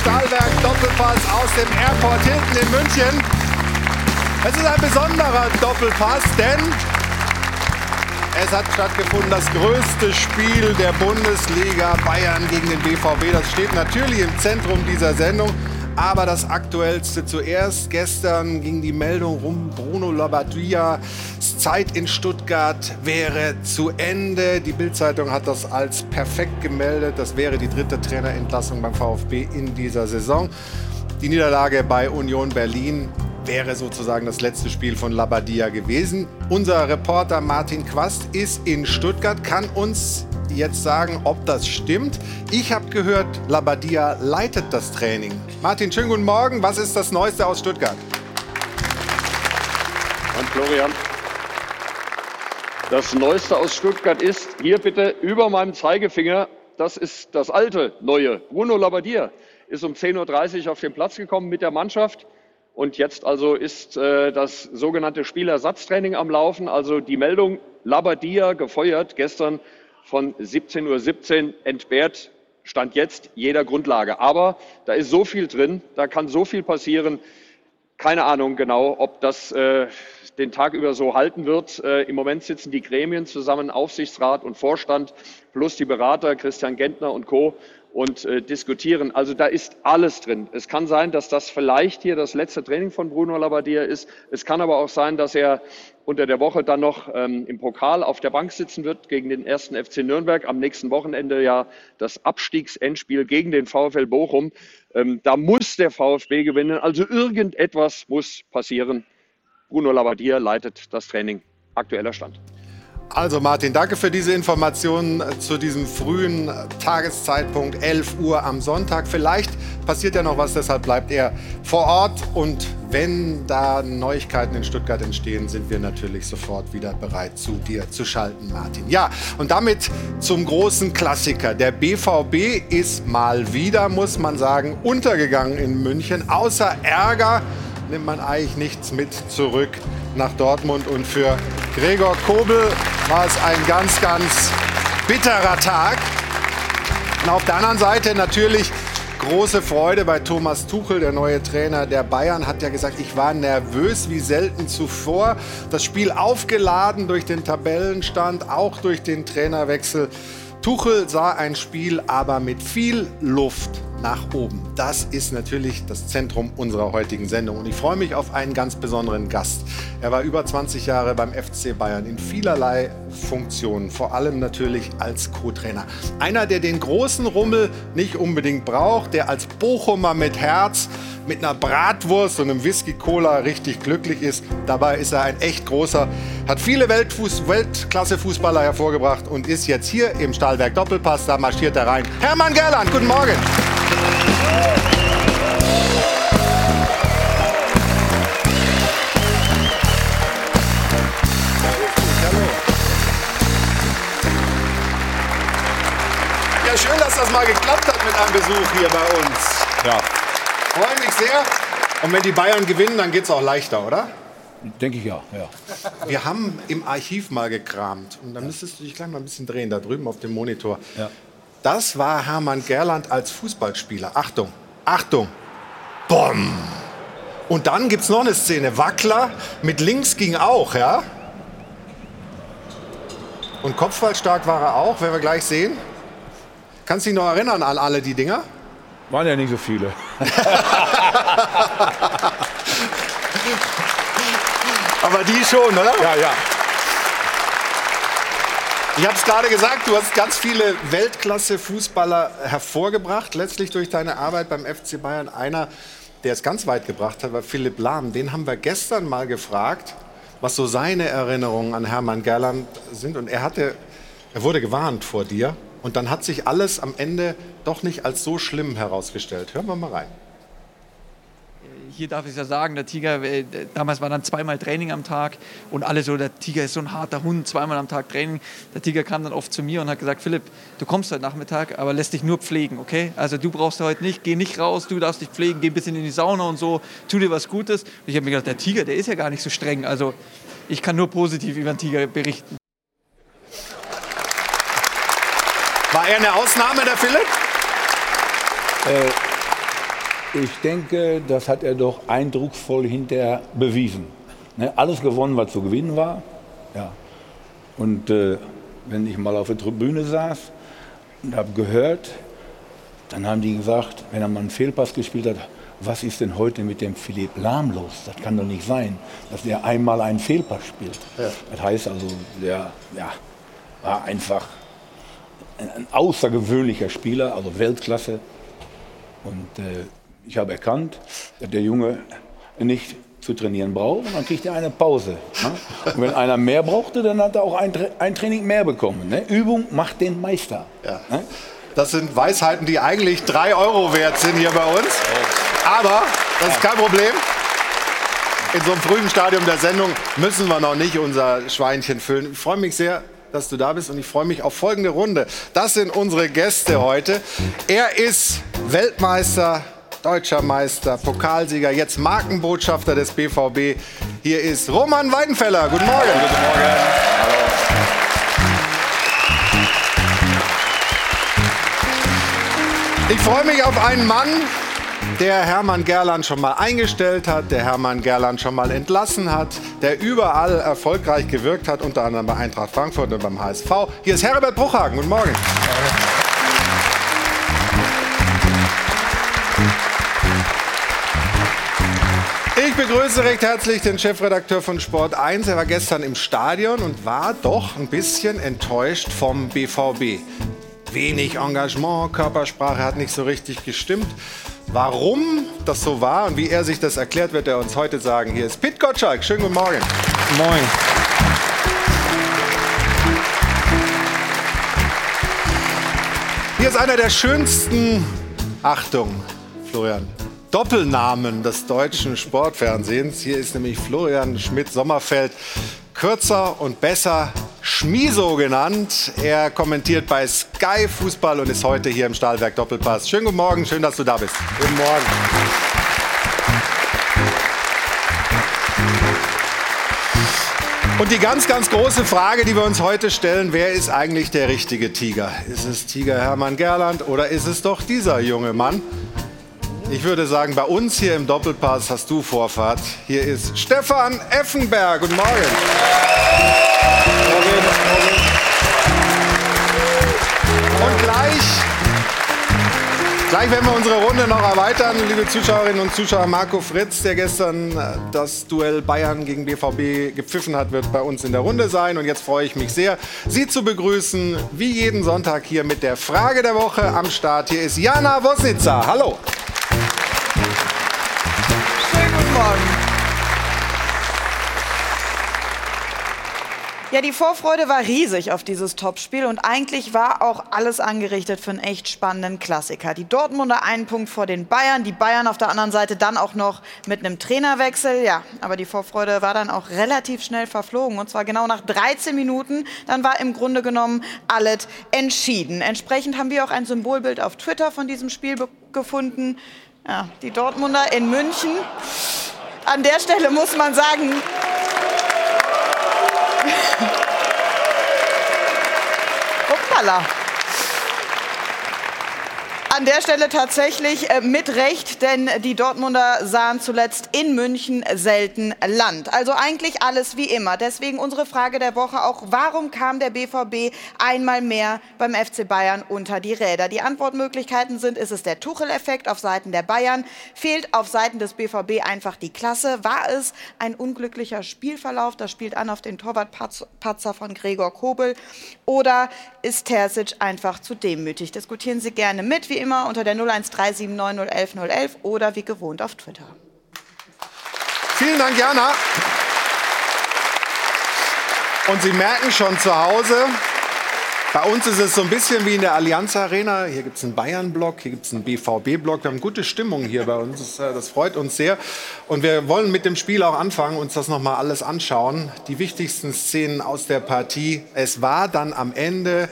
Stahlwerk Doppelpass aus dem Airport Hilton in München. Es ist ein besonderer Doppelpass, denn es hat stattgefunden das größte Spiel der Bundesliga Bayern gegen den BVB. Das steht natürlich im Zentrum dieser Sendung. Aber das Aktuellste zuerst. Gestern ging die Meldung rum, Bruno Labbadia, Zeit in Stuttgart wäre zu Ende. Die Bildzeitung hat das als perfekt gemeldet. Das wäre die dritte Trainerentlassung beim VfB in dieser Saison. Die Niederlage bei Union Berlin wäre sozusagen das letzte Spiel von Labadia gewesen. Unser Reporter Martin Quast ist in Stuttgart, kann uns jetzt sagen, ob das stimmt. Ich habe gehört, Labadia leitet das Training. Martin, schönen guten Morgen. Was ist das Neueste aus Stuttgart? Und Florian. Das Neueste aus Stuttgart ist, hier bitte über meinem Zeigefinger, das ist das alte, neue. Bruno Labbadia ist um 10.30 Uhr auf den Platz gekommen mit der Mannschaft. Und jetzt also ist äh, das sogenannte Spielersatztraining am Laufen. Also die Meldung Labadia gefeuert gestern von 17.17 Uhr 17 entbehrt Stand jetzt jeder Grundlage. Aber da ist so viel drin, da kann so viel passieren. Keine Ahnung genau, ob das äh, den Tag über so halten wird. Äh, Im Moment sitzen die Gremien zusammen, Aufsichtsrat und Vorstand, plus die Berater Christian Gentner und Co und äh, diskutieren. Also da ist alles drin. Es kann sein, dass das vielleicht hier das letzte Training von Bruno Labbadia ist. Es kann aber auch sein, dass er unter der Woche dann noch ähm, im Pokal auf der Bank sitzen wird gegen den ersten FC Nürnberg. Am nächsten Wochenende ja das Abstiegsendspiel gegen den VfL Bochum. Ähm, da muss der VfB gewinnen. Also irgendetwas muss passieren. Bruno Labbadia leitet das Training. Aktueller Stand. Also Martin, danke für diese Informationen zu diesem frühen Tageszeitpunkt, 11 Uhr am Sonntag. Vielleicht passiert ja noch was, deshalb bleibt er vor Ort. Und wenn da Neuigkeiten in Stuttgart entstehen, sind wir natürlich sofort wieder bereit, zu dir zu schalten, Martin. Ja, und damit zum großen Klassiker. Der BVB ist mal wieder, muss man sagen, untergegangen in München. Außer Ärger nimmt man eigentlich nichts mit zurück nach Dortmund. Und für Gregor Kobel war es ein ganz, ganz bitterer Tag. Und auf der anderen Seite natürlich große Freude bei Thomas Tuchel, der neue Trainer der Bayern, hat ja gesagt, ich war nervös wie selten zuvor. Das Spiel aufgeladen durch den Tabellenstand, auch durch den Trainerwechsel. Tuchel sah ein Spiel aber mit viel Luft nach oben. Das ist natürlich das Zentrum unserer heutigen Sendung. Und ich freue mich auf einen ganz besonderen Gast. Er war über 20 Jahre beim FC Bayern in vielerlei Funktionen, vor allem natürlich als Co-Trainer. Einer, der den großen Rummel nicht unbedingt braucht, der als Bochumer mit Herz, mit einer Bratwurst und einem Whisky-Cola richtig glücklich ist. Dabei ist er ein echt großer, hat viele Weltklasse-Fußballer hervorgebracht und ist jetzt hier im Stahlwerk Doppelpass. Da marschiert er rein. Hermann Gerland, guten Morgen. Ja, schön, dass das mal geklappt hat mit einem Besuch hier bei uns. Ja. Freue mich sehr. Und wenn die Bayern gewinnen, dann geht es auch leichter, oder? Denke ich ja, ja. Wir haben im Archiv mal gekramt. Und da müsstest du dich gleich mal ein bisschen drehen, da drüben auf dem Monitor. Ja. Das war Hermann Gerland als Fußballspieler. Achtung, Achtung. Bom. Und dann gibt es noch eine Szene. Wackler mit links ging auch, ja? Und kopfballstark war er auch, werden wir gleich sehen. Kannst du dich noch erinnern an alle die Dinger? Waren ja nicht so viele. Aber die schon, oder? Ja, ja. Ich habe es gerade gesagt, du hast ganz viele Weltklasse-Fußballer hervorgebracht, letztlich durch deine Arbeit beim FC Bayern. Einer, der es ganz weit gebracht hat, war Philipp Lahm. Den haben wir gestern mal gefragt, was so seine Erinnerungen an Hermann Gerland sind. Und er, hatte, er wurde gewarnt vor dir. Und dann hat sich alles am Ende doch nicht als so schlimm herausgestellt. Hören wir mal rein hier darf ich es ja sagen, der Tiger, äh, damals war dann zweimal Training am Tag und alle so, der Tiger ist so ein harter Hund, zweimal am Tag Training. Der Tiger kam dann oft zu mir und hat gesagt, Philipp, du kommst heute Nachmittag, aber lässt dich nur pflegen, okay? Also du brauchst heute nicht, geh nicht raus, du darfst dich pflegen, geh ein bisschen in die Sauna und so, tu dir was Gutes. Und ich habe mir gedacht, der Tiger, der ist ja gar nicht so streng. Also ich kann nur positiv über den Tiger berichten. War er eine Ausnahme, der Philipp? Äh, Ich denke, das hat er doch eindrucksvoll hinterher bewiesen. Ne, alles gewonnen, was zu gewinnen war. Ja. Und äh, wenn ich mal auf der Tribüne saß und habe gehört, dann haben die gesagt, wenn er mal einen Fehlpass gespielt hat, was ist denn heute mit dem Philipp Lahm los? Das kann doch nicht sein, dass der einmal einen Fehlpass spielt. Ja. Das heißt also, der ja, war einfach ein, ein außergewöhnlicher Spieler, also Weltklasse. Und äh, ich habe erkannt, dass der Junge nicht zu trainieren braucht und dann kriegt er eine Pause. Ne? Und wenn einer mehr brauchte, dann hat er auch ein, ein Training mehr bekommen. Ne? Übung macht den Meister. Ja. Ne? Das sind Weisheiten, die eigentlich drei Euro wert sind hier bei uns. Aber das ist kein Problem. In so einem frühen Stadium der Sendung müssen wir noch nicht unser Schweinchen füllen. Ich freue mich sehr, dass du da bist und ich freue mich auf folgende Runde. Das sind unsere Gäste heute. Er ist Weltmeister deutscher Meister, Pokalsieger, jetzt Markenbotschafter des BVB. Hier ist Roman Weidenfeller. Guten Morgen. Guten Morgen. Hallo. Ich freue mich auf einen Mann, der Hermann Gerland schon mal eingestellt hat, der Hermann Gerland schon mal entlassen hat, der überall erfolgreich gewirkt hat, unter anderem bei Eintracht Frankfurt und beim HSV. Hier ist Herbert Bruchhagen. Guten Morgen. Ich begrüße recht herzlich den Chefredakteur von Sport 1. Er war gestern im Stadion und war doch ein bisschen enttäuscht vom BVB. Wenig Engagement, Körpersprache hat nicht so richtig gestimmt. Warum das so war und wie er sich das erklärt, wird er uns heute sagen. Hier ist Pit Gottschalk. Schönen guten Morgen. Moin. Hier ist einer der schönsten, Achtung, Florian, Doppelnamen des deutschen Sportfernsehens. Hier ist nämlich Florian Schmidt-Sommerfeld, kürzer und besser Schmiso genannt. Er kommentiert bei Sky Fußball und ist heute hier im Stahlwerk Doppelpass. Schönen guten Morgen, schön, dass du da bist. Guten Morgen. Und die ganz, ganz große Frage, die wir uns heute stellen, wer ist eigentlich der richtige Tiger? Ist es Tiger Hermann Gerland oder ist es doch dieser junge Mann? Ich würde sagen, bei uns hier im Doppelpass hast du Vorfahrt. Hier ist Stefan Effenberg. Guten Morgen. Und gleich, gleich werden wir unsere Runde noch erweitern. Liebe Zuschauerinnen und Zuschauer, Marco Fritz, der gestern äh, das Duell Bayern gegen BVB gepfiffen hat, wird bei uns in der Runde sein. Und jetzt freue ich mich sehr, Sie zu begrüßen, wie jeden Sonntag hier mit der Frage der Woche am Start. Hier ist Jana Wosnitzer. Hallo. Ja, die Vorfreude war riesig auf dieses Topspiel und eigentlich war auch alles angerichtet für einen echt spannenden Klassiker. Die Dortmunder einen Punkt vor den Bayern, die Bayern auf der anderen Seite dann auch noch mit einem Trainerwechsel. Ja, aber die Vorfreude war dann auch relativ schnell verflogen und zwar genau nach 13 Minuten. Dann war im Grunde genommen alles entschieden. Entsprechend haben wir auch ein Symbolbild auf Twitter von diesem Spiel gefunden. Ja, die Dortmunder in München. An der Stelle muss man sagen, Hoppala an der Stelle tatsächlich äh, mit Recht, denn die Dortmunder sahen zuletzt in München selten Land. Also eigentlich alles wie immer. Deswegen unsere Frage der Woche auch, warum kam der BVB einmal mehr beim FC Bayern unter die Räder? Die Antwortmöglichkeiten sind, ist es der Tuchel-Effekt auf Seiten der Bayern? Fehlt auf Seiten des BVB einfach die Klasse? War es ein unglücklicher Spielverlauf? Das spielt an auf den Torwartpatzer von Gregor Kobel. Oder ist Terzic einfach zu demütig? Diskutieren Sie gerne mit. Wie immer unter der 01379011011 oder wie gewohnt auf Twitter. Vielen Dank, Jana. Und Sie merken schon zu Hause, bei uns ist es so ein bisschen wie in der Allianz Arena. Hier gibt es einen Bayern-Block, hier gibt es einen BVB-Block. Wir haben gute Stimmung hier bei uns. Das, das, freut uns sehr. Und wir wollen mit dem Spiel auch anfangen, uns das nochmal alles anschauen. Die wichtigsten Szenen aus der Partie. Es war dann am Ende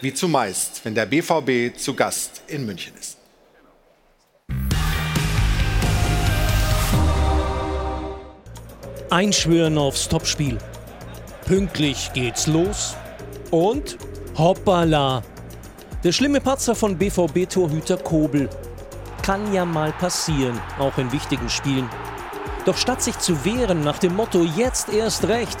wie zumeist, wenn der BVB zu Gast in München ist. Einschwören aufs Topspiel. Pünktlich geht's los und hoppala. Der schlimme Patzer von BVB-Torhüter Kobel. kann ja mal passieren, auch in wichtigen Spielen. Doch statt sich zu wehren nach dem Motto jetzt erst recht,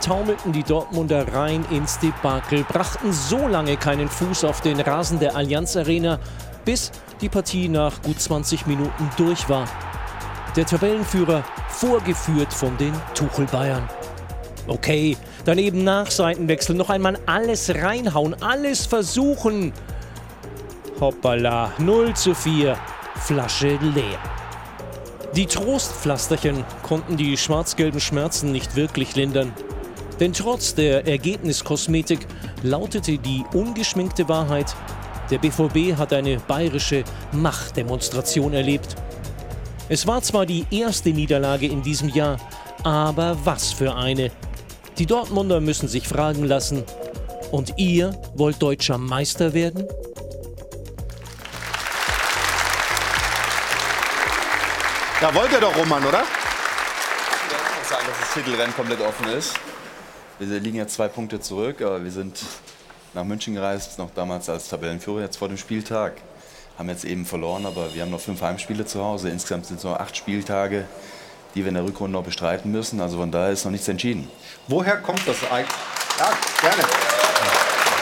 taumelten die Dortmunder rein ins Debakel, brachten so lange keinen Fuß auf den Rasen der Allianz Arena, bis die Partie nach gut 20 Minuten durch war. Der Tabellenführer vorgeführt von den Tuchel Bayern. Okay, daneben nach Seitenwechsel noch einmal alles reinhauen, alles versuchen. Hoppala, 0 zu 4, Flasche leer. Die Trostpflasterchen konnten die schwarz-gelben Schmerzen nicht wirklich lindern. Denn trotz der Ergebniskosmetik lautete die ungeschminkte Wahrheit, der BVB hat eine bayerische Machtdemonstration erlebt. Es war zwar die erste Niederlage in diesem Jahr, aber was für eine. Die Dortmunder müssen sich fragen lassen, und ihr wollt deutscher Meister werden? Ja, wollt ihr doch, Roman, oder? Ich muss sagen, dass das Titelrennen komplett offen ist. Wir liegen jetzt zwei Punkte zurück, aber wir sind nach München gereist, noch damals als Tabellenführer, jetzt vor dem Spieltag. Haben jetzt eben verloren, aber wir haben noch fünf Heimspiele zu Hause. Insgesamt sind es noch acht Spieltage, die wir in der Rückrunde noch bestreiten müssen. Also von daher ist noch nichts entschieden. Woher kommt das eigentlich? Ja, gerne.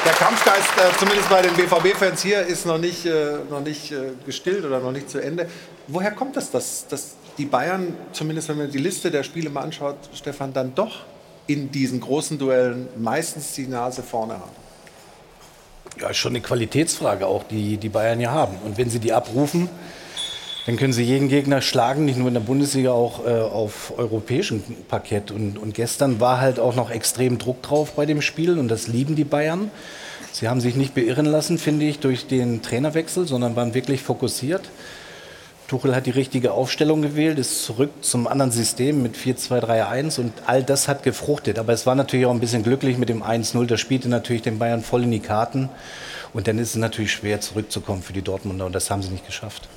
Der Kampfgeist, äh, zumindest bei den BVB-Fans hier, ist noch nicht, äh, noch nicht äh, gestillt oder noch nicht zu Ende. Woher kommt das, dass, dass die Bayern, zumindest wenn man die Liste der Spiele mal anschaut, Stefan, dann doch in diesen großen Duellen meistens die Nase vorne haben? Ja, ist schon eine Qualitätsfrage auch, die die Bayern ja haben. Und wenn sie die abrufen, dann können sie jeden Gegner schlagen, nicht nur in der Bundesliga, auch äh, auf europäischem Parkett. Und, und gestern war halt auch noch extrem Druck drauf bei dem Spiel und das lieben die Bayern. Sie haben sich nicht beirren lassen, finde ich, durch den Trainerwechsel, sondern waren wirklich fokussiert. Tuchel hat die richtige Aufstellung gewählt, ist zurück zum anderen System mit 4-2-3-1 und all das hat gefruchtet. Aber es war natürlich auch ein bisschen glücklich mit dem 1-0. Das spielte natürlich den Bayern voll in die Karten. Und dann ist es natürlich schwer zurückzukommen für die Dortmunder und das haben sie nicht geschafft.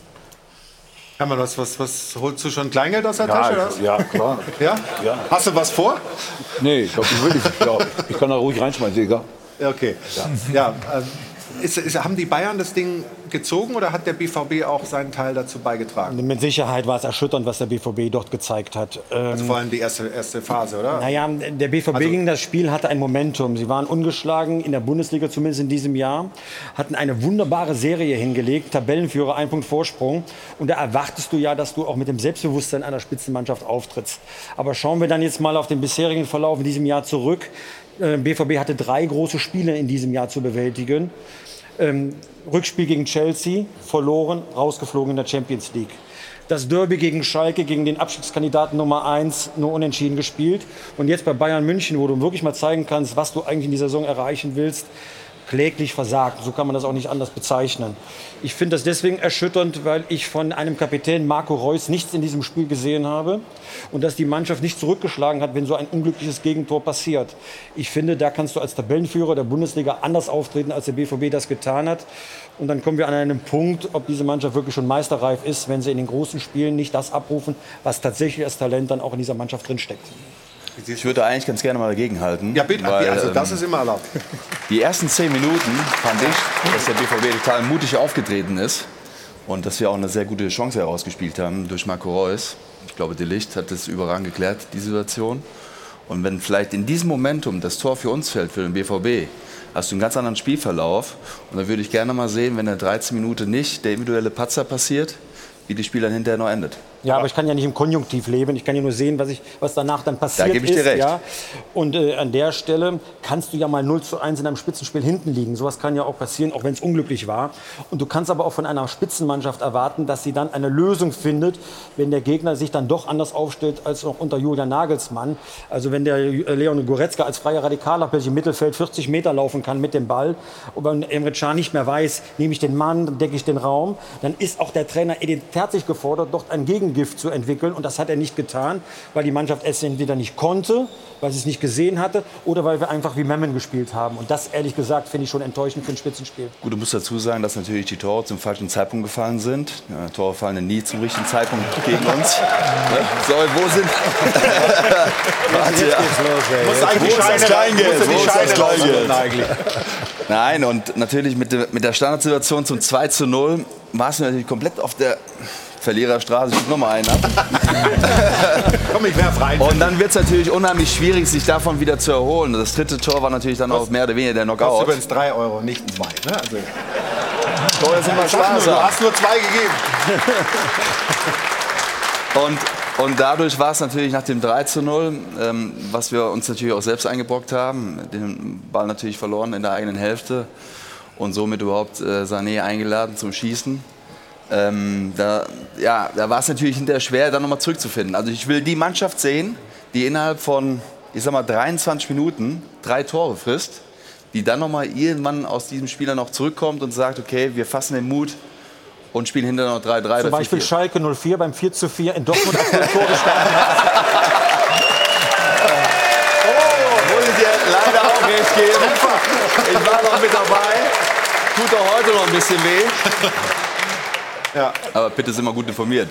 Hermann, was, was, was holst du schon Kleingeld aus der Tasche? Oder? was? Ja, klar. Ja? Ja. Hast du was vor? Nee, ich glaube, ich will nicht. Ich, glaub, ich kann da ruhig reinschmeißen, egal. Ja, Okay. Ja. ähm, ist, ist, haben die Bayern das Ding gezogen oder hat der BVB auch seinen Teil dazu beigetragen? Mit Sicherheit war es erschütternd, was der BVB dort gezeigt hat. Ähm, Also vor allem die erste, erste Phase, oder? naja, der BVB Also- gegen das Spiel hatte ein Momentum. Sie waren ungeschlagen in der Bundesliga, zumindest in diesem Jahr, hatten eine wunderbare Serie hingelegt, Tabellenführer, ein Punkt Vorsprung. Und da erwartest du ja, dass du auch mit dem Selbstbewusstsein einer Spitzenmannschaft auftrittst. Aber schauen wir dann jetzt mal auf den bisherigen Verlauf in diesem Jahr zurück. Äh, BVB hatte drei große Spiele in diesem Jahr zu bewältigen. Ähm, Rückspiel gegen Chelsea, verloren, rausgeflogen in der Champions League. Das Derby gegen Schalke, gegen den Abstiegskandidaten Nummer 1, nur unentschieden gespielt. Und jetzt bei Bayern München, wo du wirklich mal zeigen kannst, was du eigentlich in dieser Saison erreichen willst, kläglich versagt. So kann man das auch nicht anders bezeichnen. Ich finde das deswegen erschütternd, weil ich von einem Kapitän Marco Reus nichts in diesem Spiel gesehen habe und dass die Mannschaft nicht zurückgeschlagen hat, wenn so ein unglückliches Gegentor passiert. Ich finde, da kannst du als Tabellenführer der Bundesliga anders auftreten, als der BVB das getan hat. Und dann kommen wir an einen Punkt, ob diese Mannschaft wirklich schon meisterreif ist, wenn sie in den großen Spielen nicht das abrufen, was tatsächlich als Talent dann auch in dieser Mannschaft drinsteckt. Ich würde eigentlich ganz gerne mal dagegenhalten. Ja, bitte. weil, also das ähm, ist immer erlaubt. Die ersten zehn Minuten fand ich, dass der BVB total mutig aufgetreten ist und dass wir auch eine sehr gute Chance herausgespielt haben durch Marco Reus. Ich glaube, De Licht hat das überragend geklärt, die Situation. Und wenn vielleicht in diesem Momentum das Tor für uns fällt, für den BVB, hast du einen ganz anderen Spielverlauf. Und da würde ich gerne mal sehen, wenn in der 13 Minute nicht der individuelle Patzer passiert, wie das Spiel dann hinterher noch endet. Ja, aber ich kann ja nicht im Konjunktiv leben. Ich kann ja nur sehen, was, ich, was danach dann passiert Da gebe ich dir ist. recht. Ja? Und äh, an der Stelle kannst du ja mal 0 zu 1 in einem Spitzenspiel hinten liegen. Sowas kann ja auch passieren, auch wenn es unglücklich war. Und du kannst aber auch von einer Spitzenmannschaft erwarten, dass sie dann eine Lösung findet, wenn der Gegner sich dann doch anders aufstellt als noch unter Julian Nagelsmann. Also wenn der äh, Leon Goretzka als freier Radikaler plötzlich im Mittelfeld 40 Meter laufen kann mit dem Ball und wenn Emre Can nicht mehr weiß, nehme ich den Mann, decke ich den Raum, dann ist auch der Trainer Terzic gefordert, dort ein Gegengift zu entwickeln. Und das hat er nicht getan, weil die Mannschaft es entweder nicht konnte, weil sie es nicht gesehen hatte oder weil wir einfach wie Memmen gespielt haben. Und das, ehrlich gesagt, finde ich schon enttäuschend für ein Spitzenspiel. Gut, du musst dazu sagen, dass natürlich die Tore zum falschen Zeitpunkt gefallen sind. Ja, Tore fallen nie zum richtigen Zeitpunkt gegen uns. So, wo sind. Warte, ja. Muss Wo eigentlich ist das Scheine, Kleingeld? Wo ist das Kleingeld? Nein, und natürlich mit der, mit der Standardsituation zum 2 zu 0 warst du natürlich komplett auf der Verliererstraße. Ich nochmal einen ab. Komm, ich werf rein. Und dann wird es natürlich unheimlich schwierig, sich davon wieder zu erholen. Das dritte Tor war natürlich dann auch mehr oder weniger der Knockout. übrigens 3 Euro, nicht 2. Ne? Also, Tore sind immer Spaß. du hast nur 2 gegeben. Und, und dadurch war es natürlich nach dem 3 zu 0, ähm, was wir uns natürlich auch selbst eingebrockt haben, den Ball natürlich verloren in der eigenen Hälfte und somit überhaupt äh, Sané eingeladen zum Schießen. Ähm, da ja, da war es natürlich hinterher schwer, dann nochmal zurückzufinden. Also ich will die Mannschaft sehen, die innerhalb von, ich sag mal, 23 Minuten drei Tore frisst, die dann nochmal irgendwann aus diesem Spiel dann auch zurückkommt und sagt, okay, wir fassen den Mut und spielen hinterher noch 3-3 Zum Beispiel 4-4. Schalke 04 beim 4 zu 4 in Dortmund als der Tor gestanden hat. Muss ich dir leider auch recht geben. Ich war noch mit dabei. Tut auch heute noch ein bisschen weh. Ja. Aber bitte sind wir gut informiert.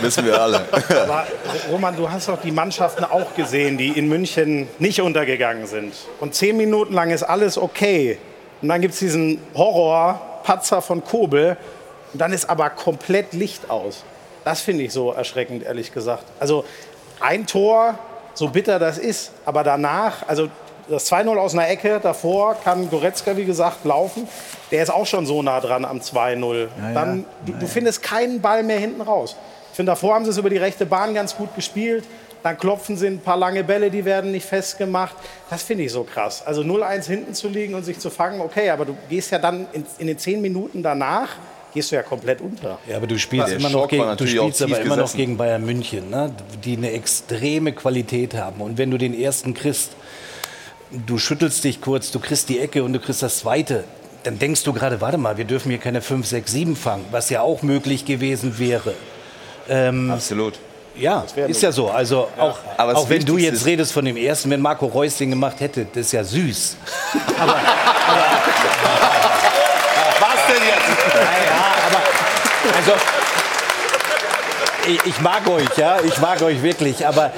Wissen wir alle. Aber Roman, du hast doch die Mannschaften auch gesehen, die in München nicht untergegangen sind. Und zehn Minuten lang ist alles okay. Und dann gibt es diesen Horror-Patzer von Kobel. Und dann ist aber komplett Licht aus. Das finde ich so erschreckend, ehrlich gesagt. Also ein Tor, so bitter das ist, aber danach, also das 2-0 aus einer Ecke, davor kann Goretzka, wie gesagt, laufen. Der ist auch schon so nah dran am 2-0. Dann, du, du findest keinen Ball mehr hinten raus. Ich finde, davor haben sie es über die rechte Bahn ganz gut gespielt. Dann klopfen sie ein paar lange Bälle, die werden nicht festgemacht. Das finde ich so krass. Also 0-1 hinten zu liegen und sich zu fangen, okay, aber du gehst ja dann in, in den zehn Minuten danach, gehst du ja komplett unter. Ja, aber du spielst immer noch gegen, du spielst aber immer noch gegen Bayern München, ne? die eine extreme Qualität haben. Und wenn du den ersten kriegst, du schüttelst dich kurz, du kriegst die Ecke und du kriegst das zweite, dann denkst du gerade, warte mal, wir dürfen hier keine 5, 6, 7 fangen, was ja auch möglich gewesen wäre. Absolut. Ja, ist ja so. Also auch, Aber das auch wenn du jetzt ist- redest von dem ersten, wenn Marco Reus den gemacht hätte, das ist ja süß. Was denn jetzt? Also, ich, ich mag euch, ja, ich mag euch wirklich, aber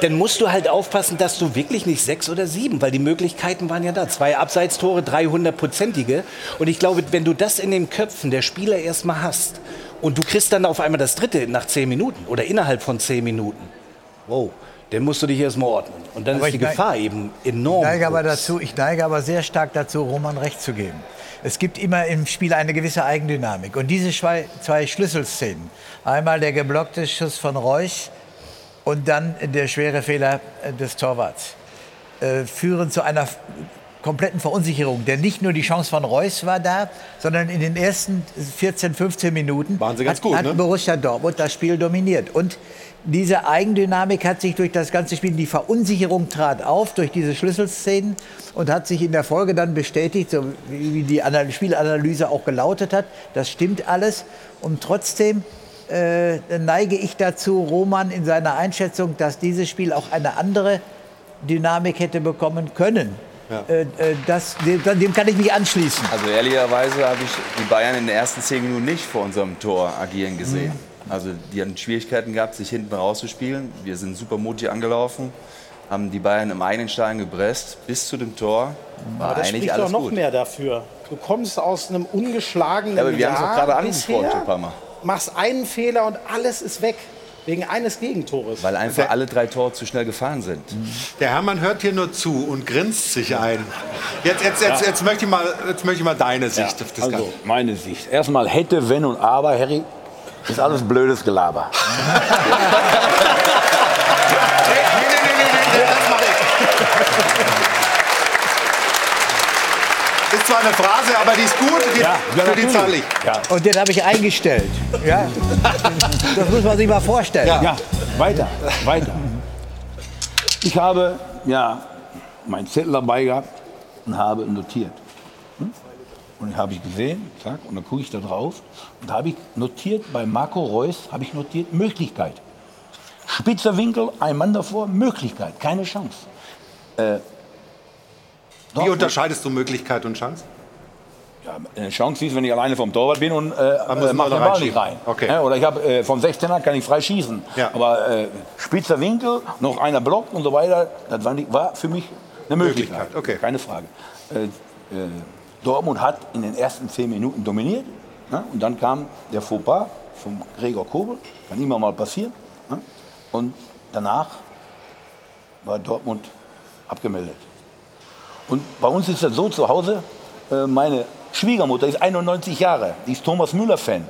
dann musst du halt aufpassen, dass du wirklich nicht sechs oder sieben, weil die Möglichkeiten waren ja da. Zwei Abseitstore, 300-prozentige. Und ich glaube, wenn du das in den Köpfen der Spieler erstmal hast und du kriegst dann auf einmal das dritte nach zehn Minuten oder innerhalb von zehn Minuten, wow, dann musst du dich erstmal ordnen. Und dann Aber ist die ich Gefahr eben Ich enorm. neige, aber groß. dazu, ich neige aber sehr stark dazu, Roman recht zu geben. Es gibt immer im Spiel eine gewisse Eigendynamik. Und diese zwei, zwei Schlüsselszenen, einmal der geblockte Schuss von Reusch und dann der schwere Fehler äh, des Torwarts, äh, führen zu einer kompletten Verunsicherung. Denn nicht nur die Chance von Reus war da, sondern in den ersten 14, 15 Minuten Waren sie ganz hat, gut, hat ne? Borussia Dortmund das Spiel dominiert. Und diese Eigendynamik hat sich durch das ganze Spiel, die Verunsicherung trat auf durch diese Schlüsselszenen und hat sich in der Folge dann bestätigt, so wie die Anal- Spielanalyse auch gelautet hat. Das stimmt alles. Und trotzdem äh, neige ich dazu, Roman in seiner Einschätzung, dass dieses Spiel auch eine andere Dynamik hätte bekommen können. Äh, äh, das, dem, dem kann ich mich anschließen. Also ehrlicherweise habe ich die Bayern in den ersten zehn Minuten nicht vor unserem Tor agieren gesehen. Also die hatten Schwierigkeiten gehabt, sich hinten rauszuspielen. Wir sind super mutig angelaufen, haben die Bayern im eigenen Stein gepresst bis zu dem Tor. War Aber das eigentlich spricht doch alles noch gut. mehr dafür. Du kommst aus einem ungeschlagenen Ja, aber wir haben es doch gerade angesprochen, bisher, machst einen Fehler und alles ist weg. Wegen eines Gegentores. Weil einfach alle drei Tore zu schnell gefallen sind. Der Hermann hört hier nur zu und grinst sich ein. Jetzt, jetzt, jetzt, jetzt, möchte, ich mal, jetzt möchte ich mal deine Sicht auf das Also, Ganze. meine Sicht. Erstmal hätte, wenn und aber, Harry, ist alles blödes Gelaber. Nee, nee, nee, nee, nee, nee, das mache ich. Ist zwar eine Phrase, aber die ist gut, die, Ja, ja, für die zahle ich. Ja, Und den habe ich eingestellt. Ja? Das muss man sich mal vorstellen. ja, weiter, weiter. Ich habe ja meinen Zettel dabei gehabt und habe notiert. Hm? Und ich habe ich gesehen, zack, und dann gucke ich da drauf und da habe ich notiert, bei Marco Reus habe ich notiert, Möglichkeit. Spitzer Winkel, ein Mann davor, Möglichkeit, keine Chance. Äh, Wie unterscheidest du Möglichkeit und Chance? Ja, eine Chance ist, wenn ich alleine vom Torwart bin und äh, äh, mach man den Ball nicht rein. Okay. Ja, oder ich habe äh, vom 16er kann ich frei schießen. Ja. Aber äh, spitzer Winkel, noch einer blockt und so weiter, das war, nicht, war für mich eine Möglichkeit. Möglichkeit, okay. Keine Frage. Äh, äh, Dortmund hat in den ersten zehn Minuten dominiert. Ne? Und dann kam der Fauxpas von Gregor Kobel. Kann immer mal passieren. Ne? Und danach war Dortmund abgemeldet. Und bei uns ist das so zu Hause, äh, meine Schwiegermutter ist 91 Jahre, die ist Thomas Müller-Fan.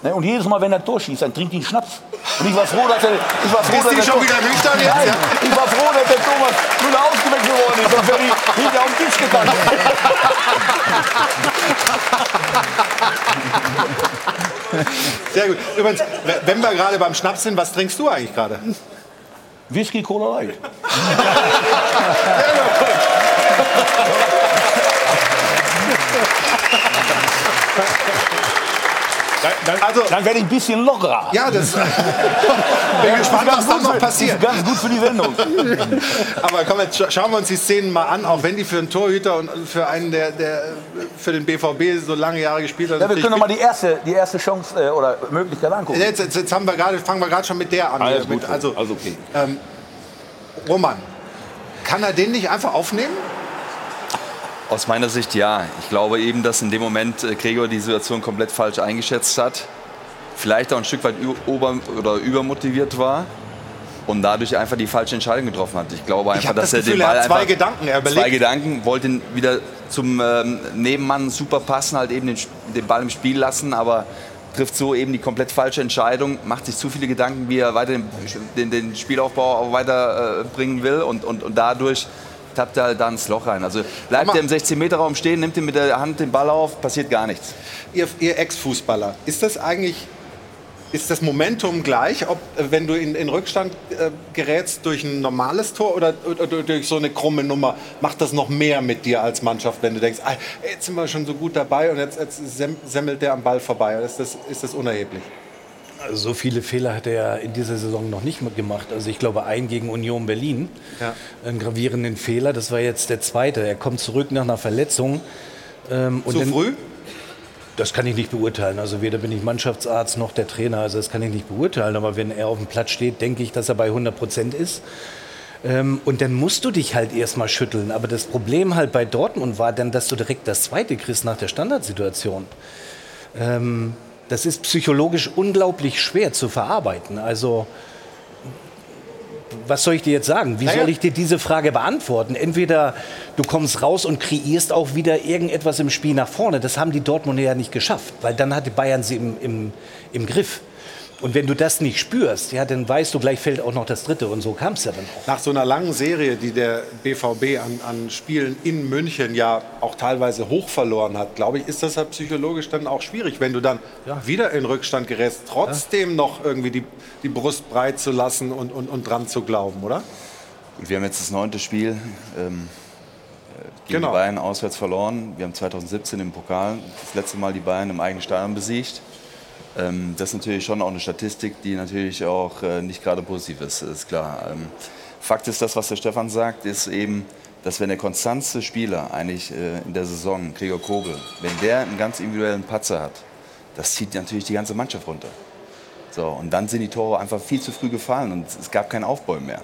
Ne, und jedes Mal, wenn er Tor schießt, dann trinkt die einen Schnaps. Und ich war froh, dass er. Ich war froh, Ist dass die schon wieder nüchtern jetzt? Nein, Ja. ich war froh, dass der Thomas Müller ausgewechselt worden ist. Sonst wäre die hinter auf den Tisch gegangen. Sehr gut. Übrigens, wenn wir gerade beim Schnaps sind, was trinkst du eigentlich gerade? Whisky Cola Light. Also, Dann werde ich ein bisschen lockerer. ja, das. bin gespannt, was dann noch passiert. Ist ganz gut für die Sendung. Aber komm, jetzt scha- schauen wir uns die Szenen mal an, auch wenn die für einen Torhüter und für einen, der, der für den BVB so lange Jahre gespielt hat. Ja, wir können noch mal die erste, die erste Chance äh, oder Möglichkeit angucken. Jetzt, jetzt, jetzt haben wir gerade, fangen wir gerade schon mit der an. Alles mit, gut, also, also okay. ähm, Roman, kann er den nicht einfach aufnehmen? Aus meiner Sicht ja. Ich glaube eben, dass in dem Moment äh, Gregor die Situation komplett falsch eingeschätzt hat. Vielleicht auch ein Stück weit ü- ober oder übermotiviert war und dadurch einfach die falsche Entscheidung getroffen hat. Ich glaube einfach, hab dass das er Gefühl, den er Ball hat zwei einfach Gedanken. Er zwei überlegt- Gedanken, wollte ihn wieder zum ähm, Nebenmann super passen, halt eben den, den Ball im Spiel lassen, aber trifft so eben die komplett falsche Entscheidung, macht sich zu viele Gedanken, wie er weiter den, den, den Spielaufbau auch weiter äh, will und, und, und dadurch tappt er halt da ins Loch rein. Also bleibt er im 16-Meter-Raum stehen, nimmt ihn mit der Hand den Ball auf, passiert gar nichts. Ihr, ihr Ex-Fußballer, ist das eigentlich, ist das Momentum gleich, ob wenn du in, in Rückstand äh, gerätst durch ein normales Tor oder, oder durch so eine krumme Nummer, macht das noch mehr mit dir als Mannschaft, wenn du denkst, ah, jetzt sind wir schon so gut dabei und jetzt, jetzt sem- semmelt der am Ball vorbei. Ist das, ist das unerheblich? So viele Fehler hat er in dieser Saison noch nicht gemacht. Also ich glaube, einen gegen Union Berlin, Ja. einen gravierenden Fehler. Das war jetzt der zweite. Er kommt zurück nach einer Verletzung. Ähm, Zu früh? Das kann ich nicht beurteilen. Also weder bin ich Mannschaftsarzt noch der Trainer. Also das kann ich nicht beurteilen. Aber wenn er auf dem Platz steht, denke ich, dass er bei 100 Prozent ist. Ähm, und dann musst du dich halt erstmal schütteln. Aber das Problem halt bei Dortmund war dann, dass du direkt das zweite kriegst nach der Standardsituation. Ähm, das ist psychologisch unglaublich schwer zu verarbeiten. Also was soll ich dir jetzt sagen? Wie Naja. soll ich dir diese Frage beantworten? Entweder du kommst raus und kreierst auch wieder irgendetwas im Spiel nach vorne. Das haben die Dortmunder ja nicht geschafft, weil dann hatte Bayern sie im, im, im Griff. Und wenn du das nicht spürst, ja, dann weißt du, gleich fällt auch noch das dritte. Und so kam es ja dann auch. Nach so einer langen Serie, die der BVB an, an Spielen in München ja auch teilweise hoch verloren hat, glaube ich, ist das ja psychologisch dann auch schwierig, wenn du dann wieder in Rückstand gerätst, trotzdem noch irgendwie die, die Brust breit zu lassen und, und, und dran zu glauben, oder? Und wir haben jetzt das neunte Spiel ähm, äh, gegen Genau. die Bayern auswärts verloren. Wir haben 2017 im Pokal das letzte Mal die Bayern im eigenen Stadion besiegt. Ähm, das ist natürlich schon auch eine Statistik, die natürlich auch äh, nicht gerade positiv ist, ist klar. Ähm, Fakt ist, das, was der Stefan sagt, ist eben, dass wenn der konstantste Spieler eigentlich äh, in der Saison, Gregor Kobel, wenn der einen ganz individuellen Patzer hat, das zieht natürlich die ganze Mannschaft runter. So, und dann sind die Tore einfach viel zu früh gefallen und es gab kein Aufbäumen mehr.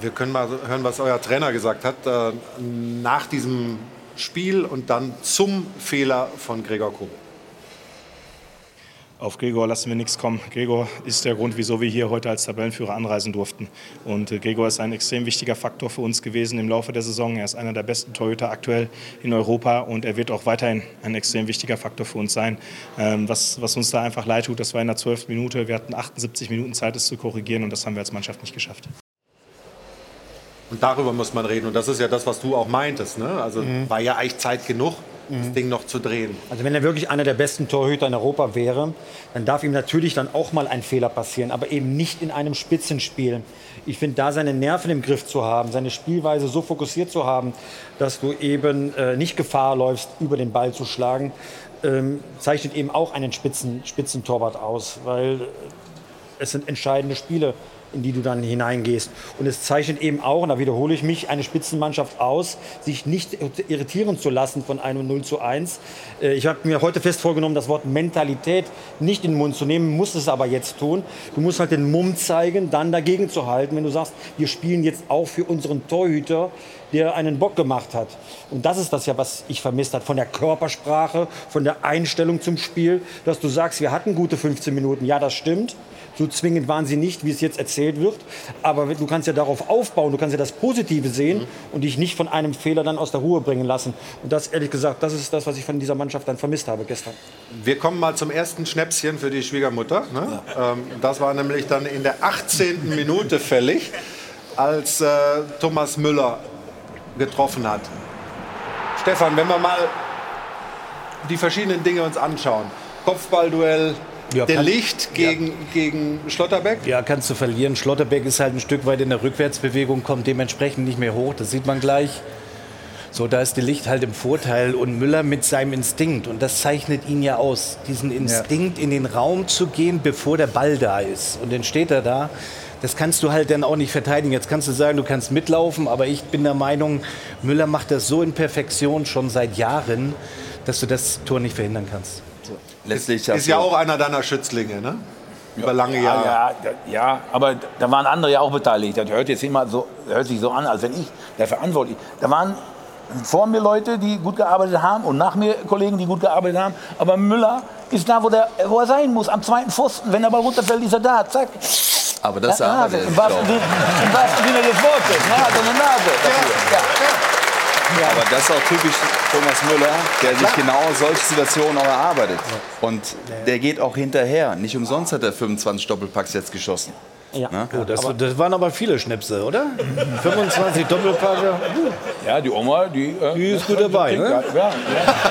Wir können mal hören, was euer Trainer gesagt hat äh, nach diesem Spiel und dann zum Fehler von Gregor Kobel. Auf Gregor lassen wir nichts kommen. Gregor ist der Grund, wieso wir hier heute als Tabellenführer anreisen durften. Und äh, Gregor ist ein extrem wichtiger Faktor für uns gewesen im Laufe der Saison. Er ist einer der besten Torhüter aktuell in Europa und er wird auch weiterhin ein extrem wichtiger Faktor für uns sein. Ähm, was, was uns da einfach leid tut, das war in der 12. Minute. Wir hatten 78 Minuten Zeit, es zu korrigieren und das haben wir als Mannschaft nicht geschafft. Und darüber muss man reden. Und das ist ja das, was du auch meintest. Ne? Also war ja eigentlich Zeit genug, das Ding noch zu drehen. Also wenn er wirklich einer der besten Torhüter in Europa wäre, dann darf ihm natürlich dann auch mal ein Fehler passieren, aber eben nicht in einem Spitzenspiel. Ich finde, da seine Nerven im Griff zu haben, seine Spielweise so fokussiert zu haben, dass du eben äh, nicht Gefahr läufst, über den Ball zu schlagen, ähm, zeichnet eben auch einen Spitzen, Spitzentorwart aus, weil äh, es sind entscheidende Spiele, in die du dann hineingehst. Und es zeichnet eben auch, und da wiederhole ich mich, eine Spitzenmannschaft aus, sich nicht irritieren zu lassen von einem 0 zu 1. Äh, Ich habe mir heute fest vorgenommen, das Wort Mentalität nicht in den Mund zu nehmen, muss es aber jetzt tun. Du musst halt den Mumm zeigen, dann dagegen zu halten. Wenn du sagst, wir spielen jetzt auch für unseren Torhüter, der einen Bock gemacht hat. Und das ist das ja, was ich vermisst habe. Von der Körpersprache, von der Einstellung zum Spiel, dass du sagst, wir hatten gute 15 Minuten. Ja, das stimmt. So zwingend waren sie nicht, wie es jetzt erzählt wird. Aber du kannst ja darauf aufbauen, du kannst ja das Positive sehen mhm. und dich nicht von einem Fehler dann aus der Ruhe bringen lassen. Und das, ehrlich gesagt, das ist das, was ich von dieser Mannschaft dann vermisst habe gestern. Wir kommen mal zum ersten Schnäpschen für die Schwiegermutter. Ne? Ja. Ähm, das war nämlich dann in der 18. Minute fällig, als äh, Thomas Müller getroffen hat. Stefan, wenn wir mal die verschiedenen Dinge uns anschauen. Kopfballduell, ja, der Licht gegen, ja. gegen Schlotterbeck? Ja, kannst du verlieren. Schlotterbeck ist halt ein Stück weit in der Rückwärtsbewegung, kommt dementsprechend nicht mehr hoch. Das sieht man gleich. So, da ist die Licht halt im Vorteil und Müller mit seinem Instinkt. Und das zeichnet ihn ja aus. Diesen Instinkt, ja. in den Raum zu gehen, bevor der Ball da ist. Und dann steht er da. Das kannst du halt dann auch nicht verteidigen. Jetzt kannst du sagen, du kannst mitlaufen, aber ich bin der Meinung, Müller macht das so in Perfektion schon seit Jahren, dass du das Tor nicht verhindern kannst letztlich ist, ist ja auch einer deiner Schützlinge, ne? Über lange Jahre. Ja, ja, ja, aber da waren andere ja auch beteiligt. Das hört jetzt immer so, hört sich so an, als wenn ich der Verantwortliche. Da waren vor mir Leute, die gut gearbeitet haben und nach mir Kollegen, die gut gearbeitet haben. Aber Müller ist da, wo, der, wo er sein muss, am zweiten Pfosten. Wenn er mal runterfällt, ist er da. Zack. Aber das ja, Nase. Im wahrsten Sinne des Wortes. Er hat eine Nase dafür. Ja. Ja. Aber das ist auch typisch Thomas Müller, der sich genau solche Situationen auch erarbeitet. Und der geht auch hinterher. Nicht umsonst hat er 25 Doppelpacks jetzt geschossen. Ja. Oh, das, das, waren aber viele Schnipsel, oder? 25 Doppelpacke. Ja, die Oma, die, äh, die ist gut dabei. Ne? Ja, ja.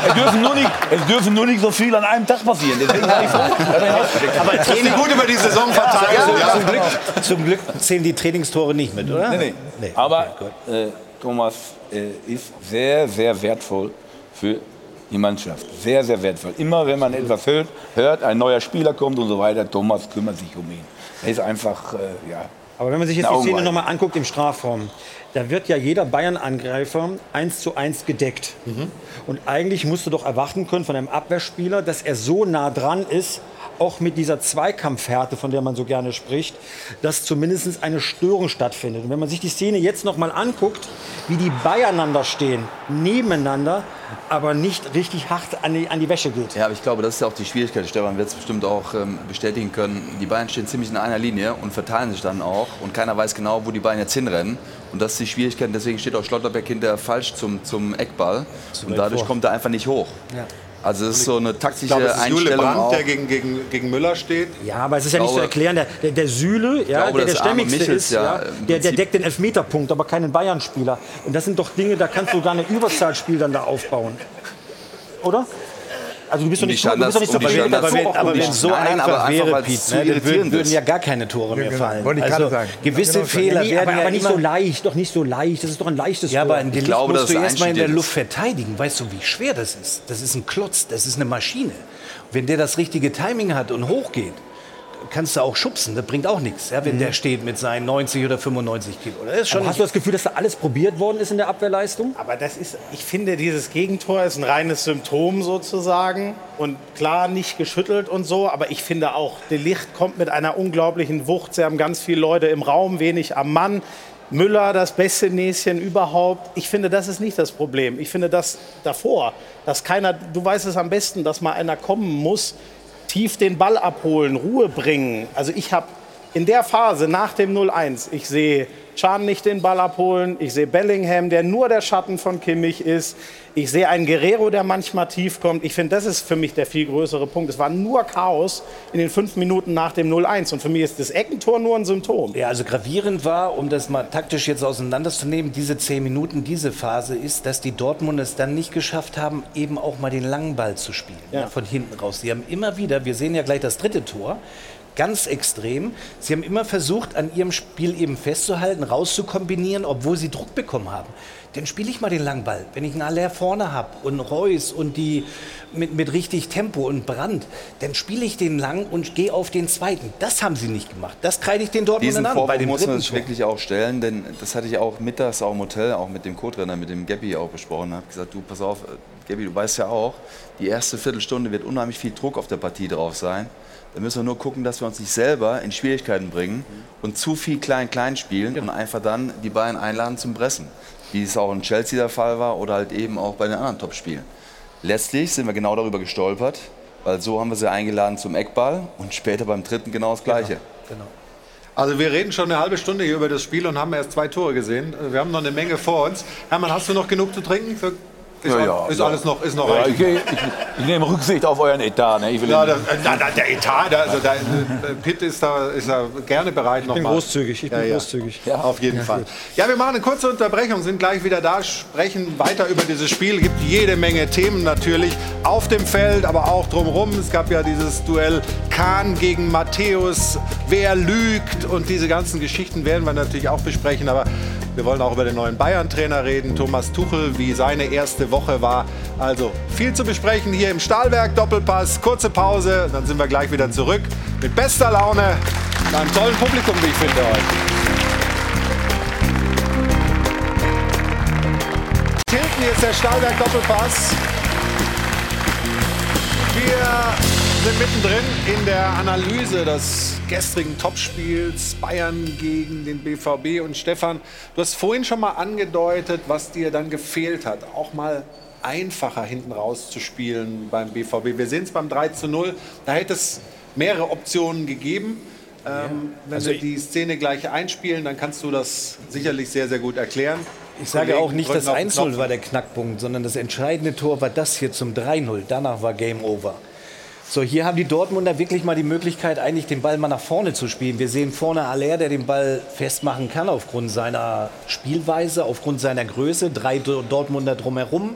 Es, dürfen nur nicht, es dürfen nur nicht so viel an einem Tag passieren. Deswegen ich aber Training gut über die Saison verteilt. Ja, zum, Glück, zum, Glück, zählen die Trainingstore nicht mit, oder? Nee, nee. nee. Aber okay, Thomas äh, ist sehr, sehr wertvoll für die Mannschaft. Sehr, sehr wertvoll. Immer wenn man etwas hört, hört, ein neuer Spieler kommt und so weiter, Thomas kümmert sich um ihn. Er ist einfach, äh, ja. Aber wenn man sich jetzt die Szene nochmal anguckt im Strafraum, da wird ja jeder Bayern-Angreifer eins zu eins gedeckt. Mhm. Und eigentlich musst du doch erwarten können von einem Abwehrspieler, dass er so nah dran ist, auch mit dieser Zweikampfhärte, von der man so gerne spricht, dass zumindest eine Störung stattfindet. Und wenn man sich die Szene jetzt noch mal anguckt, wie die beieinander stehen, nebeneinander, aber nicht richtig hart an die, an die Wäsche geht. Ja, aber ich glaube, das ist ja auch die Schwierigkeit. Stefan wird es bestimmt auch ähm, bestätigen können. Die Bayern stehen ziemlich in einer Linie und verteilen sich dann auch. Und keiner weiß genau, wo die Bayern jetzt hinrennen. Und das ist die Schwierigkeit. Deswegen steht auch Schlotterbeck hinter falsch zum, zum Eckball. Und dadurch vor. kommt er einfach nicht hoch. Ja. Also es ist so eine taktische ich glaube, es ist Einstellung. Jule Brandt, der gegen, gegen, gegen Müller steht. Ja, aber es ist ja nicht zu erklären. Der, der, der Süle, ja, glaube, der der stämmigste Michels, ist, ja, der, der deckt den Elfmeterpunkt, aber keinen Bayern-Spieler. Und das sind doch Dinge, da kannst du gar ein Überzahlspiel dann da aufbauen. Oder? Also du bist doch nicht, so, du bist doch nicht so gewählt, aber, wenn, aber wenn es so Nein, einfach, einfach wäre, Piet, ne, dann würden, würden, ja gar keine Tore mehr fallen. Wollte ich also sagen. gewisse genau Fehler nee, werden aber, ja aber nicht so leicht, doch nicht so leicht. Das ist doch ein leichtes Ja, aber ein Delikt glaube, musst du erstmal in der Luft verteidigen. Weißt du, wie schwer das ist? Das ist ein Klotz, das ist eine Maschine. Wenn der das richtige Timing hat und hochgeht, kannst du auch schubsen, das bringt auch nichts, ja, wenn mhm. der steht mit seinen 90 oder 95 Kilo. hast du das Gefühl, dass da alles probiert worden ist in der Abwehrleistung? Aber das ist, ich finde, dieses Gegentor ist ein reines Symptom sozusagen und klar nicht geschüttelt und so, aber ich finde auch, De Licht kommt mit einer unglaublichen Wucht. Sie haben ganz viele Leute im Raum, wenig am Mann. Müller das beste Näschen überhaupt. Ich finde, das ist nicht das Problem. Ich finde das davor, dass keiner, du weißt es am besten, dass mal einer kommen muss, tief den Ball abholen, Ruhe bringen. Also ich habe in der Phase nach dem 0-1, ich sehe Chan nicht den Ball abholen, ich sehe Bellingham, der nur der Schatten von Kimmich ist, ich sehe einen Guerrero, der manchmal tief kommt. Ich finde, das ist für mich der viel größere Punkt. Es war nur Chaos in den fünf Minuten nach dem 0-1 und für mich ist das Eckentor nur ein Symptom. Ja, also gravierend war, um das mal taktisch jetzt auseinanderzunehmen, diese zehn Minuten, diese Phase ist, dass die Dortmunder es dann nicht geschafft haben, eben auch mal den langen Ball zu spielen, ja. Ja, von hinten raus. Sie haben immer wieder, wir sehen ja gleich das dritte Tor, ganz extrem. Sie haben immer versucht, an ihrem Spiel eben festzuhalten, rauszukombinieren, obwohl sie Druck bekommen haben. Dann spiele ich mal den Langball. Wenn ich einen Aller vorne habe und Reus und die mit, mit richtig Tempo und Brand, dann spiele ich den lang und gehe auf den zweiten. Das haben sie nicht gemacht. Das kreide ich den Dortmundern an. Bei dem muss man sich wirklich auch stellen, denn das hatte ich auch mittags auch im Hotel, auch mit dem Co-Trainer, mit dem Gabby auch besprochen. Ich habe gesagt, du pass auf, Gabby, du weißt ja auch, die erste Viertelstunde wird unheimlich viel Druck auf der Partie drauf sein. Da müssen wir nur gucken, dass wir uns nicht selber in Schwierigkeiten bringen und zu viel klein-klein spielen und einfach dann die Bayern einladen zum Pressen. Wie es auch in Chelsea der Fall war oder halt eben auch bei den anderen Topspielen. Letztlich sind wir genau darüber gestolpert, weil so haben wir sie eingeladen zum Eckball und später beim dritten genau das Gleiche. Genau. Also wir reden schon eine halbe Stunde hier über das Spiel und haben erst zwei Tore gesehen. Wir haben noch eine Menge vor uns. Hermann, hast du noch genug zu trinken? Ist, Ja, ja, ist ja. alles noch, ist noch Ja, ich, ich, ich nehme Rücksicht auf euren Etat. Ne? Ich will Ja, das, äh, na, na, der Etat, da, also da, äh, Pitt ist da, ist da gerne bereit noch bin mal. großzügig, ich bin großzügig. Ja, auf jeden Fall. Ja, wir machen eine kurze Unterbrechung, sind gleich wieder da, sprechen weiter über dieses Spiel. Gibt jede Menge Themen natürlich auf dem Feld, aber auch drumherum. Es gab ja dieses Duell Kahn gegen Matthäus, wer lügt und diese ganzen Geschichten werden wir natürlich auch besprechen. Aber wir wollen auch über den neuen Bayern-Trainer reden, Thomas Tuchel, wie seine erste Woche war. Also viel zu besprechen hier im Stahlwerk Doppelpass. Kurze Pause, dann sind wir gleich wieder zurück mit bester Laune und einem tollen Publikum, wie ich finde heute. Tilten, ist der Stahlwerk Doppelpass. Wir sind mittendrin in der Analyse des gestrigen Topspiels Bayern gegen den BVB. Und Stefan, du hast vorhin schon mal angedeutet, was dir dann gefehlt hat. Auch mal einfacher hinten raus zu spielen beim BVB. Wir sehen es beim 3 zu 0. Da hätte es mehrere Optionen gegeben. Ähm, wenn Also wir die Szene gleich einspielen, dann kannst du das sicherlich sehr, sehr gut erklären. Ich sage Kollegen auch nicht, das auf den 1-0 Knopf. war der Knackpunkt, sondern das entscheidende Tor war das hier zum 3-0. Danach war Game Over. So, hier haben die Dortmunder wirklich mal die Möglichkeit, eigentlich den Ball mal nach vorne zu spielen. Wir sehen vorne Aller, der den Ball festmachen kann aufgrund seiner Spielweise, aufgrund seiner Größe. Drei Do- Dortmunder drumherum.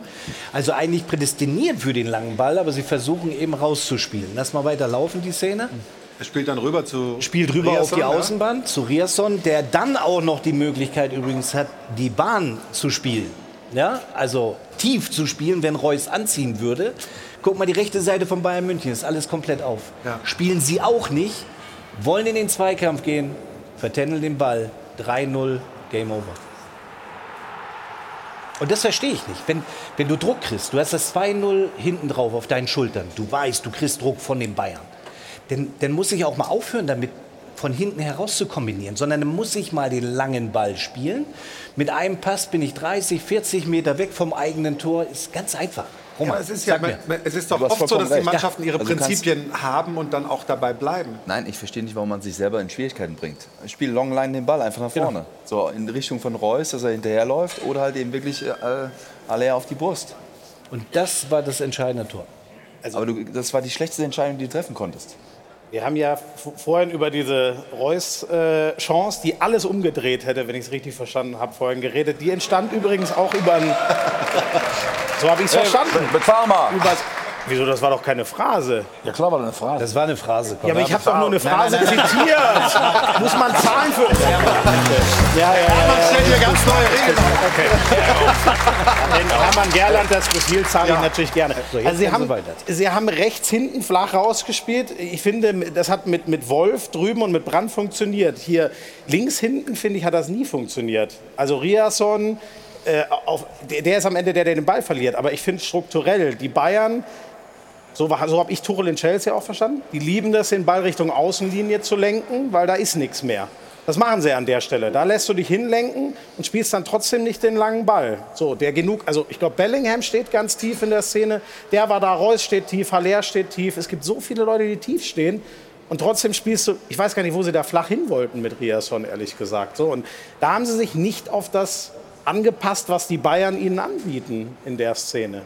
Also eigentlich prädestiniert für den langen Ball, aber sie versuchen eben rauszuspielen. Lass mal weiter laufen, die Szene. Er spielt dann rüber zu. Spielt rüber auf Riasson, die ja. Außenbahn zu Riasson, der dann auch noch die Möglichkeit übrigens hat, die Bahn zu spielen. Ja, also tief zu spielen, wenn Reus anziehen würde. Guck mal, die rechte Seite von Bayern München ist alles komplett auf. Ja. Spielen sie auch nicht, wollen in den Zweikampf gehen, vertändeln den Ball, 3-0, Game Over. Und das verstehe ich nicht. Wenn, wenn du Druck kriegst, du hast das 2-0 hinten drauf auf deinen Schultern, du weißt, du kriegst Druck von den Bayern, dann, dann muss ich auch mal aufhören, damit von hinten heraus zu kombinieren, sondern dann muss ich mal den langen Ball spielen. Mit einem Pass bin ich 30, 40 Meter weg vom eigenen Tor. Ist ganz einfach. Roman, Ja, es ist, ja, sag mir. es ist doch oft so, dass die recht. Mannschaften ihre Also Prinzipien haben und dann auch dabei bleiben. Nein, ich verstehe nicht, warum man sich selber in Schwierigkeiten bringt. Ich spiele Longline den Ball einfach nach vorne. So in Richtung von Reus, dass er hinterherläuft oder halt eben wirklich äh, Aller auf die Brust. Und das war das entscheidende Tor. Aber du, das war die schlechteste Entscheidung, die du treffen konntest. Wir haben ja vorhin über diese Reus-Chance, die alles umgedreht hätte, wenn ich es richtig verstanden habe, vorhin geredet. Die entstand übrigens auch über ein. so habe ich es verstanden. Bezahl mal. Übers, wieso, das war doch keine Phrase. Ja klar war das eine Frage. Das war eine Phrase. komm. Ja, aber ich habe doch nur eine Phrase zitiert. Muss man zahlen für. Ja, ja, ja. Man stellt hier ganz neue Regeln auf. Den Hermann Gerland, das Profil zahle ich natürlich gerne. jetzt also Sie haben, so weiter. Sie haben rechts hinten flach rausgespielt. Ich finde, das hat mit, mit Wolf drüben und mit Brand funktioniert. Hier links hinten, finde ich, hat das nie funktioniert. Also Riasson, äh, auf, der, der ist am Ende der, der den Ball verliert. Aber ich finde strukturell, die Bayern, so, so habe ich Tuchel in Chelsea auch verstanden, die lieben das, den Ball Richtung Außenlinie zu lenken, weil da ist nichts mehr. Das machen sie an der Stelle. Da lässt du dich hinlenken und spielst dann trotzdem nicht den langen Ball. So, der genug, also ich glaube, Bellingham steht ganz tief in der Szene. Der war da, Reus steht tief, Haller steht tief. Es gibt so viele Leute, die tief stehen. Und trotzdem spielst du, ich weiß gar nicht, wo sie da flach hin wollten mit Riasson, ehrlich gesagt. So, und da haben sie sich nicht auf das angepasst, was die Bayern ihnen anbieten in der Szene.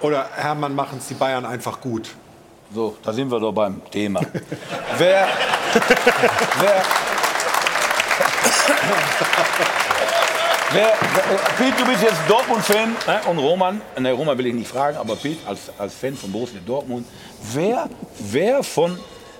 Oder Hermann machen es die Bayern einfach gut. So, da sind wir doch beim Thema. wer, wer, wer, Piet, du bist jetzt Dortmund-Fan ne? und Roman, ne, Roman will ich nicht fragen, aber Piet als, als Fan von Borussia Dortmund, wer, wer von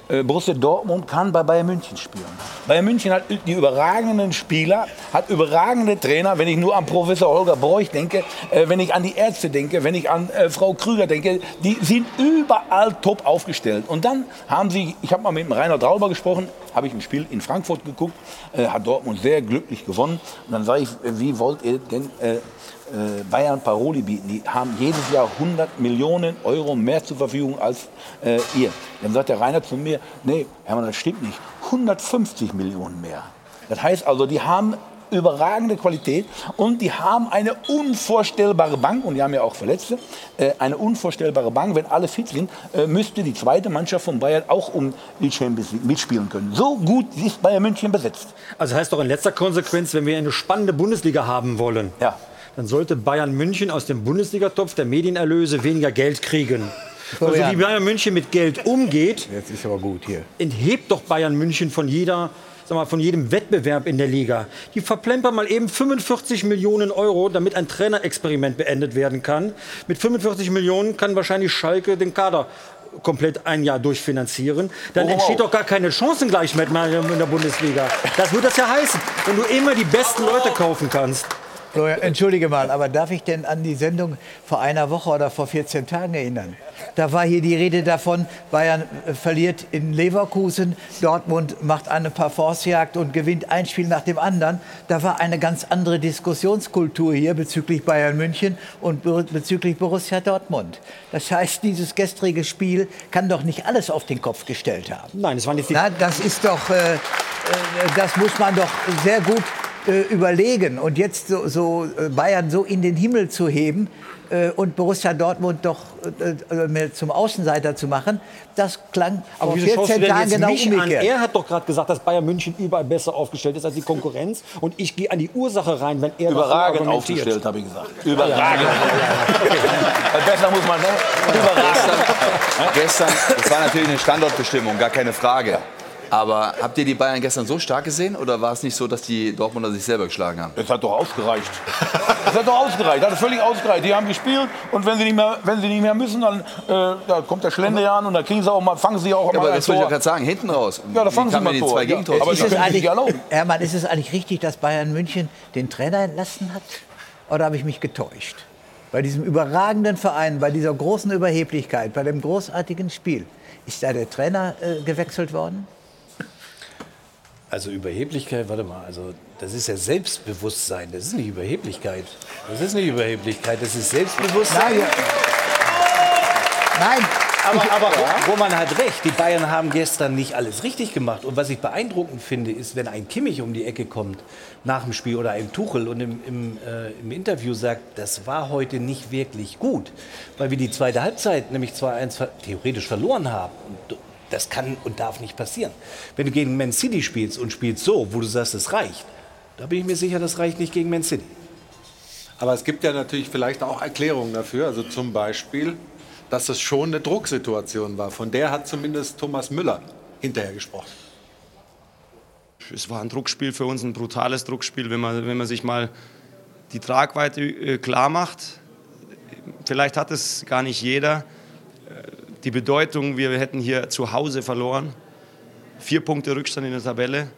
Borussia Dortmund kann bei Bayern München spielen? Bayern München hat die überragenden Spieler, hat überragende Trainer, wenn ich nur an Professor Holger Broich denke, äh, wenn ich an die Ärzte denke, wenn ich an äh, Frau Krüger denke, die sind überall top aufgestellt. Und dann haben sie, ich habe mal mit dem Rainer Trauber gesprochen, habe ich ein Spiel in Frankfurt geguckt, äh, hat Dortmund sehr glücklich gewonnen. Und dann sage ich, äh, wie wollt ihr denn äh, äh, Bayern Paroli bieten? Die haben jedes Jahr 100 Millionen Euro mehr zur Verfügung als äh, ihr. Dann sagt der Rainer zu mir, nee, Hermann, das stimmt nicht. 150 Millionen mehr. Das heißt also, die haben überragende Qualität und die haben eine unvorstellbare Bank und die haben ja auch Verletzte. Äh, eine unvorstellbare Bank, wenn alle fit sind, äh, müsste die zweite Mannschaft von Bayern auch um die Champions League mitspielen können. So gut ist Bayern München besetzt. Also heißt doch in letzter Konsequenz, wenn wir eine spannende Bundesliga haben wollen, ja. Dann sollte Bayern München aus dem Bundesligatopf der Medienerlöse weniger Geld kriegen. Also wie Bayern München mit Geld umgeht, Jetzt ist aber gut hier. enthebt doch Bayern München von jeder sag mal, von jedem Wettbewerb in der Liga. Die verplempern mal eben 45 Millionen Euro, damit ein Trainerexperiment beendet werden kann. Mit 45 Millionen kann wahrscheinlich Schalke den Kader komplett ein Jahr durchfinanzieren. Dann Warum entsteht doch gar keine Chancengleichheit mehr in der Bundesliga. Das würde das ja heißen, wenn du immer die besten Leute kaufen kannst. Florian, entschuldige mal, aber darf ich denn an die Sendung vor einer Woche oder vor 14 Tagen erinnern? Da war hier die Rede davon, Bayern äh, verliert in Leverkusen, Dortmund macht eine Parforcejagd und gewinnt ein Spiel nach dem anderen. Da war eine ganz andere Diskussionskultur hier bezüglich Bayern München und be- bezüglich Borussia Dortmund. Das heißt, dieses gestrige Spiel kann doch nicht alles auf den Kopf gestellt haben. Nein, das waren jetzt die Na, das ist doch, äh, äh, das muss man doch sehr gut äh, überlegen. Und jetzt so, so äh, Bayern so in den Himmel zu heben äh, und Borussia Dortmund doch äh, äh, mehr zum Außenseiter zu machen, das klang Aber vor wieso schaust du 14 denn Tagen genau mich an? umgekehrt. Er hat doch gerade gesagt, dass Bayern München überall besser aufgestellt ist als die Konkurrenz. Und ich gehe an die Ursache rein, wenn er Überragend aufgestellt, habe ich gesagt. Überragend. Besser muss man, ne? Überragend. Gestern, das war natürlich eine Standortbestimmung, gar keine Frage. Aber habt ihr die Bayern gestern so stark gesehen oder war es nicht so, dass die Dortmunder sich selber geschlagen haben? Das hat doch ausgereicht. Das hat doch ausgereicht. Das hat völlig ausgereicht. Die haben gespielt und wenn sie nicht mehr, wenn sie nicht mehr müssen, dann äh, da kommt der Schlendrian und da kriegen sie auch mal, fangen sie auch Ja, mal aber das wollte ich Tor. gerade sagen, hinten raus. Ja, da fangen sie mal die Tor. zwei Ja, Gegentore? aber ist, die es eigentlich. Hermann, ist es eigentlich richtig, dass Bayern München den Trainer entlassen hat? Oder habe ich mich getäuscht? Bei diesem überragenden Verein, bei dieser großen Überheblichkeit, bei dem großartigen Spiel, ist da der Trainer äh, gewechselt worden? Also Überheblichkeit, warte mal, also das ist ja Selbstbewusstsein, das ist nicht Überheblichkeit. Das ist nicht Überheblichkeit, das ist Selbstbewusstsein. Nein, Aber, aber wo, wo man hat recht, die Bayern haben gestern nicht alles richtig gemacht. Und was ich beeindruckend finde, ist, wenn ein Kimmich um die Ecke kommt nach dem Spiel oder ein Tuchel und im, im, äh, im Interview sagt, das war heute nicht wirklich gut, weil wir die zweite Halbzeit nämlich 2-1 ver theoretisch verloren haben. Und das kann und darf nicht passieren. Wenn du gegen Man City spielst und spielst so, wo du sagst, es reicht, da bin ich mir sicher, das reicht nicht gegen Man City. Aber es gibt ja natürlich vielleicht auch Erklärungen dafür. Also zum Beispiel, dass es schon eine Drucksituation war. Von der hat zumindest Thomas Müller hinterher gesprochen. Es war ein Druckspiel für uns, ein brutales Druckspiel, wenn man, wenn man sich mal die Tragweite äh, klar macht. Vielleicht hat es gar nicht jeder. Die Bedeutung, wir hätten hier zu Hause verloren. Vier Punkte Rückstand in der Tabelle.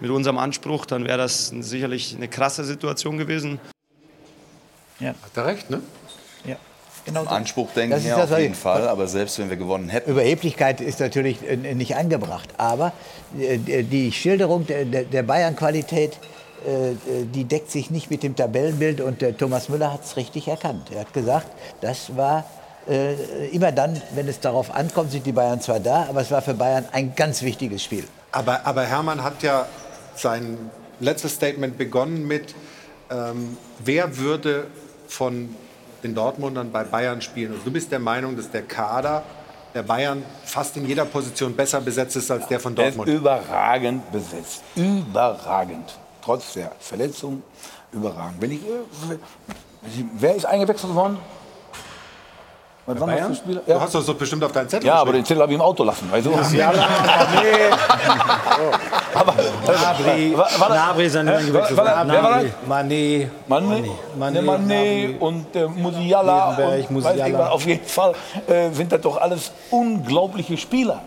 Mit unserem Anspruch, dann wäre das sicherlich eine krasse Situation gewesen. Hat er recht, ne? Ja, genau so. Anspruch denken Das ist wir das, auf jeden ich- Fall, aber selbst wenn wir gewonnen hätten, Überheblichkeit ist natürlich äh, nicht angebracht. Aber äh, die Schilderung der, Bayern-Qualität, äh, die deckt sich nicht mit dem Tabellenbild. Und Thomas Müller hat es richtig erkannt. Er hat gesagt, das war äh, immer dann, wenn es darauf ankommt, sind die Bayern zwar da, aber es war für Bayern ein ganz wichtiges Spiel. Aber, aber Hermann hat ja sein letztes Statement begonnen mit, ähm, wer würde von den Dortmundern bei Bayern spielen? Also du bist der Meinung, dass der Kader der Bayern fast in jeder Position besser besetzt ist als der von Er ist Dortmund. überragend besetzt. Überragend. Trotz der Verletzung überragend. Wenn ich, äh, wer ist eingewechselt worden? Was waren das für Spieler? Du hast das doch bestimmt auf deinen Zettel Ja, aber den Zettel habe ich im Auto lassen. Weißt du? Ja, nee. Nabri, War, war Nabri ist ein eingewechselt. war, war, wer war das? Mané, Mané, Mané, Mané, Gnabry. und äh, Musiala. Und, weiß ich Musiala. auf jeden Fall äh, sind das doch alles unglaubliche Spieler.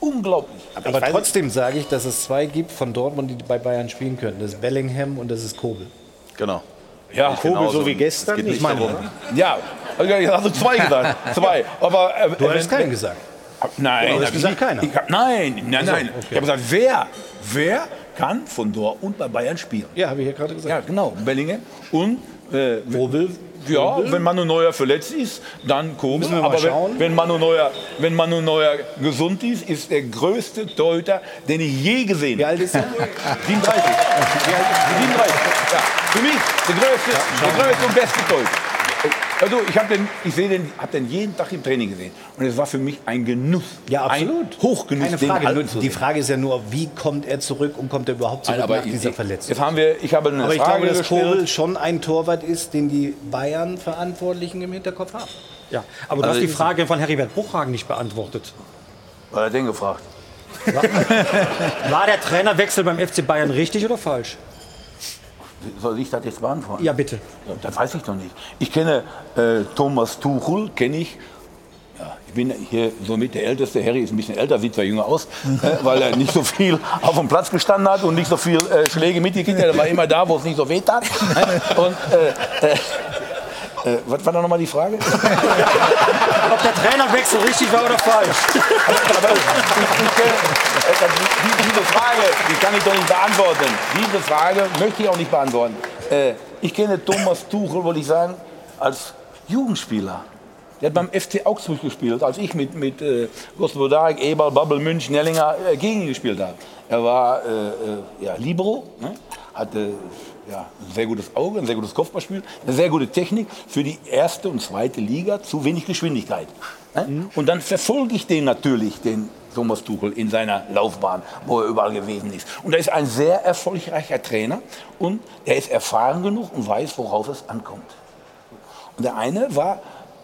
Unglaublich. Aber trotzdem sage ich, dass es zwei gibt von Dortmund, die bei Bayern spielen können. Das ist Bellingham und das ist Kobel. genau. Ja, Kobel so wie gestern? Ich meine, darum. ja, ja, also zwei gesagt. Zwei. Aber, äh, Du hast keinen gesagt. Nein, Du hast hab gesagt, keiner. Ich hab, nein, nein, so, nein. okay. Ich habe gesagt, wer, wer kann von Dortmund bei Bayern spielen? Ja, habe ich ja gerade gesagt. Ja, genau. Bellingham und äh, Kobel Ja, wenn Manu Neuer verletzt ist, dann mal Aber wenn, wenn, Manu Neuer, wenn Manu Neuer gesund ist, ist der größte Torhüter, den ich je gesehen habe. Wie alt ist er? 37. Wie alt ist 37. Ja, für mich der größte, der größte und beste Torhüter. Also ich habe den, ich sehe den, habe den jeden Tag im Training gesehen und es war für mich ein Genuss, Ja, absolut. ein Hochgenuss, Keine den Frage. Halten zu die. Frage ist ja nur, wie kommt er zurück und kommt er überhaupt zurück Nein, aber nach dieser Verletzung? Jetzt haben wir, ich habe eine aber ich Frage glaube, dass. Kobel schon ein Torwart ist, den die Bayern-Verantwortlichen im Hinterkopf haben. Ja, aber du Also hast die Frage von Heribert Bruchhagen nicht beantwortet. Wer hat den gefragt? War der Trainerwechsel beim FC Bayern richtig oder falsch? Soll ich das jetzt beantworten? Ja, bitte. Das weiß ich doch nicht. Ich kenne äh, Thomas Tuchel, kenne ich. Ja, ich bin hier somit der Älteste. Harry ist ein bisschen älter, sieht zwar jünger aus, äh, weil er nicht so viel auf dem Platz gestanden hat und nicht so viel äh, Schläge mitgekriegt hat. Er war immer da, wo es nicht so weh tat. Und, äh, was war da nochmal die Frage? Ob der Trainerwechsel richtig war oder falsch? Aber diese Frage, die kann ich doch nicht beantworten. Diese Frage möchte ich auch nicht beantworten. Äh, ich kenne Thomas Tuchel, wollte ich sagen, als Jugendspieler. Der hat beim FC Augsburg gespielt, als ich mit, mit äh, Gospodarik, Eberl, Babbel, München, Nellinger äh, gegen ihn gespielt habe. Er war äh, äh, ja, Libero, ne? hatte ja, ein sehr gutes Auge, ein sehr gutes Kopfballspiel, eine sehr gute Technik für die erste und zweite Liga, zu wenig Geschwindigkeit. Ne? Und dann verfolge ich den natürlich, den Thomas Tuchel, in seiner Laufbahn, wo er überall gewesen ist. Und er ist ein sehr erfolgreicher Trainer und er ist erfahren genug und weiß, worauf es ankommt. Und der eine war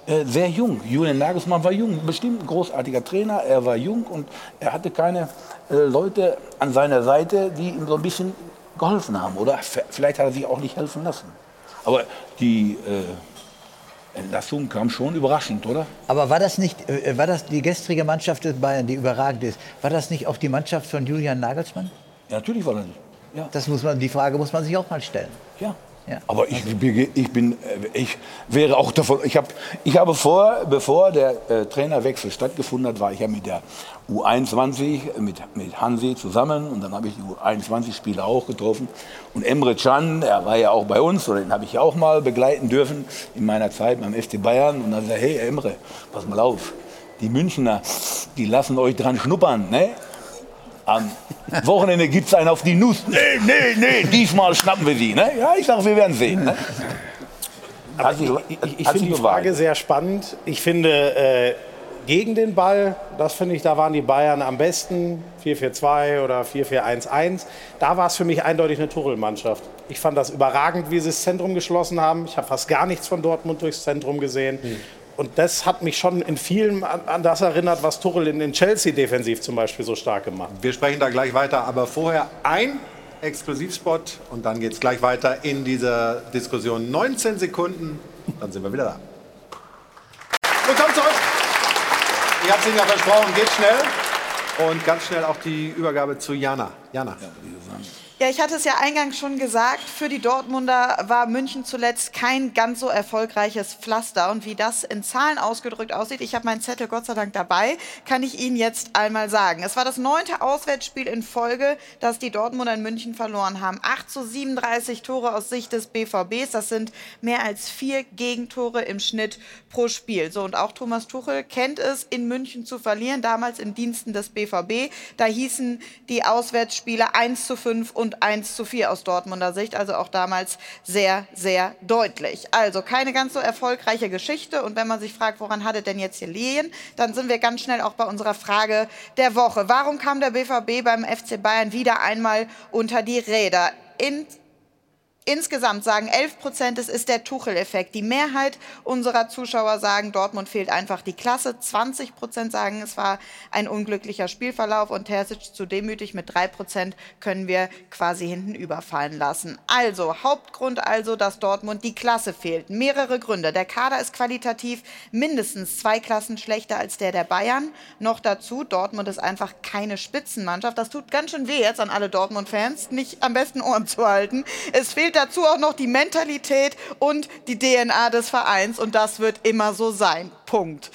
äh, sehr jung. Julian Nagelsmann war jung, bestimmt ein großartiger Trainer. Er war jung und er hatte keine äh, Leute an seiner Seite, die ihm so ein bisschen geholfen haben. Oder vielleicht hat er sich auch nicht helfen lassen. Aber die äh, Entlassung kam schon überraschend, oder? Aber war das nicht, äh, war das die gestrige Mannschaft des Bayern, die überragend ist, war das nicht auch die Mannschaft von Julian Nagelsmann? Ja, natürlich war das nicht. Ja. Das muss man, die Frage muss man sich auch mal stellen. Ja. Ja. Aber ich, bin- ich bin, äh, ich wäre auch davon, ich habe, ich habe vor, bevor der äh, Trainerwechsel stattgefunden hat, war ich ja mit der U21, mit, mit Hansi zusammen und dann habe ich die U21-Spieler auch getroffen. Und Emre Can, er war ja auch bei uns, oder den habe ich ja auch mal begleiten dürfen in meiner Zeit beim FC Bayern. Und dann sagte er, hey Emre, pass mal auf, die Münchner, die lassen euch dran schnuppern, ne? Am Wochenende gibt es einen auf die Nuss. Nee, nee, nee, diesmal schnappen wir sie. Ne? Ja, ich sage, wir werden sehen. Ne? Sich- Ich, ich sich finde die. Frage sehr spannend. Ich finde, äh, gegen den Ball, das finde ich, da waren die Bayern am besten. 4-4-2 oder 4-4-1-1. Da war es für mich eindeutig eine Tuchel-Mannschaft. Ich fand das überragend, wie sie das Zentrum geschlossen haben. Ich habe fast gar nichts von Dortmund durchs Zentrum gesehen. Und das hat mich schon in vielen an, an das erinnert, was Tuchel in, in Chelsea defensiv zum Beispiel so stark gemacht hat. Wir sprechen da gleich weiter, aber vorher ein Exklusivspot und dann geht es gleich weiter in dieser Diskussion. 19 Sekunden, dann sind wir wieder da. Willkommen zurück. Ich habe es Ihnen ja versprochen, geht schnell. Und ganz schnell auch die Übergabe zu Jana. Jana. Ja, ich hatte es ja eingangs schon gesagt, für die Dortmunder war München zuletzt kein ganz so erfolgreiches Pflaster. Und wie das in Zahlen ausgedrückt aussieht, ich habe meinen Zettel Gott sei Dank dabei, kann ich Ihnen jetzt einmal sagen. Es war das neunte Auswärtsspiel in Folge, das die Dortmunder in München verloren haben. 8 zu 37 Tore aus Sicht des BVBs, das sind mehr als vier Gegentore im Schnitt pro Spiel. So, und auch Thomas Tuchel kennt es, in München zu verlieren, damals in Diensten des BVB. Da hießen die Auswärtsspiele 1 zu 5 und 1 zu 4 aus Dortmunder Sicht, also auch damals sehr, sehr deutlich. Also keine ganz so erfolgreiche Geschichte. Und wenn man sich fragt, woran hat es denn jetzt hier liegen, dann sind wir ganz schnell auch bei unserer Frage der Woche. Warum kam der BVB beim FC Bayern wieder einmal unter die Räder? In Insgesamt sagen 11 Prozent, es ist der Tuchel-Effekt. Die Mehrheit unserer Zuschauer sagen, Dortmund fehlt einfach die Klasse. 20 Prozent sagen, es war ein unglücklicher Spielverlauf und Terzic zu demütig. Mit 3 Prozent können wir quasi hinten überfallen lassen. Also, Hauptgrund also, dass Dortmund die Klasse fehlt. Mehrere Gründe. Der Kader ist qualitativ mindestens zwei Klassen schlechter als der der Bayern. Noch dazu, Dortmund ist einfach keine Spitzenmannschaft. Das tut ganz schön weh jetzt an alle Dortmund-Fans, nicht am besten Ohren zu halten. Es fehlt dazu auch noch die Mentalität und die DNA des Vereins und das wird immer so sein. Punkt.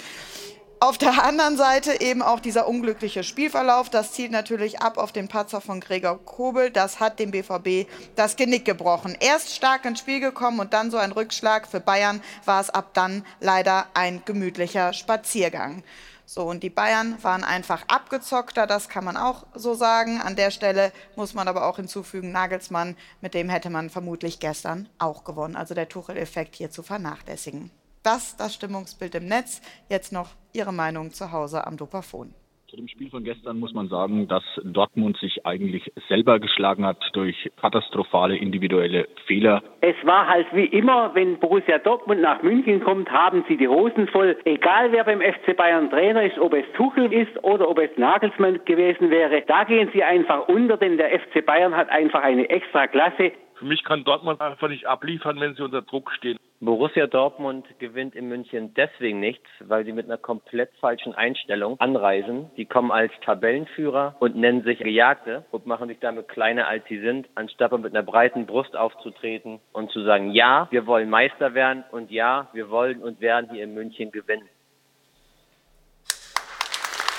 Auf der anderen Seite eben auch dieser unglückliche Spielverlauf. Das zielt natürlich ab auf den Patzer von Gregor Kobel. Das hat dem BVB das Genick gebrochen. Erst stark ins Spiel gekommen und dann so ein Rückschlag. Für Bayern war es ab dann leider ein gemütlicher Spaziergang. So, und die Bayern waren einfach abgezockter, das kann man auch so sagen. An der Stelle muss man aber auch hinzufügen, Nagelsmann, mit dem hätte man vermutlich gestern auch gewonnen. Also der Tuchel-Effekt hier zu vernachlässigen. Das, das Stimmungsbild im Netz. Jetzt noch Ihre Meinung zu Hause am Dopafon. Zu dem Spiel von gestern muss man sagen, dass Dortmund sich eigentlich selber geschlagen hat durch katastrophale individuelle Fehler. Es war halt wie immer, wenn Borussia Dortmund nach München kommt, haben sie die Hosen voll. Egal wer beim FC Bayern Trainer ist, ob es Tuchel ist oder ob es Nagelsmann gewesen wäre, da gehen sie einfach unter, denn der FC Bayern hat einfach eine extra Klasse. Für mich kann Dortmund einfach nicht abliefern, wenn sie unter Druck stehen. Borussia Dortmund gewinnt in München deswegen nichts, weil sie mit einer komplett falschen Einstellung anreisen. Die kommen als Tabellenführer und nennen sich Gejagte und machen sich damit kleiner als sie sind, anstatt mit einer breiten Brust aufzutreten und zu sagen, ja, wir wollen Meister werden und ja, wir wollen und werden hier in München gewinnen.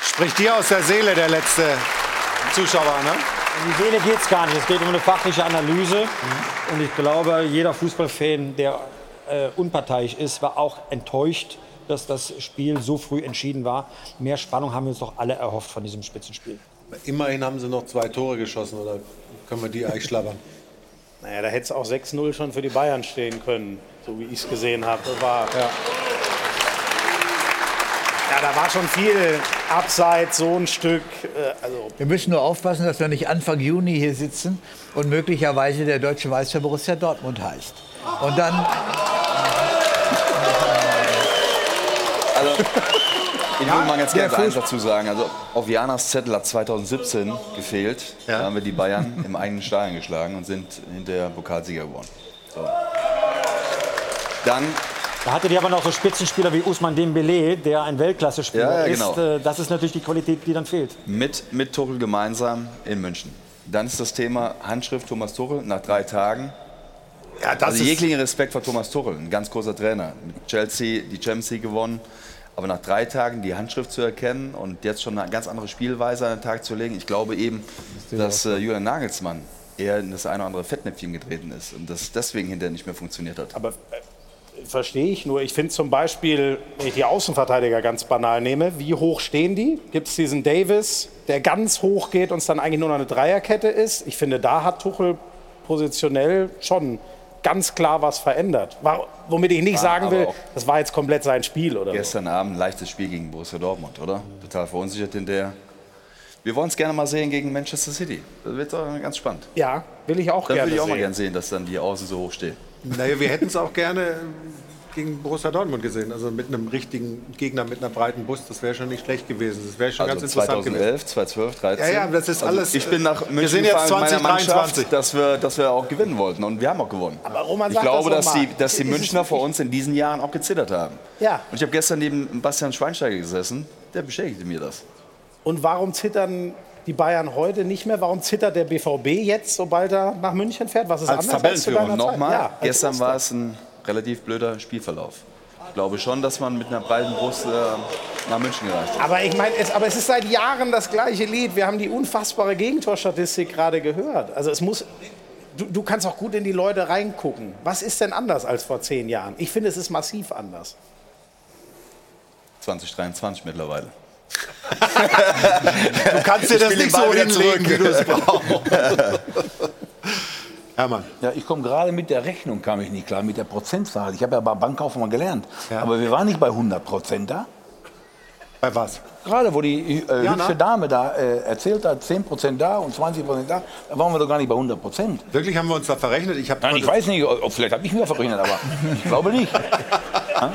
Spricht dir aus der Seele der letzte Zuschauer, ne? Um die Seele geht es gar nicht. Es geht um eine fachliche Analyse. Und ich glaube, jeder Fußballfan, der äh, unparteiisch ist, war auch enttäuscht, dass das Spiel so früh entschieden war. Mehr Spannung haben wir uns doch alle erhofft von diesem Spitzenspiel. Immerhin haben sie noch zwei Tore geschossen, oder können wir die eigentlich schlabbern? Naja, da hätte es auch 6-0 schon für die Bayern stehen können, so wie ich es gesehen habe. War, ja. ja, da war schon viel Abseits, so ein Stück. Äh, also Wir müssen nur aufpassen, dass wir nicht Anfang Juni hier sitzen und möglicherweise der deutsche Meister Borussia Dortmund heißt. Und dann. Ich will mal ganz gerne eins dazu sagen. Also, auf Janas Zettel hat 2017 gefehlt. Da haben wir die Bayern im eigenen Stadion geschlagen und sind hinterher Pokalsieger geworden. So. Dann Da hattet ihr aber noch so Spitzenspieler wie Usman Dembele, der ein Weltklasse-Spieler Ja, ja, genau. ist. Äh, Das ist natürlich die Qualität, die dann fehlt. mit, mit Tuchel gemeinsam in München. Dann ist das Thema Handschrift Thomas Tuchel nach drei Tagen. Ja, das also ist- jeglichen Respekt vor Thomas Tuchel, ein ganz großer Trainer. Mit Chelsea die Champions League gewonnen. Aber nach drei Tagen die Handschrift zu erkennen und jetzt schon eine ganz andere Spielweise an den Tag zu legen, ich glaube eben, dass äh, Julian Nagelsmann eher in das eine oder andere Fettnäpfchen getreten ist und das deswegen hinterher nicht mehr funktioniert hat. Aber äh, verstehe ich nur. Ich finde zum Beispiel, wenn ich die Außenverteidiger ganz banal nehme, wie hoch stehen die? Gibt es diesen Davis, der ganz hoch geht und es dann eigentlich nur noch eine Dreierkette ist? Ich finde, da hat Tuchel positionell schon ganz klar was verändert. War, womit ich nicht War sagen will, das war jetzt komplett sein Spiel oder so. Gestern Abend ein leichtes Spiel gegen Borussia Dortmund, oder? Total verunsichert hinterher. Wir wollen es gerne mal sehen gegen Manchester City. Das wird auch ganz spannend. Ja, will ich auch Dann gerne würde ich auch mal sehen. gerne sehen, dass dann die Außen so hoch stehen. Naja, wir hätten es auch gerne gegen Borussia Dortmund gesehen. Also mit einem richtigen Gegner, mit einer breiten Brust, das wäre schon nicht schlecht gewesen. Das wäre schon Also ganz interessant 2011, 2012, 2013. Ja, ja, das ist Also alles, ich bin nach äh, wir München sind jetzt gefahren mit meiner 2023. Mannschaft, dass wir, dass wir auch gewinnen wollten. Und wir haben auch gewonnen. Aber Roman, ich glaube, das dass die, dass die Münchner vor uns in diesen Jahren auch gezittert haben. Ja. Und ich habe gestern neben Bastian Schweinsteiger gesessen. Der bestätigte mir das. Und warum zittern die Bayern heute nicht mehr? Warum zittert der BVB jetzt, sobald er nach München fährt? Was ist Als anders als zu deiner? Nochmal, Ja, gestern war es ein relativ blöder Spielverlauf. Ich glaube schon, dass man mit einer breiten Brust äh, nach München gereicht hat. Aber ich meine, es, aber es ist seit Jahren das gleiche Lied. Wir haben die unfassbare Gegentorstatistik gerade gehört. Also es muss. Du, du kannst auch gut in die Leute reingucken. Was ist denn anders als vor zehn Jahren? Ich finde, es ist massiv anders. 2023 mittlerweile. Du kannst dir das nicht so hinlegen, zurück. wie du es brauchst. Hermann. Ja, ich komme gerade mit der Rechnung, kam ich nicht klar, mit der Prozentzahl. Ich habe ja bei Bankkaufmann gelernt. Aber wir waren nicht bei 100 Prozent da. Bei was? Gerade, wo die äh, Ja, hübsche na? Dame da äh, erzählt hat, 10 Prozent da und 20 Prozent da, da waren wir doch gar nicht bei 100 Prozent. Wirklich haben wir uns da verrechnet? Ich, Nein, ich weiß nicht, ob, vielleicht habe ich mir verrechnet, aber ich glaube nicht.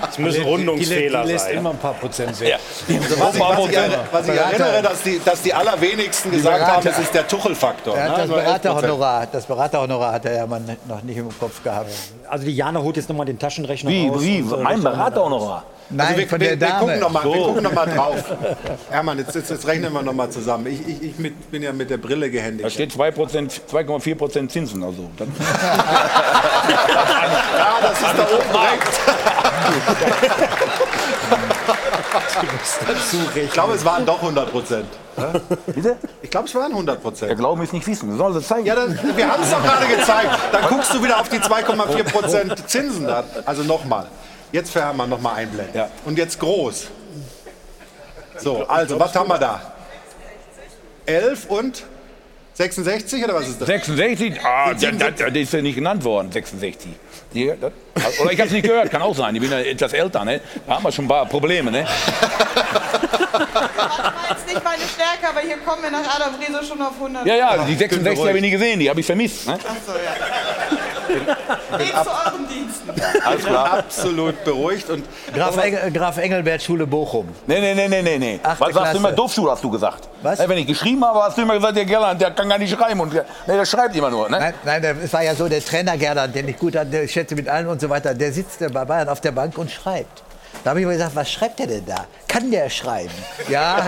Es müssen Rundungsfehler die, die lässt sein. immer ein paar Prozent weg. Ja. Was ich, was ich, was ich erinnere, dass die, dass die allerwenigsten gesagt haben, Berater. es ist der Tuchel-Faktor. Er ne? das 11%. Beraterhonorar, das Beraterhonorar hat der Hermann noch nicht im Kopf gehabt. Also die Jana holt jetzt nochmal den Taschenrechner Wie, raus. wie? äh, Mein Beraterhonorar. Nein, also wir, von wir, der wir Dame. gucken noch mal, wir So. gucken noch mal drauf. Hermann, jetzt, jetzt, jetzt rechnen wir noch mal zusammen. Ich, ich, ich mit, bin ja mit der Brille Da gehändigt. steht 2 Prozent, 2,4 Prozent Zinsen. Also. Ja, das ist da oben rechts. Ich glaube, es waren doch 100 Prozent. Bitte? Ich glaube, es waren 100 Prozent. Der Glauben ist nicht wissen. Wir sollen das zeigen. Ja, dann, wir haben es doch gerade gezeigt. Dann guckst du wieder auf die 2,4 Prozent Zinsen da. Also nochmal. Jetzt für Hermann nochmal einblenden. Und jetzt groß. So, also, was haben wir da? 11 und 66 oder was ist das? 66? Ah, der, der, der ist ja nicht genannt worden, 66. Die, das, oder ich habe es nicht gehört, kann auch sein. Ich bin ja etwas älter, ne? Da haben wir schon ein paar Probleme, ne? Das ist nicht meine Stärke, aber hier kommen wir nach Adam Riese schon auf 100. Ja, ja, die 66 habe ich nie gesehen, die habe ich vermisst. Ne? Achso, ja. Geht zu euren Diensten. Alles klar. Absolut beruhigt. Und Graf, Engel, Graf Engelbert, Schule Bochum. Nee, nee, nee, nee, nee, nee. Was sagst du immer? Doofschule hast du gesagt. Was? Wenn ich geschrieben habe, hast du immer gesagt, der Gerland, der kann gar nicht schreiben. Und, der- nee, der schreibt immer nur. Ne? Nein, nein, der- es war ja so, der Trainer Gerda, den ich gut hatte, ich schätze mit allen und so weiter, der sitzt bei Bayern auf der Bank und schreibt. Da habe ich mir gesagt, was schreibt der denn da? Kann der schreiben? Ja,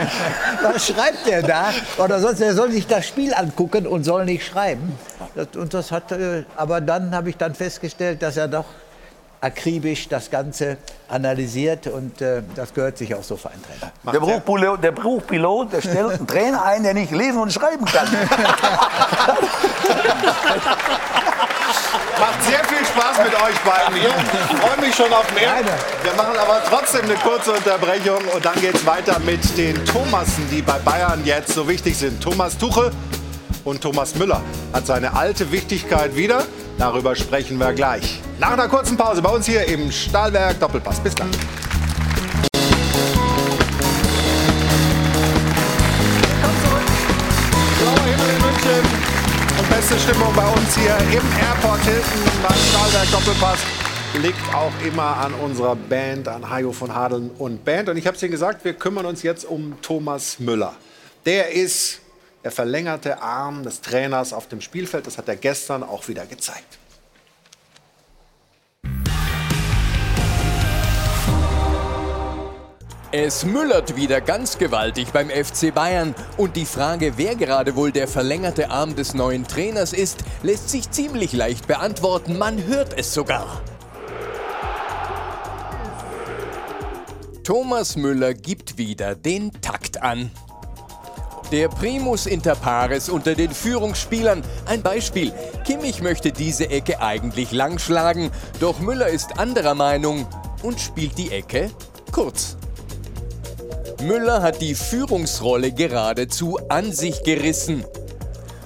was schreibt der da? Oder sonst, er soll sich das Spiel angucken und soll nicht schreiben. Das, und das hat, äh, aber dann habe ich dann festgestellt, dass er doch akribisch das Ganze analysiert und äh, das gehört sich auch so für einen Trainer. Der Bruchpilot, der Bruchpilot, der stellt einen Trainer ein, der nicht lesen und schreiben kann. Macht sehr viel Spaß mit euch beiden hier. Ich freue mich schon auf mehr. Wir machen aber trotzdem eine kurze Unterbrechung und dann geht es weiter mit den Thomassen, die bei Bayern jetzt so wichtig sind. Thomas Tuchel und Thomas Müller hat seine alte Wichtigkeit wieder. Darüber sprechen wir gleich. Nach einer kurzen Pause bei uns hier im Stahlwerk Doppelpass. Bis gleich. Beste Stimmung bei uns hier im Airport Hilton beim Stahlwerk Doppelpass. Liegt auch immer an unserer Band, an Hajo von Hadeln und Band. Und ich habe es Ihnen gesagt, wir kümmern uns jetzt um Thomas Müller. Der ist der verlängerte Arm des Trainers auf dem Spielfeld. Das hat er gestern auch wieder gezeigt. Es müllert wieder ganz gewaltig beim FC Bayern und die Frage, wer gerade wohl der verlängerte Arm des neuen Trainers ist, lässt sich ziemlich leicht beantworten. Man hört es sogar. Thomas Müller gibt wieder den Takt an. Der Primus inter pares unter den Führungsspielern. Ein Beispiel. Kimmich möchte diese Ecke eigentlich lang schlagen, doch Müller ist anderer Meinung und spielt die Ecke kurz. Müller hat die Führungsrolle geradezu an sich gerissen.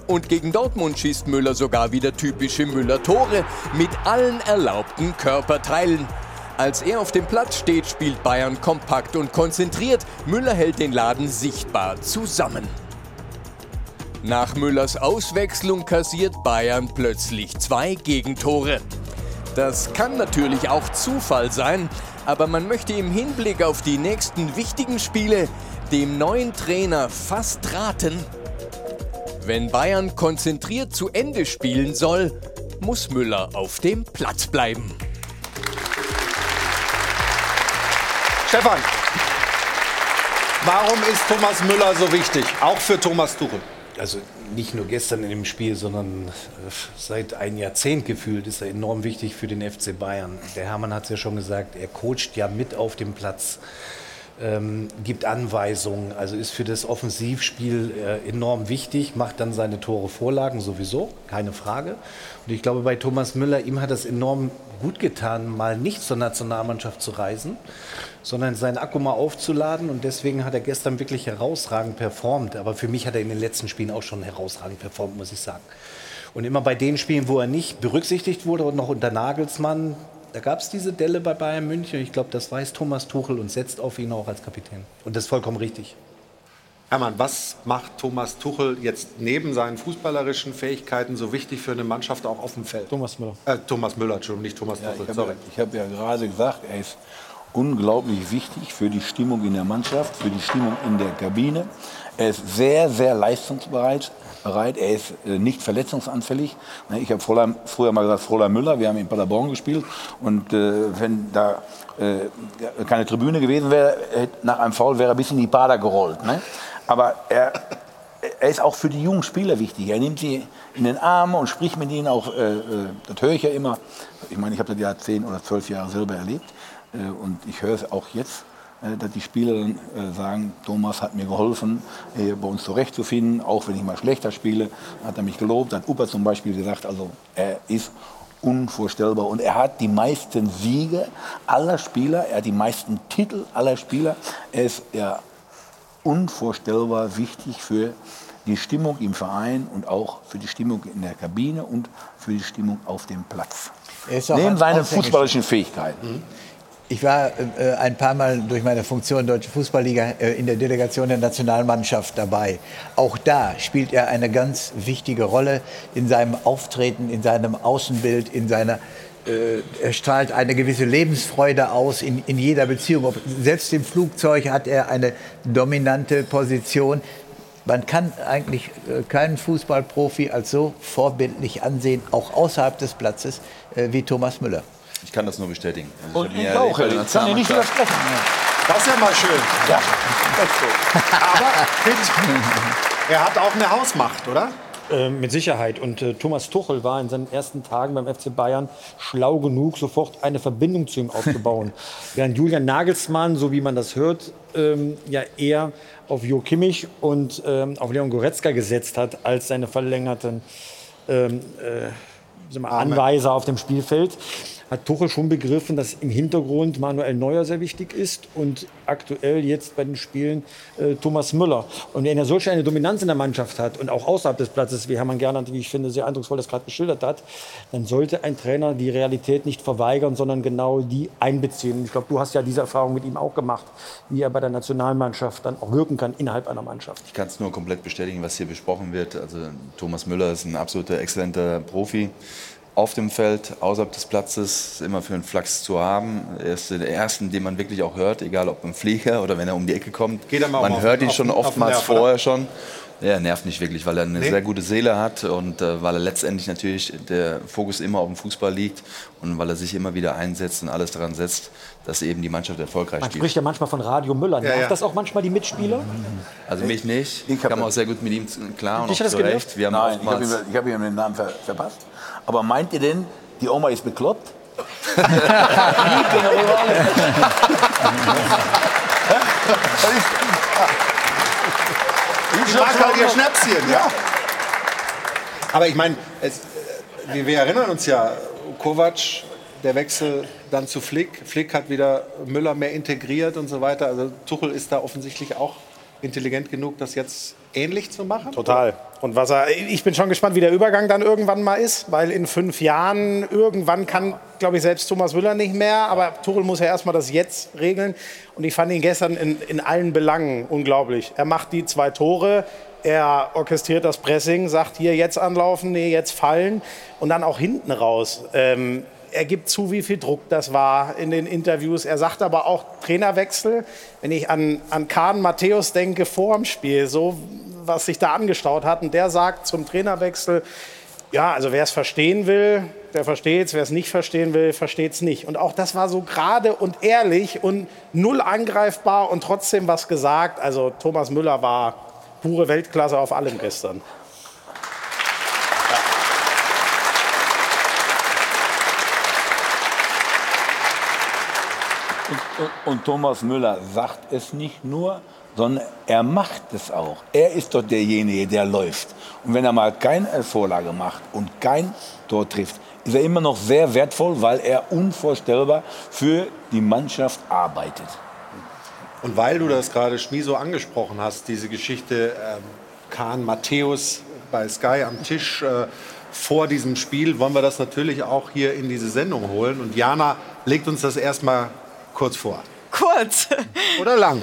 Und gegen Dortmund schießt Müller sogar wieder typische Müller-Tore mit allen erlaubten Körperteilen. Als er auf dem Platz steht, spielt Bayern kompakt und konzentriert. Müller hält den Laden sichtbar zusammen. Nach Müllers Auswechslung kassiert Bayern plötzlich zwei Gegentore. Das kann natürlich auch Zufall sein, aber man möchte im Hinblick auf die nächsten wichtigen Spiele dem neuen Trainer fast raten, wenn Bayern konzentriert zu Ende spielen soll, muss Müller auf dem Platz bleiben. Stefan, warum ist Thomas Müller so wichtig? Auch für Thomas Tuchel. Also nicht nur gestern in dem Spiel, sondern äh, seit ein Jahrzehnt gefühlt ist er enorm wichtig für den FC Bayern. Der Hermann hat es ja schon gesagt, er coacht ja mit auf dem Platz, ähm, gibt Anweisungen, also ist für das Offensivspiel äh, enorm wichtig, macht dann seine Tore Vorlagen sowieso, keine Frage. Und ich glaube, bei Thomas Müller, ihm hat es enorm gut getan, mal nicht zur Nationalmannschaft zu reisen, sondern seinen Akku mal aufzuladen. Und deswegen hat er gestern wirklich herausragend performt. Aber für mich hat er in den letzten Spielen auch schon herausragend performt, muss ich sagen. Und immer bei den Spielen, wo er nicht berücksichtigt wurde und noch unter Nagelsmann, da gab es diese Delle bei Bayern München. Ich glaube, das weiß Thomas Tuchel und setzt auf ihn auch als Kapitän. Und das ist vollkommen richtig. Hermann, was macht Thomas Tuchel jetzt neben seinen fußballerischen Fähigkeiten so wichtig für eine Mannschaft auch auf dem Feld? Thomas Müller. Äh, Thomas Müller, Entschuldigung, nicht Thomas Ja, Tuchel. ich habe Sorry. ja, ich hab ja gerade gesagt, er ist unglaublich wichtig für die Stimmung in der Mannschaft, für die Stimmung in der Kabine. Er ist sehr, sehr leistungsbereit. Bereit. Er ist äh, nicht verletzungsanfällig. Ich habe früher, mal gesagt, Fräulein Müller, wir haben in Paderborn gespielt. Und äh, wenn da äh, keine Tribüne gewesen wäre, nach einem Foul wäre er bis in die Bader gerollt. Ne? Aber er, er ist auch für die jungen Spieler wichtig. Er nimmt sie in den Arm und spricht mit ihnen auch, äh, äh, das höre ich ja immer. Ich meine, ich habe das ja zehn oder zwölf Jahre selber erlebt und ich höre es auch jetzt, äh, dass die Spieler dann äh, sagen, Thomas hat mir geholfen, äh, bei uns zurechtzufinden, auch wenn ich mal schlechter spiele, hat er mich gelobt. Hat Upa zum Beispiel gesagt, also er ist unvorstellbar und er hat die meisten Siege aller Spieler, er hat die meisten Titel aller Spieler. Er ist ja unvorstellbar wichtig für die Stimmung im Verein und auch für die Stimmung in der Kabine und für die Stimmung auf dem Platz. Neben ein seinen fußballischen Fähigkeiten. Ich war äh, ein paar Mal durch meine Funktion Deutsche Fußballliga äh, in der Delegation der Nationalmannschaft dabei. Auch da spielt er eine ganz wichtige Rolle in seinem Auftreten, in seinem Außenbild, in seiner äh, er strahlt eine gewisse Lebensfreude aus in, in jeder Beziehung. Selbst im Flugzeug hat er eine dominante Position. Man kann eigentlich äh, keinen Fußballprofi als so vorbildlich ansehen, auch außerhalb des Platzes, äh, wie Thomas Müller. Ich kann das nur bestätigen. Also Und ich ja auch, ich kann dir nicht widersprechen. Das ist ja mal schön. Ja. Aber er hat auch eine Hausmacht, oder? Äh, mit Sicherheit. Und äh, Thomas Tuchel war in seinen ersten Tagen beim FC Bayern schlau genug, sofort eine Verbindung zu ihm aufzubauen. Während Julian Nagelsmann, so wie man das hört, ähm, ja eher auf Jo Kimmich und ähm, auf Leon Goretzka gesetzt hat als seine verlängerten ähm, äh, Anweiser auf dem Spielfeld, hat Tuchel schon begriffen, dass im Hintergrund Manuel Neuer sehr wichtig ist und aktuell jetzt bei den Spielen äh, Thomas Müller. Und wenn er solch eine Dominanz in der Mannschaft hat und auch außerhalb des Platzes, wie Hermann Gernand, wie ich finde, sehr eindrucksvoll das gerade geschildert hat, dann sollte ein Trainer die Realität nicht verweigern, sondern genau die einbeziehen. Ich glaube, du hast ja diese Erfahrung mit ihm auch gemacht, wie er bei der Nationalmannschaft dann auch wirken kann innerhalb einer Mannschaft. Ich kann es nur komplett bestätigen, was hier besprochen wird. Also Thomas Müller ist ein absoluter exzellenter Profi. Auf dem Feld, außerhalb des Platzes, ist immer für einen Flachs zu haben. Er ist der Erste, den man wirklich auch hört, egal ob im Flieger oder wenn er um die Ecke kommt. Geht er mal man auf- hört ihn auf- schon auf den oftmals Nerv, oder? vorher schon. Ja, nervt nicht wirklich, weil er eine Nee? sehr gute Seele hat und äh, weil er letztendlich natürlich der Fokus immer auf dem Fußball liegt und weil er sich immer wieder einsetzt und alles daran setzt, dass eben die Mannschaft erfolgreich Man spielt. spricht ja manchmal von Radio Müller. Ja, Nervt ja. das auch manchmal die Mitspieler? Also mich nicht. Ich kam auch sehr gut mit ihm klar und Dich auch hat das zurecht. Wir haben Nein, ich habe ihm, ich hab ihm den Namen ver verpasst. Aber meint ihr denn, die Oma ist bekloppt? Ich mag halt ihr Schnäpschen, ja. Aber ich meine, wir, wir erinnern uns ja, Kovac, der Wechsel dann zu Flick. Flick hat wieder Müller mehr integriert und so weiter. Also Tuchel ist da offensichtlich auch intelligent genug, das jetzt ähnlich zu machen. Total. Und was er, ich bin schon gespannt, wie der Übergang dann irgendwann mal ist, weil in fünf Jahren irgendwann kann, glaube ich, selbst Thomas Müller nicht mehr. Aber Tuchel muss ja erstmal das Jetzt regeln. Und ich fand ihn gestern in, in allen Belangen unglaublich. Er macht die zwei Tore. Er orchestriert das Pressing, sagt hier jetzt anlaufen, nee, jetzt fallen und dann auch hinten raus. Ähm, er gibt zu, wie viel Druck das war in den Interviews. Er sagt aber auch Trainerwechsel. Wenn ich an, an Kahn Matthäus denke vor dem Spiel, so was sich da angestaut hat, und der sagt zum Trainerwechsel, ja, also wer es verstehen will, der versteht es, wer es nicht verstehen will, versteht es nicht. Und auch das war so gerade und ehrlich und null angreifbar und trotzdem was gesagt. Also Thomas Müller war pure Weltklasse auf allem gestern. Und, Thomas Müller sagt es nicht nur, sondern er macht es auch. Er ist doch derjenige, der läuft. Und wenn er mal keine Vorlage macht und kein Tor trifft, ist er immer noch sehr wertvoll, weil er unvorstellbar für die Mannschaft arbeitet. Und weil du das gerade Schmiso angesprochen hast, diese Geschichte ähm, Kahn Matthäus bei Sky am Tisch äh, vor diesem Spiel, wollen wir das natürlich auch hier in diese Sendung holen. Und Jana legt uns das erstmal kurz vor. Kurz. Oder lang?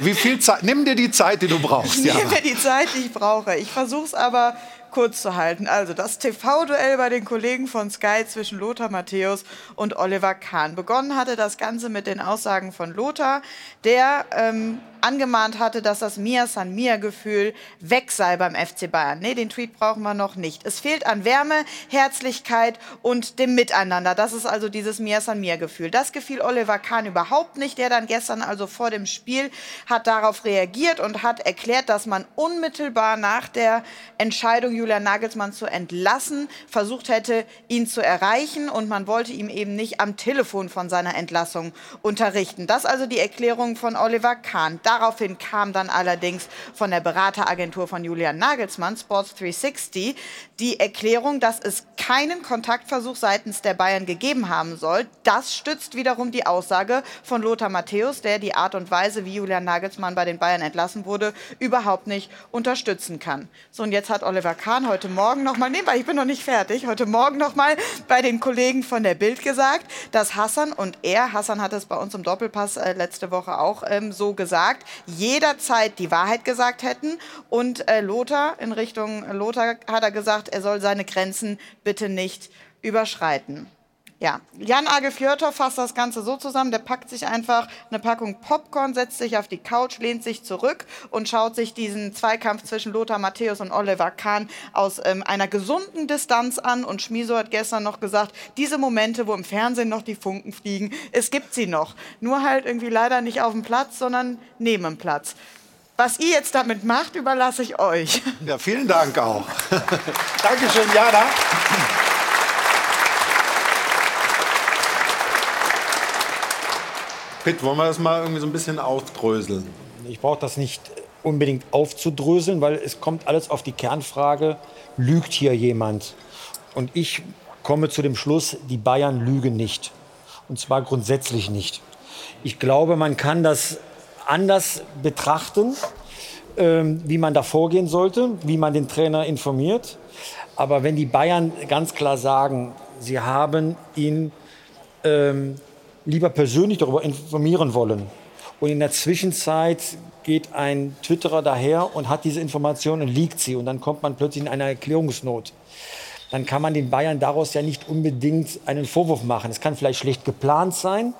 Wie viel Zeit? Nimm dir die Zeit, die du brauchst. Ich nehme mir die Zeit, die ich brauche. Ich versuche es aber kurz zu halten. Also das TV-Duell bei den Kollegen von Sky zwischen Lothar Matthäus und Oliver Kahn. Begonnen hatte das Ganze mit den Aussagen von Lothar, der ähm, angemahnt hatte, dass das Mia San Mia-Gefühl weg sei beim FC Bayern. Nee, den Tweet brauchen wir noch nicht. Es fehlt an Wärme, Herzlichkeit und dem Miteinander. Das ist also dieses Mia San Mia-Gefühl. Das gefiel Oliver Kahn überhaupt nicht. Der dann gestern also vor dem Spiel hat darauf reagiert und hat erklärt, dass man unmittelbar nach der Entscheidung, Julian Nagelsmann zu entlassen, versucht hätte, ihn zu erreichen und man wollte ihm eben nicht am Telefon von seiner Entlassung unterrichten. Das also die Erklärung von Oliver Kahn. Daraufhin kam dann allerdings von der Berateragentur von Julian Nagelsmann, Sports 360, die Erklärung, dass es keinen Kontaktversuch seitens der Bayern gegeben haben soll. Das stützt wiederum die Aussage von Lothar Matthäus, der die Art und Weise, wie Julian Nagelsmann bei den Bayern entlassen wurde, überhaupt nicht unterstützen kann. So, und jetzt hat Oliver Kahn heute Morgen noch mal, nee, weil ich bin noch nicht fertig, heute Morgen noch mal bei den Kollegen von der Bild gesagt, dass Hassan und er, Hassan hat es bei uns im Doppelpass äh, letzte Woche auch ähm, so gesagt, jederzeit die Wahrheit gesagt hätten. Und äh, Lothar, in Richtung Lothar hat er gesagt, er soll seine Grenzen bitte nicht überschreiten. Ja, Jan Age fasst das Ganze so zusammen, der packt sich einfach eine Packung Popcorn, setzt sich auf die Couch, lehnt sich zurück und schaut sich diesen Zweikampf zwischen Lothar Matthäus und Oliver Kahn aus ähm, einer gesunden Distanz an. Und Schmiso hat gestern noch gesagt, diese Momente, wo im Fernsehen noch die Funken fliegen, es gibt sie noch. Nur halt irgendwie leider nicht auf dem Platz, sondern neben dem Platz. Was ihr jetzt damit macht, überlasse ich euch. Ja, vielen Dank auch. Dankeschön, Jana. Pitt, wollen wir das mal irgendwie so ein bisschen aufdröseln? Ich brauche das nicht unbedingt aufzudröseln, weil es kommt alles auf die Kernfrage, lügt hier jemand? Und ich komme zu dem Schluss, die Bayern lügen nicht. Und zwar grundsätzlich nicht. Ich glaube, man kann das anders betrachten, ähm, wie man da vorgehen sollte, wie man den Trainer informiert. Aber wenn die Bayern ganz klar sagen, sie haben ihn ähm, lieber persönlich darüber informieren wollen. Und in der Zwischenzeit geht ein Twitterer daher und hat diese Information und liegt sie. Und dann kommt man plötzlich in eine Erklärungsnot. Dann kann man den Bayern daraus ja nicht unbedingt einen Vorwurf machen. Es kann vielleicht schlecht geplant sein,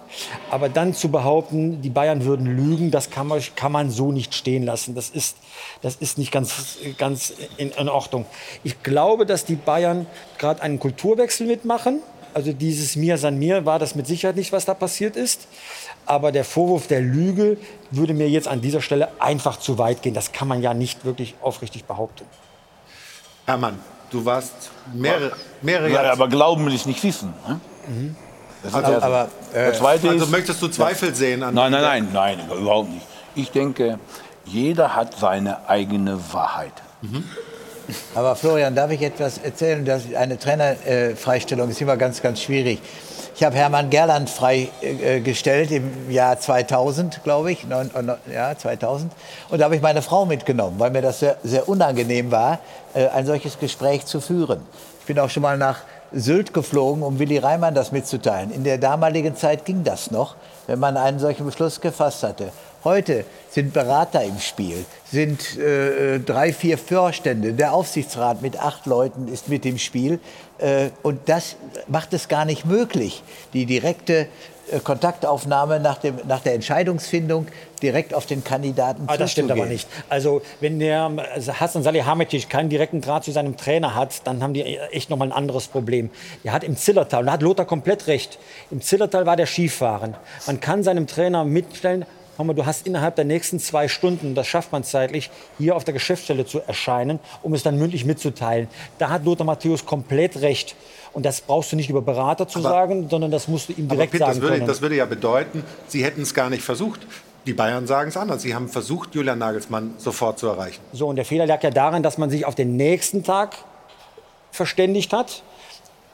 aber dann zu behaupten, die Bayern würden lügen, das kann man, kann man so nicht stehen lassen. Das ist, das ist nicht ganz, ganz in, in Ordnung. Ich glaube, dass die Bayern gerade einen Kulturwechsel mitmachen. Also dieses Mir san mir war das mit Sicherheit nicht, was da passiert ist. Aber der Vorwurf der Lüge würde mir jetzt an dieser Stelle einfach zu weit gehen. Das kann man ja nicht wirklich aufrichtig behaupten. Hermann, du warst mehrere, mehrere Ja, aber glauben will ich nicht wissen. Ne? Das ist Also, das. aber, das äh, Zweite also ist, möchtest du Zweifel sehen an Nein, nein, der- nein, nein, überhaupt nicht. Ich denke, jeder hat seine eigene Wahrheit. Aber Florian, darf ich etwas erzählen? Das eine Trainerfreistellung ist immer ganz, ganz schwierig. Ich habe Hermann Gerland freigestellt im Jahr 2000, glaube ich, äh, ja, 2000. Und da habe ich meine Frau mitgenommen, weil mir das sehr, sehr unangenehm war, äh, ein solches Gespräch zu führen. Ich bin auch schon mal nach Sylt geflogen, um Willy Reimann das mitzuteilen. In der damaligen Zeit ging das noch, wenn man einen solchen Beschluss gefasst hatte. Heute sind Berater im Spiel, sind äh, drei, vier Vorstände, der Aufsichtsrat mit acht Leuten ist mit im Spiel. Äh, und das macht es gar nicht möglich, die direkte äh, Kontaktaufnahme nach, dem, nach der Entscheidungsfindung direkt auf den Kandidaten Ah, das stimmt aber nicht. Also wenn der also Hassan Salihamidzic keinen direkten Draht zu seinem Trainer hat, dann haben die echt noch mal ein anderes Problem. Der hat im Zillertal, und da hat Lothar komplett recht, im Zillertal war der Skifahren. Man kann seinem Trainer mitstellen, mal, du hast innerhalb der nächsten zwei Stunden, das schafft man zeitlich, hier auf der Geschäftsstelle zu erscheinen, um es dann mündlich mitzuteilen. Da hat Lothar Matthäus komplett recht. Und das brauchst du nicht über Berater zu Aber- sagen, sondern das musst du ihm direkt Pitt, sagen das, würde, können. das würde ja bedeuten, sie hätten es gar nicht versucht. Die Bayern sagen es anders. Sie haben versucht, Julian Nagelsmann sofort zu erreichen. So, und der Fehler lag ja darin, dass man sich auf den nächsten Tag verständigt hat.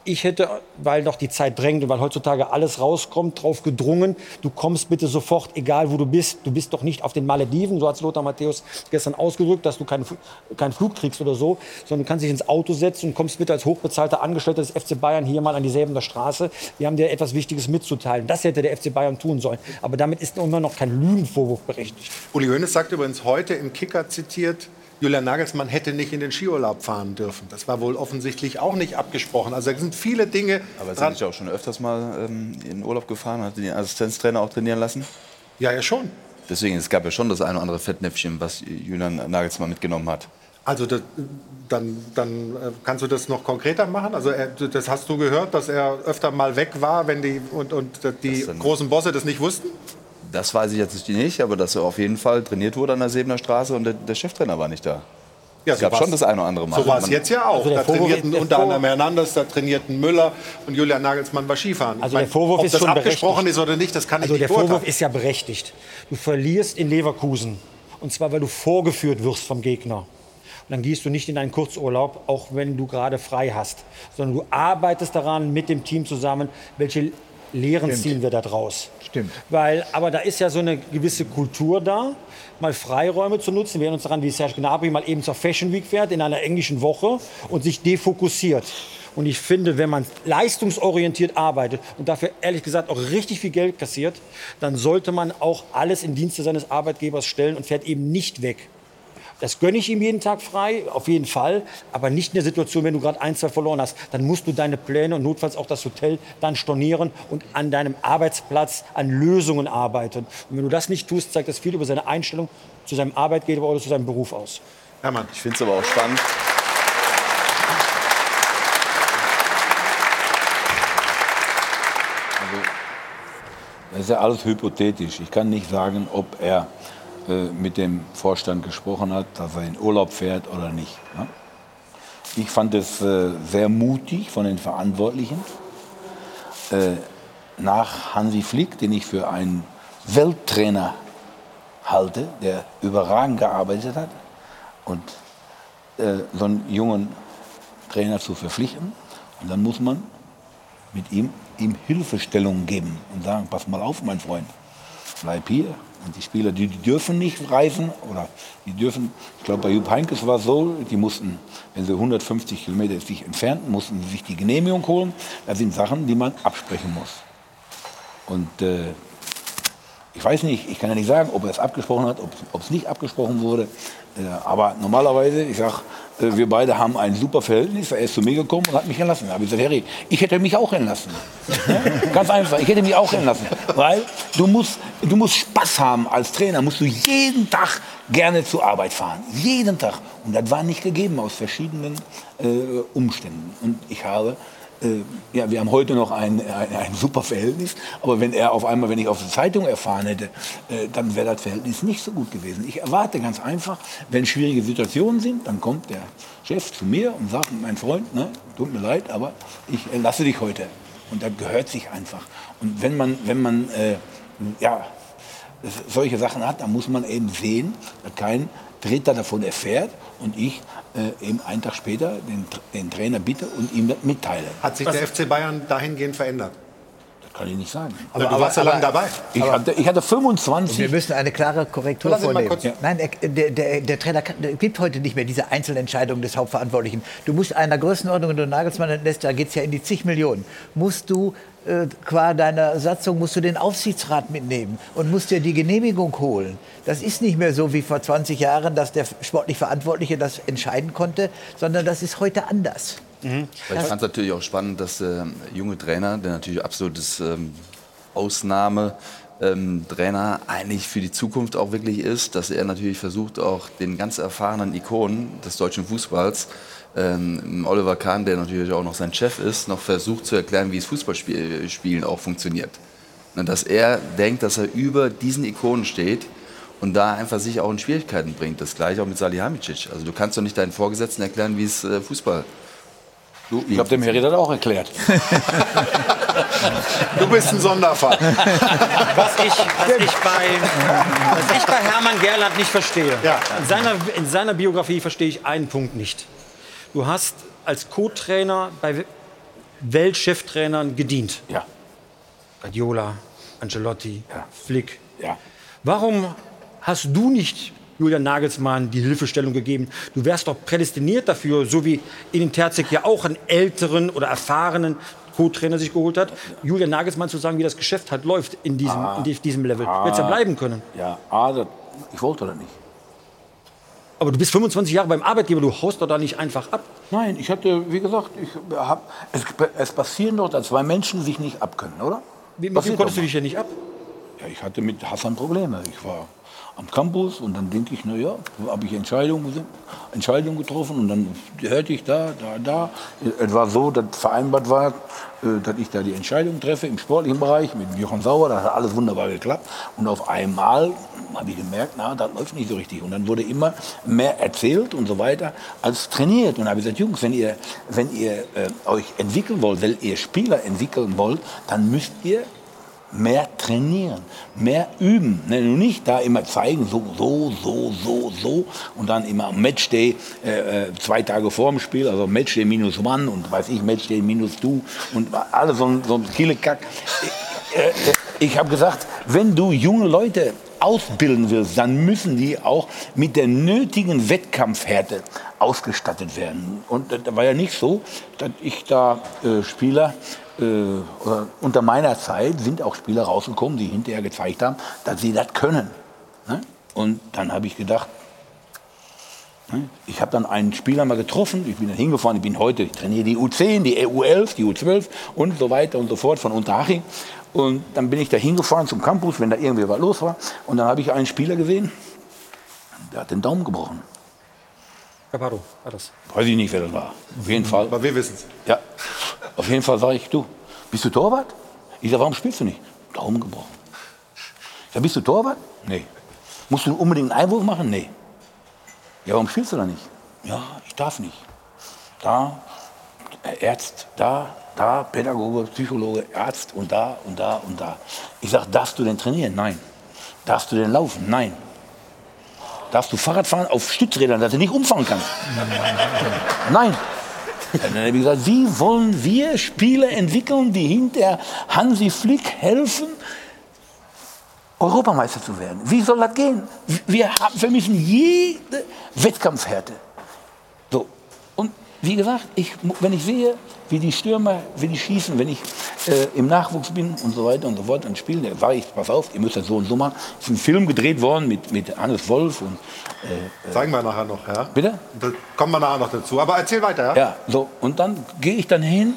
Ich hätte, weil noch die Zeit drängt und weil heutzutage alles rauskommt, darauf gedrungen, du kommst bitte sofort, egal wo du bist. Du bist doch nicht auf den Malediven, so hat Lothar Matthäus gestern ausgedrückt, dass du keinen, keinen Flug kriegst oder so, sondern du kannst dich ins Auto setzen und kommst bitte als hochbezahlter Angestellter des FC Bayern hier mal an die Säbener Straße. Wir haben dir etwas Wichtiges mitzuteilen. Das hätte der FC Bayern tun sollen. Aber damit ist immer noch kein Lügenvorwurf berechtigt. Uli Hoeneß sagt übrigens heute im Kicker zitiert, Julian Nagelsmann hätte nicht in den Skiurlaub fahren dürfen. Das war wohl offensichtlich auch nicht abgesprochen. Also da sind viele Dinge Aber sind nicht auch schon öfters mal ähm, in Urlaub gefahren hat den Assistenztrainer auch trainieren lassen? Ja, ja schon. Deswegen, es gab ja schon das eine oder andere Fettnäpfchen, was Julian Nagelsmann mitgenommen hat. Also das, dann, dann äh, kannst du das noch konkreter machen. Also er, das hast du gehört, dass er öfter mal weg war, wenn die und, und die großen Bosse das nicht wussten. Das weiß ich jetzt nicht, aber dass er auf jeden Fall trainiert wurde an der Sebener Straße und der, der Cheftrainer war nicht da. Ja, es gab war's- schon das eine oder andere Mal. So war es jetzt ja auch. Also der da trainierten der unter anderem Hernandez, da trainierten Müller und Julian Nagelsmann war Skifahren. Ich Also der Vorwurf ob ist das schon abgesprochen berechtigt. ist oder nicht, das kann Also ich der nicht Vorwurf ist ja berechtigt. Du verlierst in Leverkusen. Und zwar, weil du vorgeführt wirst vom Gegner. Und dann gehst du nicht in einen Kurzurlaub, auch wenn du gerade frei hast, sondern du arbeitest daran mit dem Team zusammen, welche Lehren Stimmt. ziehen wir da draus. Stimmt. Weil, aber da ist ja so eine gewisse Kultur da, mal Freiräume zu nutzen. Wir erinnern uns daran, wie Serge Gnabry mal eben zur Fashion Week fährt in einer englischen Woche und sich defokussiert. Und ich finde, wenn man leistungsorientiert arbeitet und dafür ehrlich gesagt auch richtig viel Geld kassiert, dann sollte man auch alles in Dienste seines Arbeitgebers stellen und fährt eben nicht weg. Das gönne ich ihm jeden Tag frei, auf jeden Fall. Aber nicht in der Situation, wenn du gerade ein, zwei verloren hast. Dann musst du deine Pläne und notfalls auch das Hotel dann stornieren und an deinem Arbeitsplatz an Lösungen arbeiten. Und wenn du das nicht tust, zeigt das viel über seine Einstellung zu seinem Arbeitgeber oder zu seinem Beruf aus. Hermann. Ich finde es aber auch spannend. Das ist ja alles hypothetisch. Ich kann nicht sagen, ob er äh, mit dem Vorstand gesprochen hat, dass er in Urlaub fährt oder nicht. Ne? Ich fand es äh, sehr mutig von den Verantwortlichen. Äh, nach Hansi Flick, den ich für einen Welttrainer halte, der überragend gearbeitet hat, und äh, so einen jungen Trainer zu verpflichten. Und dann muss man mit ihm, ihm Hilfestellung geben und sagen, pass mal auf, mein Freund, bleib hier. Und die Spieler, die, die dürfen nicht reisen oder die dürfen, ich glaube bei Jupp Heynckes war es so, die mussten, wenn sie 150 Kilometer sich entfernten, mussten sie sich die Genehmigung holen. Das sind Sachen, die man absprechen muss. Und äh, ich weiß nicht, ich kann ja nicht sagen, ob er es abgesprochen hat, ob es nicht abgesprochen wurde. Äh, aber normalerweise, ich sag, äh, wir beide haben ein super Verhältnis. Er ist zu mir gekommen und hat mich entlassen. Da habe ich gesagt, Harry, ich hätte mich auch entlassen. Ganz einfach, ich hätte mich auch entlassen. Weil du musst, du musst Spaß haben als Trainer, musst du jeden Tag gerne zur Arbeit fahren. Jeden Tag. Und das war nicht gegeben aus verschiedenen äh, Umständen. Und ich habe äh, ja, wir haben heute noch ein, ein, ein super Verhältnis, aber wenn er auf einmal, wenn ich auf der Zeitung erfahren hätte, äh, dann wäre das Verhältnis nicht so gut gewesen. Ich erwarte ganz einfach, wenn schwierige Situationen sind, dann kommt der Chef zu mir und sagt, mein Freund, ne, tut mir leid, aber ich lasse dich heute. Und das gehört sich einfach. Und wenn man, wenn man äh, ja, solche Sachen hat, dann muss man eben sehen, dass kein Dritter davon erfährt und ich äh, eben einen Tag später den, den Trainer bitte und ihm das mitteile. Hat sich der FC Bayern dahingehend verändert? Kann ich nicht sagen. Aber, du warst ja lange dabei. Ich hatte, ich hatte 25. Wir müssen eine klare Korrektur Lass vornehmen. kurz- Ja. Nein, er- der, der, der Trainer kann, der gibt heute nicht mehr diese Einzelentscheidung des Hauptverantwortlichen. Du musst einer Größenordnung, wenn du Nagelsmann entlässt, da geht es ja in die zig Millionen, musst du äh, qua deiner Satzung musst du den Aufsichtsrat mitnehmen und musst dir die Genehmigung holen. Das ist nicht mehr so wie vor 20 Jahren, dass der sportlich Verantwortliche das entscheiden konnte, sondern das ist heute anders. Weil ich fand es natürlich auch spannend, dass der junge Trainer, der natürlich absolutes ähm, Ausnahme ähm, Trainer eigentlich für die Zukunft auch wirklich ist, dass er natürlich versucht, auch den ganz erfahrenen Ikonen des deutschen Fußballs, ähm, Oliver Kahn, der natürlich auch noch sein Chef ist, noch versucht zu erklären, wie es Fußballspielen auch funktioniert. Und dass er denkt, dass er über diesen Ikonen steht und da einfach sich auch in Schwierigkeiten bringt. Das gleiche auch mit Salihamidzic. Also du kannst doch nicht deinen Vorgesetzten erklären, wie es äh, Fußball Du, ich habe dem Harry das auch erklärt. Du bist ein Sonderfall. Was ich, was ich, bei, was ich bei Hermann Gerland nicht verstehe. In, seiner, in seiner Biografie verstehe ich einen Punkt nicht. Du hast als Co-Trainer bei Weltcheftrainern gedient. Ja. Guardiola, Ancelotti, Flick. Ja. Warum hast du nicht Julian Nagelsmann die Hilfestellung gegeben? Du wärst doch prädestiniert dafür, so wie Edin Terzic ja auch einen älteren oder erfahrenen Co-Trainer sich geholt hat, Julian Nagelsmann zu sagen, wie das Geschäft halt läuft in diesem, Ah. in diesem Level. Du hättest ja Ah. bleiben können. Ja, A, das, ich wollte das nicht. Aber du bist 25 Jahre beim Arbeitgeber, du haust doch da nicht einfach ab. Nein, ich hatte, wie gesagt, ich hab, es, es passieren doch, dass zwei Menschen sich nicht abkönnen, oder? Wie, mit wem konntest du dich ja nicht ab? Ja, ich hatte mit Hassan Probleme. Ich war am Campus und dann denke ich, naja, habe ich Entscheidungen Entscheidung getroffen und dann hörte ich da, da, da. Es war so, dass vereinbart war, äh, dass ich da die Entscheidung treffe im sportlichen Bereich mit Jochen Sauer. Das hat alles wunderbar geklappt. Und auf einmal habe ich gemerkt, na, das läuft nicht so richtig. Und dann wurde immer mehr erzählt und so weiter als trainiert. Und habe gesagt, Jungs, wenn ihr, wenn ihr äh, euch entwickeln wollt, wenn ihr Spieler entwickeln wollt, dann müsst ihr mehr trainieren, mehr üben. Ne, nicht da immer zeigen, so, so, so, so, so und dann immer Matchday äh, äh zwei Tage vor dem Spiel, also Matchday minus one und weiß ich, Matchday minus du und alles so, so ein Killekack. Ich, äh, äh, ich habe gesagt, wenn du junge Leute ausbilden willst, dann müssen die auch mit der nötigen Wettkampfhärte ausgestattet werden. Und da war ja nicht so, dass ich da äh, Spieler unter meiner Zeit sind auch Spieler rausgekommen, die hinterher gezeigt haben, dass sie das können. Ne? Und dann habe ich gedacht, ne? ich habe dann einen Spieler mal getroffen, ich bin dann hingefahren, ich bin heute, ich trainiere die U10, die U11, die U12 und so weiter und so fort von Unterhaching. Und dann bin ich da hingefahren zum Campus, wenn da irgendwie was los war. Und dann habe ich einen Spieler gesehen, der hat den Daumen gebrochen. Caparo war das. Weiß ich nicht, wer das war. Auf jeden Fall. Aber wir wissen es. Ja. Auf jeden Fall sage ich, du, bist du Torwart? Ich sage, warum spielst du nicht? Daumen gebrochen. Ich sage, bist du Torwart? Nee. Musst du unbedingt einen Einwurf machen? Nee. Ja, warum spielst du da nicht? Ja, ich darf nicht. Da, Ärzt, da, da, Pädagoge, Psychologe, Arzt und da und da und da. Ich sage, darfst du denn trainieren? Nein. Darfst du denn laufen? Nein. Darfst du Fahrrad fahren auf Stützrädern, dass du nicht umfahren kannst? Nein. Dann habe ich gesagt, wie wollen wir Spieler entwickeln, die hinter Hansi Flick helfen, Europameister zu werden? Wie soll das gehen? Wir vermissen jede Wettkampfhärte. Und wie gesagt, ich, wenn ich sehe, wie die Stürmer, wie die schießen, wenn ich äh, im Nachwuchs bin und so weiter und so fort, spielen, da sage ich, pass auf, ihr müsst das so und so machen. Es ist ein Film gedreht worden mit, mit Hannes Wolf und äh, Zeigen wir nachher noch, ja? Bitte? Da kommen wir nachher noch dazu. Aber erzähl weiter, ja? Ja, so. Und dann gehe ich dann hin,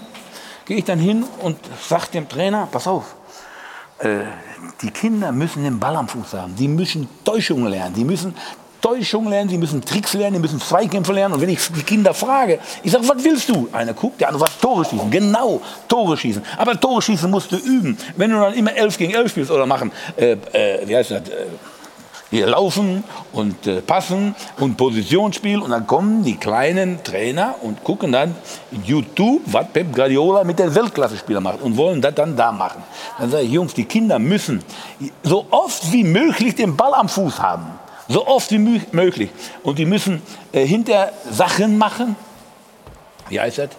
gehe ich dann hin und sage dem Trainer, pass auf, äh, die Kinder müssen den Ball am Fuß haben. Die müssen Täuschungen lernen. Die müssen Täuschung lernen, die müssen Tricks lernen, die müssen Zweikämpfe lernen. Und wenn ich die Kinder frage, ich sage, was willst du? Einer guckt, der andere sagt, Tore schießen. Genau, Tore schießen. Aber Tore schießen musst du üben. Wenn du dann immer 11 gegen 11 spielst oder machen, äh, äh, wie heißt das? Äh, hier laufen und äh, passen und Positionsspiel und dann kommen die kleinen Trainer und gucken dann in YouTube, was Pep Guardiola mit den Weltklasse-Spielern macht und wollen das dann da machen. Dann sage ich, Jungs, die Kinder müssen so oft wie möglich den Ball am Fuß haben. So oft wie möglich. Und die müssen äh, hinter Sachen machen. Wie heißt das?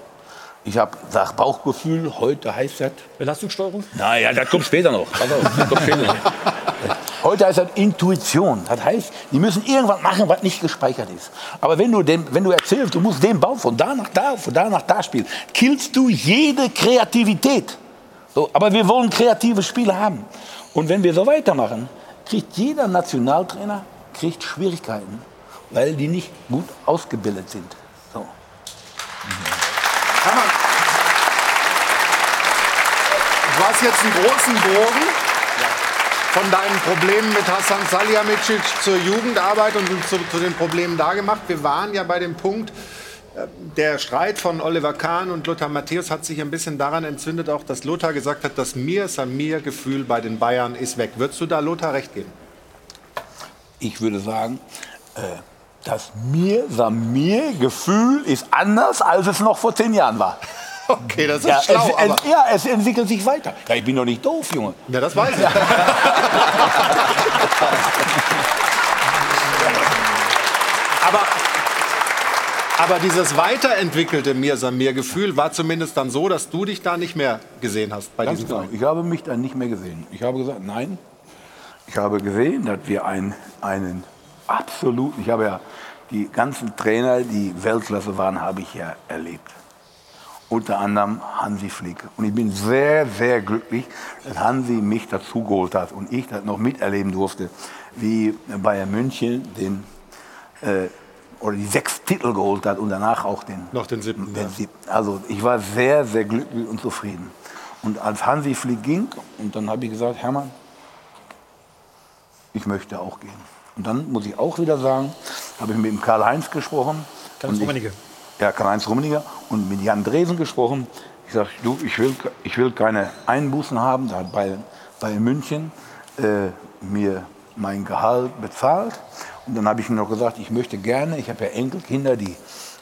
Ich habe sag Bauchgefühl, heute heißt das. Belastungssteuerung? Naja, das kommt später noch. Das kommt später noch. Heute heißt das Intuition. Das heißt, die müssen irgendwas machen, was nicht gespeichert ist. Aber wenn du, dem, wenn du erzählst, du musst den Bau von da nach da, von da nach da spielen, killst du jede Kreativität. So, aber wir wollen kreative Spiele haben. Und wenn wir so weitermachen, kriegt jeder Nationaltrainer kriegt Schwierigkeiten, weil die nicht gut ausgebildet sind. So. Du hast jetzt einen großen Bogen von deinen Problemen mit Hassan Salihamidzic zur Jugendarbeit und zu, zu, den Problemen da gemacht. Wir waren ja bei dem Punkt, äh, der Streit von Oliver Kahn und Lothar Matthäus hat sich ein bisschen daran entzündet, auch dass Lothar gesagt hat, das Mir-Samir-Gefühl bei den Bayern ist weg. Würdest du da Lothar recht geben? Ich würde sagen, äh, das Mir-Samir-Gefühl ist anders, als es noch vor zehn Jahren war. Okay, das ist ja, schlau. Es, es, ja, es entwickelt sich weiter. Ja, ich bin doch nicht doof, Junge. Ja, das weiß ich. aber, aber dieses weiterentwickelte Mir-Samir-Gefühl war zumindest dann so, dass du dich da nicht mehr gesehen hast bei Ganz diesem genau. Verein. Ich habe mich dann nicht mehr gesehen. Ich habe gesagt, nein, ich habe gesehen, dass wir ein, einen absoluten, ich habe ja die ganzen Trainer, die Weltklasse waren, habe ich ja erlebt. Unter anderem Hansi Flick. Und ich bin sehr, sehr glücklich, dass Hansi mich dazu geholt hat und ich das noch miterleben durfte, wie Bayern München den, äh, oder die sechs Titel geholt hat und danach auch den, Noch den siebten. den Ja. siebten. Also ich war sehr, sehr glücklich und zufrieden. Und als Hansi Flick ging, und dann habe ich gesagt, Hermann, ich möchte auch gehen. Und dann muss ich auch wieder sagen, habe ich mit dem Karl-Heinz gesprochen. Karl-Heinz Rummenigge. Ja, Karl-Heinz Rummenigge und mit Jan Dresen gesprochen. Ich sage, du, ich will, ich will keine Einbußen haben. Da hat bei, bei München äh, mir mein Gehalt bezahlt. Und dann habe ich ihm noch gesagt, ich möchte gerne, ich habe ja Enkelkinder, die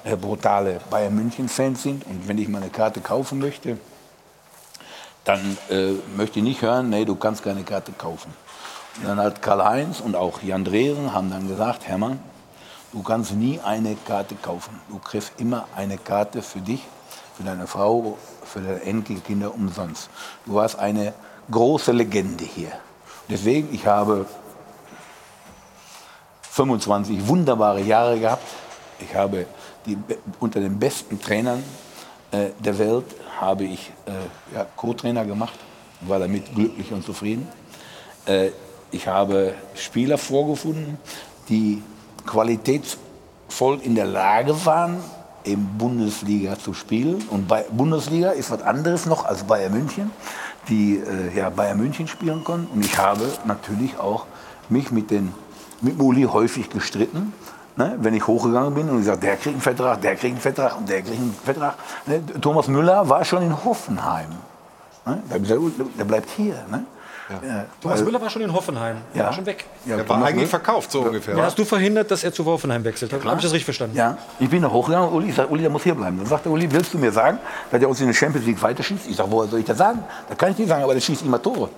äh, brutale Bayern München-Fans sind. Und wenn ich meine Karte kaufen möchte, dann äh, möchte ich nicht hören, nee, du kannst keine Karte kaufen. Dann hat Karl-Heinz und auch Jan Dresen haben dann gesagt, Hermann, du kannst nie eine Karte kaufen. Du kriegst immer eine Karte für dich, für deine Frau, für deine Enkelkinder umsonst. Du warst eine große Legende hier. Deswegen, ich habe 25 wunderbare Jahre gehabt. Ich habe die, unter den besten Trainern äh, der Welt habe ich äh, ja, Co-Trainer gemacht, war damit glücklich und zufrieden. Äh, ich habe Spieler vorgefunden, die qualitätsvoll in der Lage waren, in Bundesliga zu spielen. Und bei Bundesliga ist was anderes noch als Bayern München, die äh, ja, Bayern München spielen konnten. Und ich habe natürlich auch mich mit, den, mit Muli häufig gestritten. Ne, wenn ich hochgegangen bin und gesagt, der kriegt einen Vertrag, der kriegt einen Vertrag und der kriegt einen Vertrag. Ne, Thomas Müller war schon in Hoffenheim. Ne, der, bleibt hier. Ne? Ja. Thomas Also- Müller war schon in Hoffenheim. Der Ja. war schon weg. Ja, Der war Thomas eigentlich Müller- verkauft, so ungefähr. Ja, hast du verhindert, dass er zu Hoffenheim wechselt? Habe ich das richtig verstanden? Ja, ich bin da hochgegangen, Uli, ich sage, Uli, der muss hier bleiben. Dann sagt der Uli, willst du mir sagen, dass er uns in der Champions League weiterschießt? Ich sage, woher soll ich das sagen? Das kann ich nicht sagen, aber der schießt immer Tore.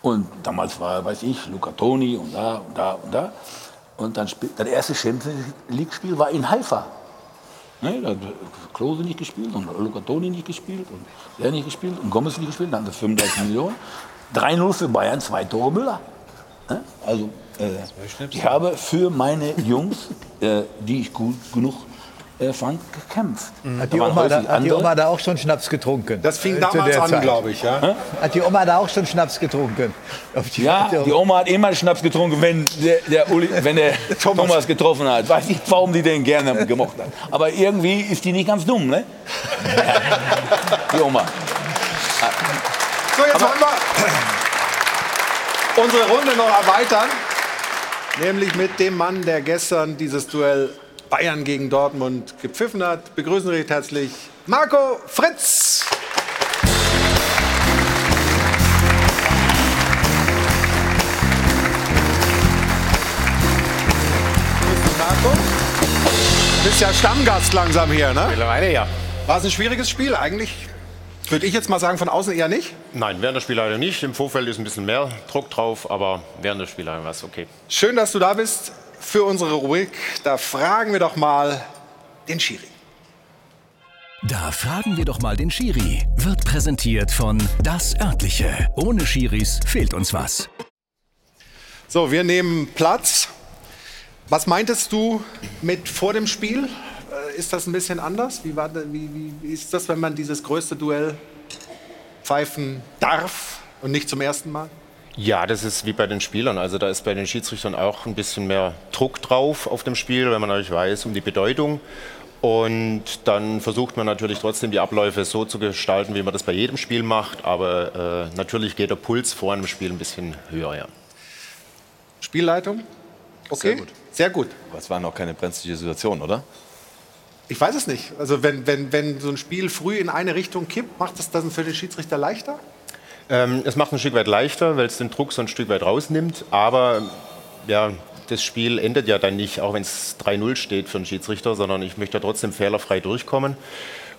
Und damals war, weiß ich, Luca Toni und da und da und da. Und dann spielt, das erste Champions League-Spiel war in Haifa. Ne, da hat Klose nicht gespielt und Luca Toni nicht gespielt und der nicht gespielt und Gomez nicht gespielt, dann hatten sie 35 Millionen. 3-0 für Bayern, zwei Tore Müller. Ne? Also, äh, ich habe für meine Jungs, äh, die ich gut genug äh, fand, gekämpft. Hat die, Oma da, häufig hat die. Oma da auch schon Schnaps getrunken? Das fing Äh, zu damals der an, Zeit? glaube ich, ja. Hat die Oma da auch schon Schnaps getrunken? Die Ja, die Oma hat immer Schnaps getrunken, wenn der, der, Uli, wenn der Thomas. getroffen hat. Weiß nicht, warum die den gerne gemocht hat. Aber irgendwie ist die nicht ganz dumm, ne? Die Oma. So, jetzt wollen wir unsere Runde noch erweitern. Nämlich mit dem Mann, der gestern dieses Duell Bayern gegen Dortmund gepfiffen hat. Begrüßen recht herzlich Marco Fritz. Marco. Du bist ja Stammgast langsam hier, ne? Mittlerweile ja. War es ein schwieriges Spiel eigentlich? Würde ich jetzt mal sagen, von außen eher nicht. Nein, während der Spielleitung nicht. Im Vorfeld ist ein bisschen mehr Druck drauf, aber während der Spielleitung war es okay. Schön, dass du da bist für unsere Rubrik. Da fragen wir doch mal den Schiri. Da fragen wir doch mal den Schiri. Wird präsentiert von Das Örtliche. Ohne Schiris fehlt uns was. So, wir nehmen Platz. Was meintest du mit vor dem Spiel? Ist das ein bisschen anders? Wie, war, wie, wie, wie ist das, wenn man dieses größte Duell pfeifen darf und nicht zum ersten Mal? Ja, das ist wie bei den Spielern. Also da ist bei den Schiedsrichtern auch ein bisschen mehr Druck drauf auf dem Spiel, wenn man natürlich weiß um die Bedeutung. Und dann versucht man natürlich trotzdem die Abläufe so zu gestalten, wie man das bei jedem Spiel macht. Aber äh, natürlich geht der Puls vor einem Spiel ein bisschen höher. Ja. Spielleitung? Okay, Sehr gut. sehr gut. Aber es war noch keine brenzliche Situation, oder? Ich weiß es nicht. Also wenn, wenn, wenn so ein Spiel früh in eine Richtung kippt, macht das dann für den Schiedsrichter leichter? Ähm, es macht ein Stück weit leichter, weil es den Druck so ein Stück weit rausnimmt. Aber ja, das Spiel endet ja dann nicht, auch wenn es 3-0 steht für einen Schiedsrichter, sondern ich möchte ja trotzdem fehlerfrei durchkommen.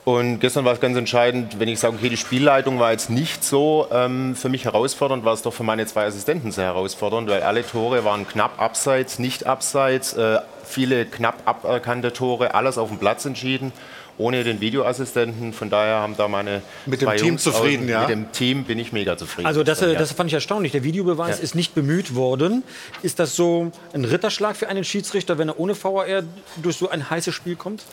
Und gestern war es ganz entscheidend, wenn ich sage, okay, die Spielleitung war jetzt nicht so ähm, für mich herausfordernd, war es doch für meine zwei Assistenten sehr herausfordernd, weil alle Tore waren knapp abseits, nicht abseits, äh, viele knapp aberkannte Tore, alles auf dem Platz entschieden, ohne den Videoassistenten. Von daher haben da meine Mit dem Team Jungs zufrieden, aus- ja? Mit dem Team bin ich mega zufrieden. Also das, äh, das fand ich erstaunlich. Der Videobeweis Ja. ist nicht bemüht worden. Ist das so ein Ritterschlag für einen Schiedsrichter, wenn er ohne VAR durch so ein heißes Spiel kommt?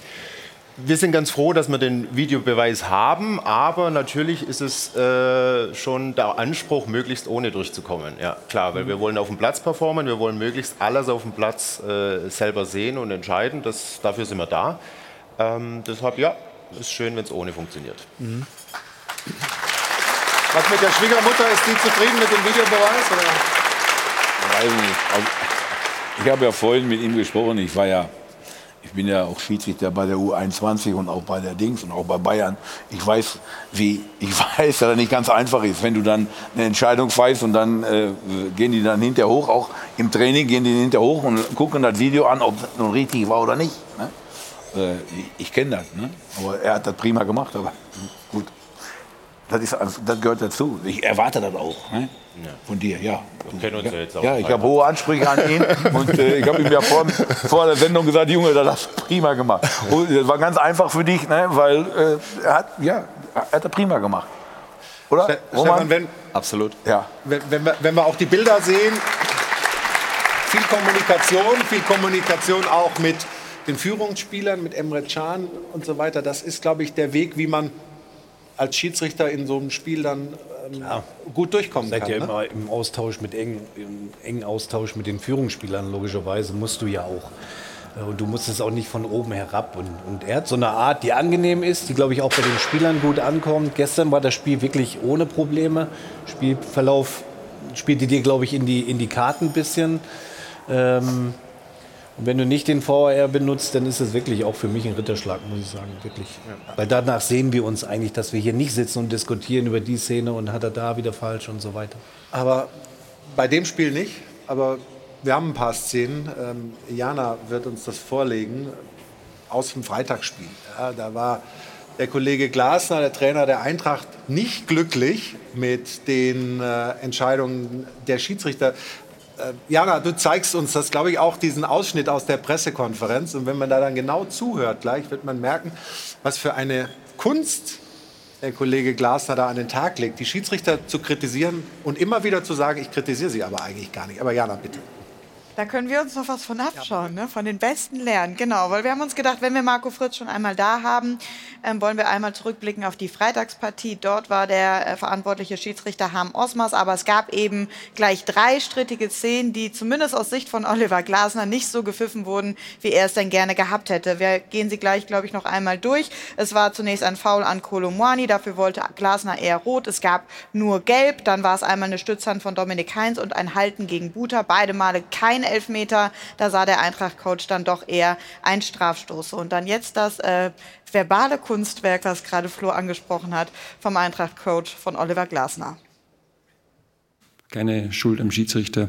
Wir sind ganz froh, dass wir den Videobeweis haben, aber natürlich ist es äh, schon der Anspruch, möglichst ohne durchzukommen. Ja, klar, weil wir wollen auf dem Platz performen, wir wollen möglichst alles auf dem Platz äh, selber sehen und entscheiden. Das, dafür sind wir da. Ähm, deshalb, ja, ist schön, wenn es ohne funktioniert. Was mit der Schwiegermutter? Ist die zufrieden mit dem Videobeweis? Oder? Also, ich habe ja vorhin mit ihm gesprochen. Ich war ja, ich bin ja auch Schiedsrichter bei der U21 und auch bei der Dings und auch bei Bayern. Ich weiß, wie, ich weiß, dass das nicht ganz einfach ist, wenn du dann eine Entscheidung weißt und dann äh, gehen die dann hinterher hoch, auch im Training gehen die hinterher hoch und gucken das Video an, ob das nun richtig war oder nicht. Ne? Äh, ich ich kenne das, ne? aber er hat das prima gemacht. Aber gut, das, ist, also, das gehört dazu. Ich erwarte das auch ne? von dir, ja. Wir kennen uns ja jetzt auch. Ja, ich habe hohe Ansprüche an ihn und äh, ich habe ihm ja vor, vor der Sendung gesagt, Junge, das hast du prima gemacht. Und das war ganz einfach für dich, ne? weil äh, er hat, ja, er hat prima gemacht. Oder? Ste- Roman? Stefan, wenn, Absolut. Ja. wenn, wenn, wir, wenn wir auch die Bilder sehen, viel Kommunikation, viel Kommunikation auch mit den Führungsspielern, mit Emre Can und so weiter. Das ist, glaube ich, der Weg, wie man als Schiedsrichter in so einem Spiel dann ähm, gut durchkommen Seid kann. ja ne? immer im Austausch mit engen, im engen Austausch mit den Führungsspielern, logischerweise musst du ja auch. Äh, Und du musst es auch nicht von oben herab. Und, und er hat so eine Art, die angenehm ist, die, glaube ich, auch bei den Spielern gut ankommt. Gestern war das Spiel wirklich ohne Probleme. Spielverlauf spielte dir, glaube ich, in die, in die Karten ein bisschen. Ähm, und wenn du nicht den VAR benutzt, dann ist es wirklich auch für mich ein Ritterschlag, muss ich sagen. Wirklich. Weil danach sehen wir uns eigentlich, dass wir hier nicht sitzen und diskutieren über die Szene und hat er da wieder falsch und so weiter. Aber bei dem Spiel nicht. Aber wir haben ein paar Szenen. Ähm, Jana wird uns das vorlegen aus dem Freitagsspiel. Ja, da war der Kollege Glasner, der Trainer der Eintracht, nicht glücklich mit den äh, Entscheidungen der Schiedsrichter. Äh, Jana, du zeigst uns das, glaube ich, auch diesen Ausschnitt aus der Pressekonferenz. Und wenn man da dann genau zuhört, gleich wird man merken, was für eine Kunst der Kollege Glasner da an den Tag legt, die Schiedsrichter zu kritisieren und immer wieder zu sagen, ich kritisiere sie aber eigentlich gar nicht. Aber Jana, bitte. Da können wir uns noch was von abschauen, ne? von den Besten lernen. Genau, weil wir haben uns gedacht, wenn wir Marco Fritz schon einmal da haben, ähm, wollen wir einmal zurückblicken auf die Freitagspartie. Dort war der äh, verantwortliche Schiedsrichter Harm Osmers, aber es gab eben gleich drei strittige Szenen, die zumindest aus Sicht von Oliver Glasner nicht so gepfiffen wurden, wie er es denn gerne gehabt hätte. Wir gehen sie gleich, glaube ich, noch einmal durch. Es war zunächst ein Foul an Kolomwani, dafür wollte Glasner eher rot. Es gab nur gelb, dann war es einmal eine Stützhand von Dominik Heinz und ein Halten gegen Buter. Beide Male kein Elfmeter. Da sah der Eintracht-Coach dann doch eher ein Strafstoß. Und dann jetzt das äh, verbale Kunstwerk, was gerade Flo angesprochen hat, vom Eintracht-Coach von Oliver Glasner. keine Schuld am Schiedsrichter.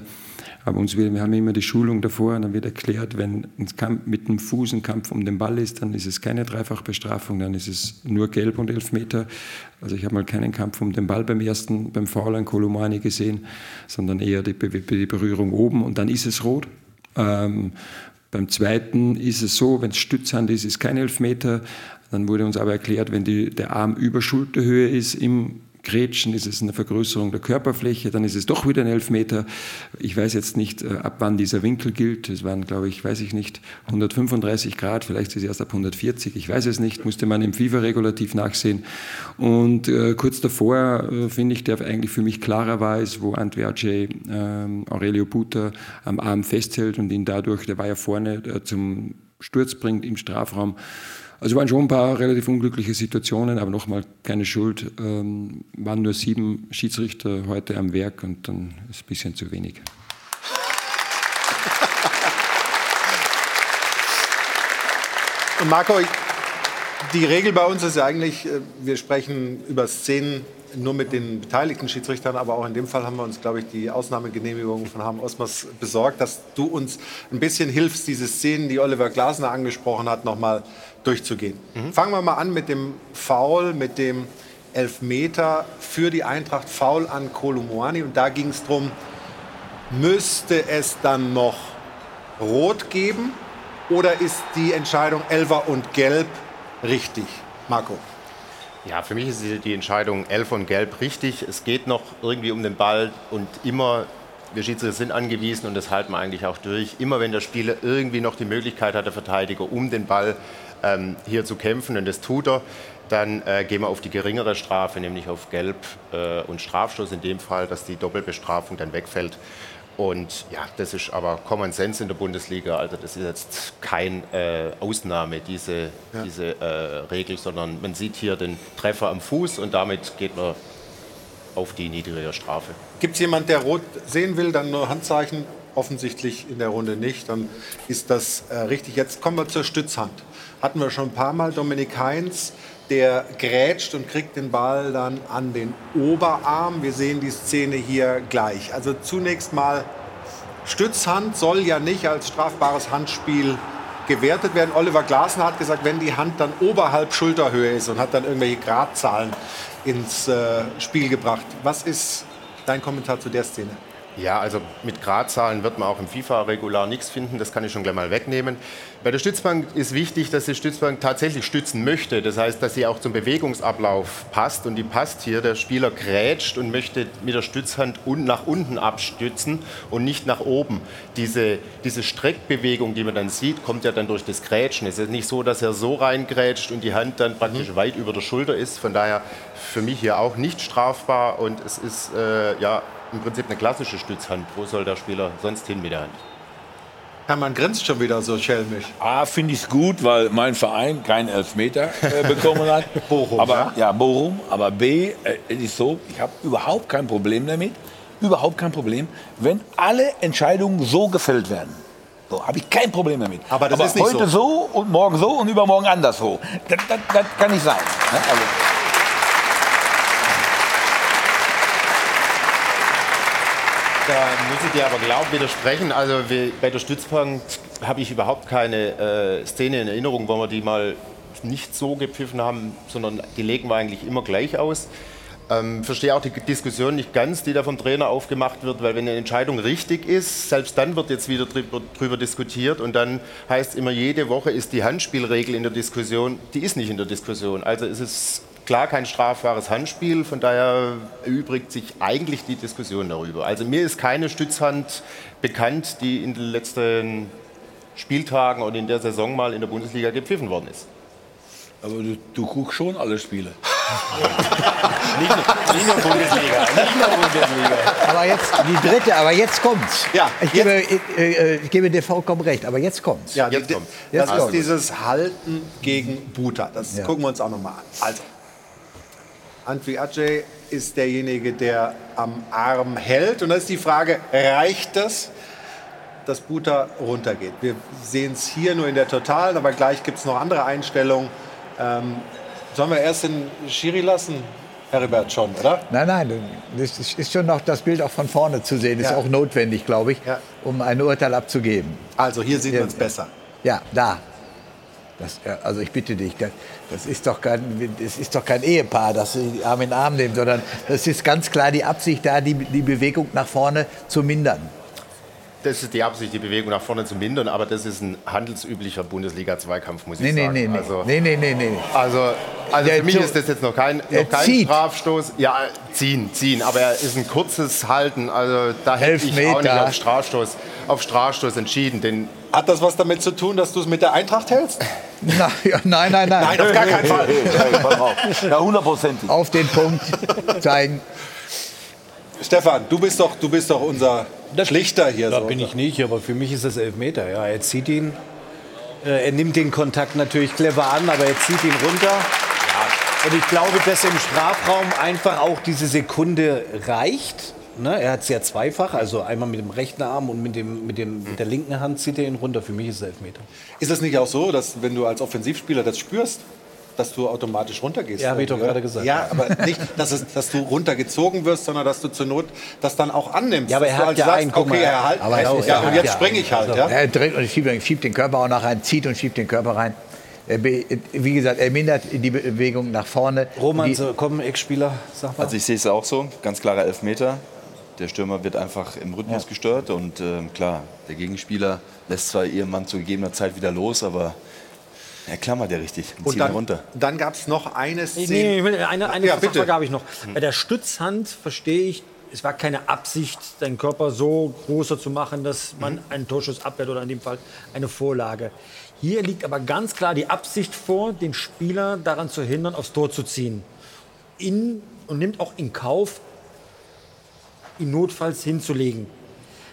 Aber uns wir haben immer die Schulung davor und dann wird erklärt, wenn ein Kampf mit dem Fuß ein Kampf um den Ball ist, dann ist es keine Dreifachbestrafung, dann ist es nur Gelb und Elfmeter. Also ich habe mal keinen Kampf um den Ball beim ersten, beim Foul an Kolomani gesehen, sondern eher die, die Berührung oben und dann ist es rot. Ähm, beim zweiten ist es so, wenn es Stützhand ist, ist kein Elfmeter. Dann wurde uns aber erklärt, wenn die, der Arm über Schulterhöhe ist im Grätschen, ist es eine Vergrößerung der Körperfläche, dann ist es doch wieder ein Elfmeter. Ich weiß jetzt nicht, äh, ab wann dieser Winkel gilt. Es waren, glaube ich, weiß ich nicht, 135 Grad, vielleicht ist es erst ab 140, ich weiß es nicht, musste man im FIFA-Regulativ nachsehen. Und äh, kurz davor, äh, finde ich, der eigentlich für mich klarer war, ist, wo Antwerce ähm, Aurelio Buter am Arm festhält und ihn dadurch, der war ja vorne, äh, zum Sturz bringt im Strafraum. Also waren schon ein paar relativ unglückliche Situationen, aber nochmal keine Schuld. Ähm, waren nur sieben Schiedsrichter heute am Werk und dann ist ein bisschen zu wenig. Und Marco, die Regel bei uns ist ja eigentlich, äh, wir sprechen über Szenen nur mit den beteiligten Schiedsrichtern, aber auch in dem Fall haben wir uns, glaube ich, die Ausnahmegenehmigung von Harm Osmers besorgt, dass du uns ein bisschen hilfst, diese Szenen, die Oliver Glasner angesprochen hat, nochmal durchzugehen. Fangen wir mal an mit dem Foul, mit dem Elfmeter für die Eintracht, Foul an Kolumwani. Und da ging es darum, müsste es dann noch Rot geben oder ist die Entscheidung Elfer und Gelb richtig? Marco. Ja, für mich ist die- die Entscheidung Elf und Gelb richtig. Es geht noch irgendwie um den Ball und immer, wir Schiedsrichter sind angewiesen und das halten wir eigentlich auch durch. Immer wenn der Spieler irgendwie noch die Möglichkeit hat, der Verteidiger, um den Ball ähm, hier zu kämpfen und das tut er, dann äh, gehen wir auf die geringere Strafe, nämlich auf Gelb äh, und Strafstoß in dem Fall, dass die Doppelbestrafung dann wegfällt. Und ja, das ist aber Common Sense in der Bundesliga. Also das ist jetzt keine äh, Ausnahme, diese, Ja. diese äh, Regel, sondern man sieht hier den Treffer am Fuß und damit geht man auf die niedrigere Strafe. Gibt es jemand, der Rot sehen will, dann nur Handzeichen. offensichtlich in der Runde nicht. Dann ist das äh, richtig. Jetzt kommen wir zur Stützhand. Hatten wir schon ein paar Mal Dominik Heinz, der grätscht und kriegt den Ball dann an den Oberarm. Wir sehen die Szene hier gleich. Also zunächst mal Stützhand soll ja nicht als strafbares Handspiel gewertet werden. Oliver Glasner hat gesagt, wenn die Hand dann oberhalb Schulterhöhe ist und hat dann irgendwelche Gradzahlen ins äh, Spiel gebracht. Was ist dein Kommentar zu der Szene? Ja, also mit Gradzahlen wird man auch im FIFA-Regular nichts finden. Das kann ich schon gleich mal wegnehmen. Bei der Stützbank ist wichtig, dass die Stützbank tatsächlich stützen möchte. Das heißt, dass sie auch zum Bewegungsablauf passt. Und die passt hier. Der Spieler grätscht und möchte mit der Stützhand nach unten abstützen und nicht nach oben. Diese, diese Streckbewegung, die man dann sieht, kommt ja dann durch das Grätschen. Es ist nicht so, dass er so reingrätscht und die Hand dann praktisch mhm. weit über der Schulter ist. Von daher für mich hier auch nicht strafbar. Und es ist äh, ja im Prinzip eine klassische Stützhand. Wo soll der Spieler sonst hin mit der Hand? Hermann grinst schon wieder so schelmisch. Ah, finde ich es gut, weil mein Verein keinen Elfmeter äh, bekommen hat. Bochum, aber, ja? ja, Bochum. Aber B, äh, es ist so, ich habe überhaupt kein Problem damit. Überhaupt kein Problem, wenn alle Entscheidungen so gefällt werden. So, habe ich kein Problem damit. Aber das ist nicht heute so. so. und morgen so und übermorgen anders so. Das, das, das kann nicht sein. Ne? Also, muss ich dir aber glauben widersprechen. Also bei der Stützbank habe ich überhaupt keine äh, Szene in Erinnerung, wo wir die mal nicht so gepfiffen haben, sondern die legen wir eigentlich immer gleich aus. Ähm, verstehe auch die Diskussion nicht ganz, die da vom Trainer aufgemacht wird, weil wenn eine Entscheidung richtig ist, selbst dann wird jetzt wieder drüber, drüber diskutiert und dann heißt immer, jede Woche ist die Handspielregel in der Diskussion, die ist nicht in der Diskussion. Also ist es klar kein strafbares Handspiel, von daher erübrigt sich eigentlich die Diskussion darüber. Also mir ist keine Stützhand bekannt, die in den letzten Spieltagen und in der Saison mal in der Bundesliga gepfiffen worden ist. Aber du, du guckst schon alle Spiele. nicht, nur Bundesliga, nicht nur Bundesliga. Aber jetzt die dritte, aber jetzt kommt's. Ja, ich, gebe, ich, äh, ich gebe dir vollkommen recht, aber jetzt kommt's. Ja, jetzt kommt. Das jetzt ist kommt. dieses Halten gegen Buta. Das ja. gucken wir uns auch noch mal an. Also, Antwi Ajay ist derjenige, der am Arm hält. Und da ist die Frage, reicht das, dass Buta runtergeht? Wir sehen es hier nur in der Totalen, aber gleich gibt es noch andere Einstellungen. Ähm, sollen wir erst den Schiri lassen? Heribert schon, oder? Nein, nein, das ist schon noch das Bild auch von vorne zu sehen. Ist ja. auch notwendig, glaube ich, ja. um ein Urteil abzugeben. Also hier sehen wir uns besser. Ja, da. Das, also ich bitte dich, das, das, ist doch kein, das ist doch kein Ehepaar, das sie Arm in Arm nehmen, sondern das ist ganz klar die Absicht da, die, die Bewegung nach vorne zu mindern. Das ist die Absicht, die Bewegung nach vorne zu mindern, aber das ist ein handelsüblicher Bundesliga-Zweikampf, muss ich nee, sagen. Nee, nee, also, nee, nee, nee, nee. Also, also für mich ist das jetzt noch kein, noch kein Strafstoß. Ja, ziehen, ziehen, aber er ist ein kurzes Halten. Also da hätte ich auch nicht auf Strafstoß, auf Strafstoß entschieden. Denn Hat das was damit zu tun, dass du es mit der Eintracht hältst? Na, ja, nein, nein, nein. Nein, auf gar keinen Fall. ja, hundertprozentig. Auf den Punkt zeigen. Stefan, du bist doch, du bist doch unser Schlichter hier. Da so. bin ich nicht, aber für mich ist das Elfmeter. Ja, er zieht ihn. Äh, er nimmt den Kontakt natürlich clever an, aber er zieht ihn runter. Und ich glaube, dass im Strafraum einfach auch diese Sekunde reicht. Ne, er hat es ja zweifach, also einmal mit dem rechten Arm und mit, dem, mit, dem, mit der linken Hand zieht er ihn runter. Für mich ist es Elfmeter. Ist es nicht auch so, dass wenn du als Offensivspieler das spürst, dass du automatisch runtergehst. Ja, habe ich doch gerade gesagt. Ja, aber nicht, dass, es, dass du runtergezogen wirst, sondern dass du zur Not das dann auch annimmst. Ja, aber er hat ja sagst, einen, okay, mal, er halt, aber ja, auch, ja, und jetzt ja springe ich halt. Also, ja? Er dreht und schiebt, schiebt den Körper auch nach rein, zieht und schiebt den Körper rein. Er, wie gesagt, er mindert die Bewegung nach vorne. Roman, die, so, komm, Ex-Spieler, sag mal. Also ich sehe es auch so, ganz klarer Elfmeter. Der Stürmer wird einfach im Rhythmus ja. gestört und äh, klar, der Gegenspieler lässt zwar ihren Mann zu gegebener Zeit wieder los, aber er klammert ja richtig und, und dann, runter. Dann gab es noch eine Szene. Nee, nee, eine, eine ja, Frage habe ich noch. Bei der Stützhand verstehe ich, es war keine Absicht, deinen Körper so größer zu machen, dass man mhm. einen Torschuss abwehrt oder in dem Fall eine Vorlage. Hier liegt aber ganz klar die Absicht vor, den Spieler daran zu hindern, aufs Tor zu ziehen. In, und nimmt auch in Kauf, ihn notfalls hinzulegen.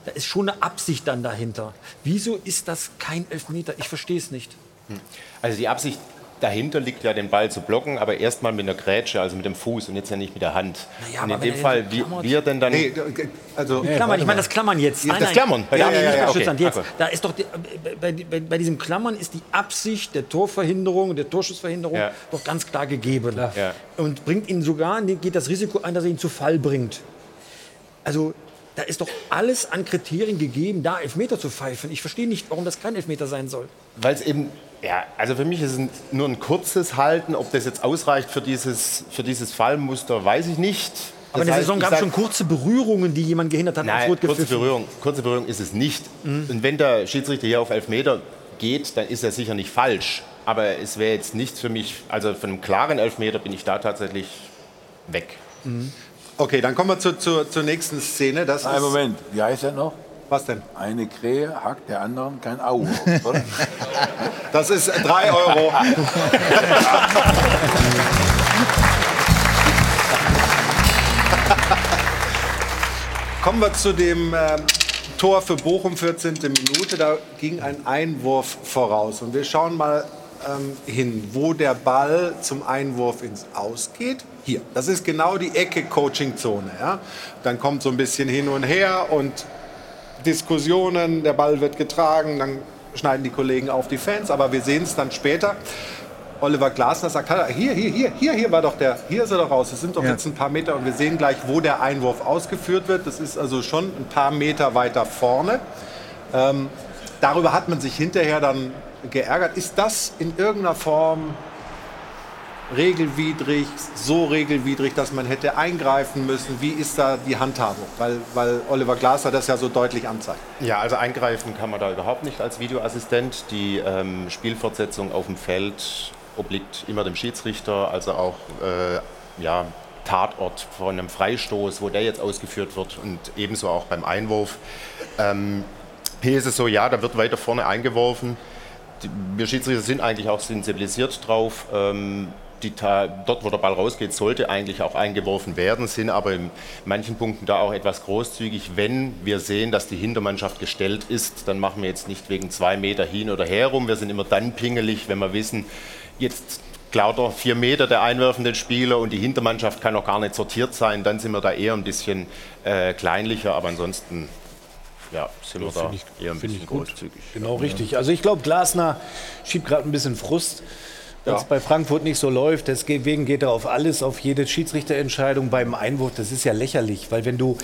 Da ist schon eine Absicht dann dahinter. Wieso ist das kein Elfmeter? Ich verstehe es nicht. Also die Absicht dahinter liegt ja den Ball zu blocken, aber erstmal mit der Grätsche, also mit dem Fuß und jetzt ja nicht mit der Hand. Naja, und in dem Fall, wie, er denn dann... Nee, also Die Klammern, ich meine das Klammern jetzt. Ja, das Klammern. Ja, Ja, ja, ja, ja, okay. Jetzt. Da ist doch die, bei, bei, bei diesem Klammern ist die Absicht der Torverhinderung, der Torschussverhinderung Ja. doch ganz klar gegeben. Ja. Und bringt ihn sogar, geht das Risiko ein, dass er ihn zu Fall bringt. Also da ist doch alles an Kriterien gegeben, da Elfmeter zu pfeifen. Ich verstehe nicht, warum das kein Elfmeter sein soll. Weil es eben, ja, also für mich ist es nur ein kurzes Halten. Ob das jetzt ausreicht für dieses, für dieses Fallmuster, weiß ich nicht. Aber in Das der heißt, Saison gab es schon kurze Berührungen, die jemand gehindert hat, Nein, rot kurze. Mhm. Berührung, kurze Berührung ist es nicht. Und wenn der Schiedsrichter hier auf Elfmeter geht, dann ist er sicher nicht falsch. Aber es wäre jetzt nichts für mich, also von einem klaren Elfmeter bin ich da tatsächlich weg. Okay, dann kommen wir zu, zu, zur nächsten Szene. Das Einen ist, Moment, wie heißt er noch? Was denn? Eine Krähe hackt der anderen kein Auge oder? Das ist 3 Euro. Kommen wir zu dem ähm, Tor für Bochum, 14. Minute. Da ging ein Einwurf voraus. Und wir schauen mal ähm, hin, wo der Ball zum Einwurf ins Aus geht. Hier, das ist genau die Ecke Coaching-Zone. Ja? Dann kommt so ein bisschen hin und her und Diskussionen, der Ball wird getragen, dann schneiden die Kollegen auf die Fans, aber wir sehen es dann später. Oliver Glasner sagt, "Hallo, hier, hier, hier, hier, hier war doch der, hier ist er doch raus. Es sind doch Ja. jetzt ein paar Meter und wir sehen gleich, wo der Einwurf ausgeführt wird. Das ist also schon ein paar Meter weiter vorne. Ähm, darüber hat man sich hinterher dann geärgert. Ist das in irgendeiner Form regelwidrig, so regelwidrig, dass man hätte eingreifen müssen? Wie ist da die Handhabung? Weil, weil Oliver Glasner das ja so deutlich anzeigt. Ja, also eingreifen kann man da überhaupt nicht als Videoassistent. Die ähm, Spielfortsetzung auf dem Feld obliegt immer dem Schiedsrichter, also auch äh, ja, Tatort von einem Freistoß, wo der jetzt ausgeführt wird und ebenso auch beim Einwurf. Ähm, hier ist es so, ja, da wird weiter vorne eingeworfen. Die, wir Schiedsrichter sind eigentlich auch sensibilisiert drauf. Ähm, die, dort, wo der Ball rausgeht, sollte eigentlich auch eingeworfen werden, sind aber in manchen Punkten da auch etwas großzügig. Wenn wir sehen, dass die Hintermannschaft gestellt ist, dann machen wir jetzt nicht wegen zwei Meter hin oder her rum. Wir sind immer dann pingelig, wenn wir wissen, jetzt klaut er vier Meter der einwerfenden Spieler und die Hintermannschaft kann noch gar nicht sortiert sein. Dann sind wir da eher ein bisschen äh, kleinlicher, aber ansonsten ja, sind wir Ja, da ich- eher ein bisschen großzügig. Genau richtig. Also ich glaube, Glasner schiebt gerade ein bisschen Frust, Ja. bei Frankfurt nicht so läuft. Deswegen geht er auf alles, auf jede Schiedsrichterentscheidung beim Einwurf. Das ist ja lächerlich, weil wenn du,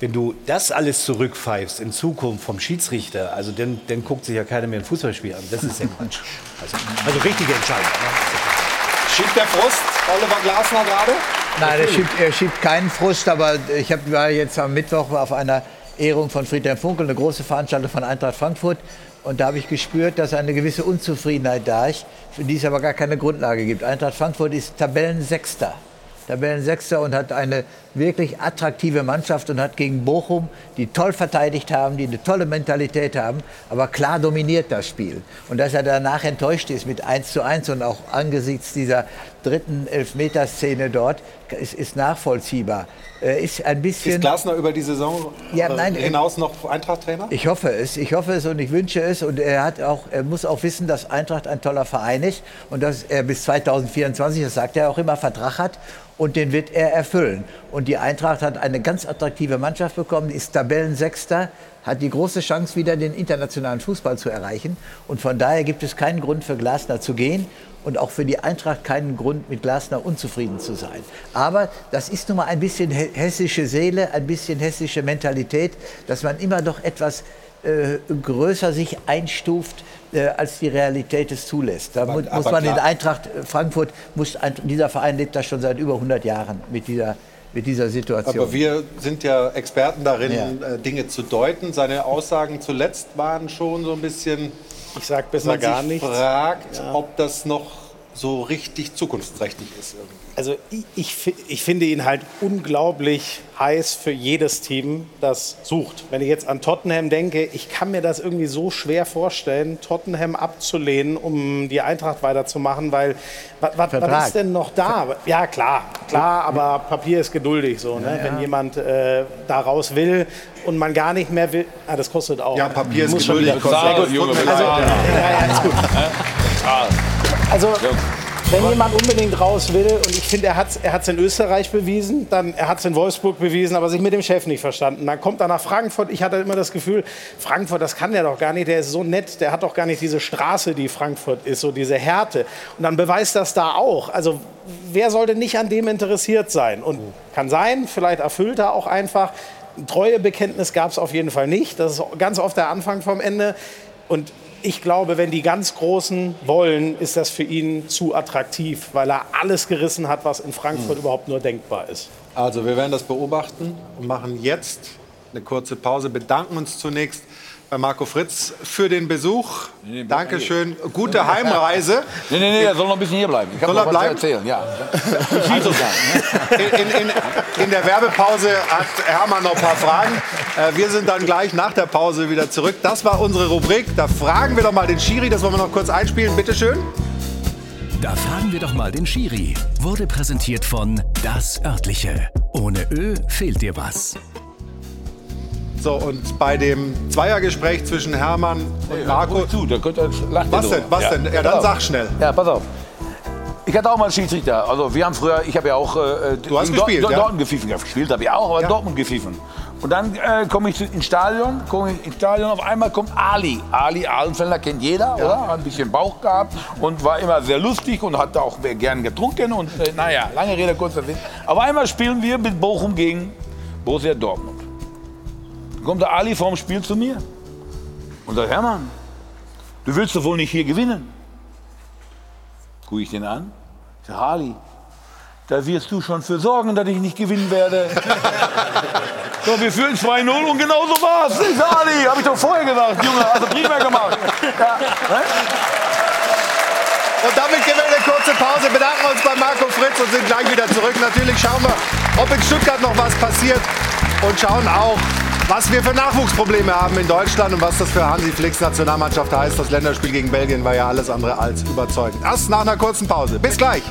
wenn du das alles zurückpfeifst in Zukunft vom Schiedsrichter, also dann, dann guckt sich ja keiner mehr ein Fußballspiel an. Das ist ja Quatsch. Also, also richtige Entscheidung. Schiebt der Frust Oliver Glasner gerade? Nein, er schiebt, er schiebt keinen Frust, aber ich hab, war jetzt am Mittwoch auf einer Ehrung von Friedhelm Funkel, eine große Veranstaltung von Eintracht Frankfurt. Und da habe ich gespürt, dass eine gewisse Unzufriedenheit da ist, für die es aber gar keine Grundlage gibt. Eintracht Frankfurt ist Tabellensechster. Tabellensechster und hat eine wirklich attraktive Mannschaft und hat gegen Bochum, die toll verteidigt haben, die eine tolle Mentalität haben, aber klar dominiert das Spiel. Und dass er danach enttäuscht ist mit 1 zu 1 und auch angesichts dieser dritten Elfmeterszene dort, ist, ist nachvollziehbar. Äh, ist ein bisschen... Ist Glasner über die Saison Ja, äh, nein, hinaus noch Eintracht-Trainer? Ich hoffe es, ich hoffe es und ich wünsche es. Und er, hat auch, er muss auch wissen, dass Eintracht ein toller Verein ist und dass er bis 2024, das sagt er auch immer, Vertrag hat und den wird er erfüllen. Und die Eintracht hat eine ganz attraktive Mannschaft bekommen, ist Tabellensechster, hat die große Chance, wieder den internationalen Fußball zu erreichen. Und von daher gibt es keinen Grund für Glasner zu gehen und auch für die Eintracht keinen Grund, mit Glasner unzufrieden zu sein. Aber das ist nun mal ein bisschen hessische Seele, ein bisschen hessische Mentalität, dass man immer doch etwas äh, größer sich einstuft, äh, als die Realität es zulässt. Da Aber- muss aber man in klar. Eintracht äh, Frankfurt, muss, ein- dieser Verein lebt da schon seit über 100 Jahren mit dieser, mit dieser Situation. Aber wir sind ja Experten darin, Ja. äh, Dinge zu deuten. Seine Aussagen zuletzt waren schon so ein bisschen. Ich sag besser man gar sich nichts. fragt, Ja. ob das noch so richtig zukunftsträchtig ist. Irgendwie. Also ich, ich, fi- ich finde ihn halt unglaublich heiß für jedes Team, das sucht. Wenn ich jetzt an Tottenham denke, ich kann mir das irgendwie so schwer vorstellen, Tottenham abzulehnen, um die Eintracht weiterzumachen, weil was, was, ist denn noch da? Ja klar, klar, aber Papier ist geduldig so. Ne? Ja, ja. Wenn jemand äh, da raus will und man gar nicht mehr will, ah, das kostet auch. Ja, Papier ist geduldig, kostet. Sehr gut. Junge, Also, ja, ja, ist gut. Also, Wenn jemand unbedingt raus will, und ich finde, er hat es er hat's in Österreich bewiesen, dann er hat es in Wolfsburg bewiesen, aber sich mit dem Chef nicht verstanden. Dann kommt er nach Frankfurt. Ich hatte immer das Gefühl, Frankfurt, das kann der doch gar nicht. Der ist so nett, der hat doch gar nicht diese Straße, die Frankfurt ist, so diese Härte. Und dann beweist das da auch. Also wer sollte nicht an dem interessiert sein? Und kann sein, vielleicht erfüllt er auch einfach. Ein Treuebekenntnis gab es auf jeden Fall nicht. Das ist ganz oft der Anfang vom Ende. Und ich glaube, wenn die ganz Großen wollen, ist das für ihn zu attraktiv, weil er alles gerissen hat, was in Frankfurt überhaupt nur denkbar ist. Also wir werden das beobachten und machen jetzt eine kurze Pause. Bedanken uns zunächst Marco Fritz für den Besuch. Dankeschön. Gute Heimreise. Nee, nee, nee, er soll noch ein bisschen hier bleiben. Ich habe Soll er noch was zu bleiben? erzählen, ja. In, in, in, in der Werbepause hat Hermann noch ein paar Fragen. Äh, wir sind dann gleich nach der Pause wieder zurück. Das war unsere Rubrik. Da fragen wir doch mal den Schiri. Das wollen wir noch kurz einspielen. Bitte schön. Da fragen wir doch mal den Schiri. Wurde präsentiert von Das Örtliche. Ohne Ö fehlt dir was. So, und bei dem Zweiergespräch zwischen Hermann und Marco. zu, da könnt ihr lacht Was denn? Was denn? Ja, dann sag schnell. Ja, pass auf. Ich hatte auch mal einen Schiedsrichter. Also wir haben früher, ich habe ja auch äh, Du hast gespielt, ja? Dortmund gepfiffen. Ja, gespielt habe ich auch, aber Ja. Dortmund gepfiffen. Und dann äh, komme ich ins Stadion, komme ich ins Stadion, auf einmal kommt Ali. Ali Ahlenfelder kennt jeder, oder? Hat ein bisschen Bauch gehabt und war immer sehr lustig und hat auch gern getrunken und äh, naja, lange Rede, kurzer Sinn. Auf einmal spielen wir mit Bochum gegen Borussia Dortmund. Dann kommt der Ali vorm Spiel zu mir und sagt, Hermann, du willst doch wohl nicht hier gewinnen? Gucke ich den an, ich sage, Ali, da wirst du schon für sorgen, dass ich nicht gewinnen werde. so, wir führen 2-0 und genau so war's. Ich sag, Ali, hab ich doch vorher gesagt, Junge, hast du prima gemacht. Ja? Und damit gehen wir eine kurze Pause, bedanken uns bei Marco Fritz und sind gleich wieder zurück. Natürlich schauen wir, ob in Stuttgart noch was passiert und schauen auch, was wir für Nachwuchsprobleme haben in Deutschland und was das für Hansi Flicks Nationalmannschaft heißt. Das Länderspiel gegen Belgien war ja alles andere als überzeugend. Das nach einer kurzen Pause. Bis gleich.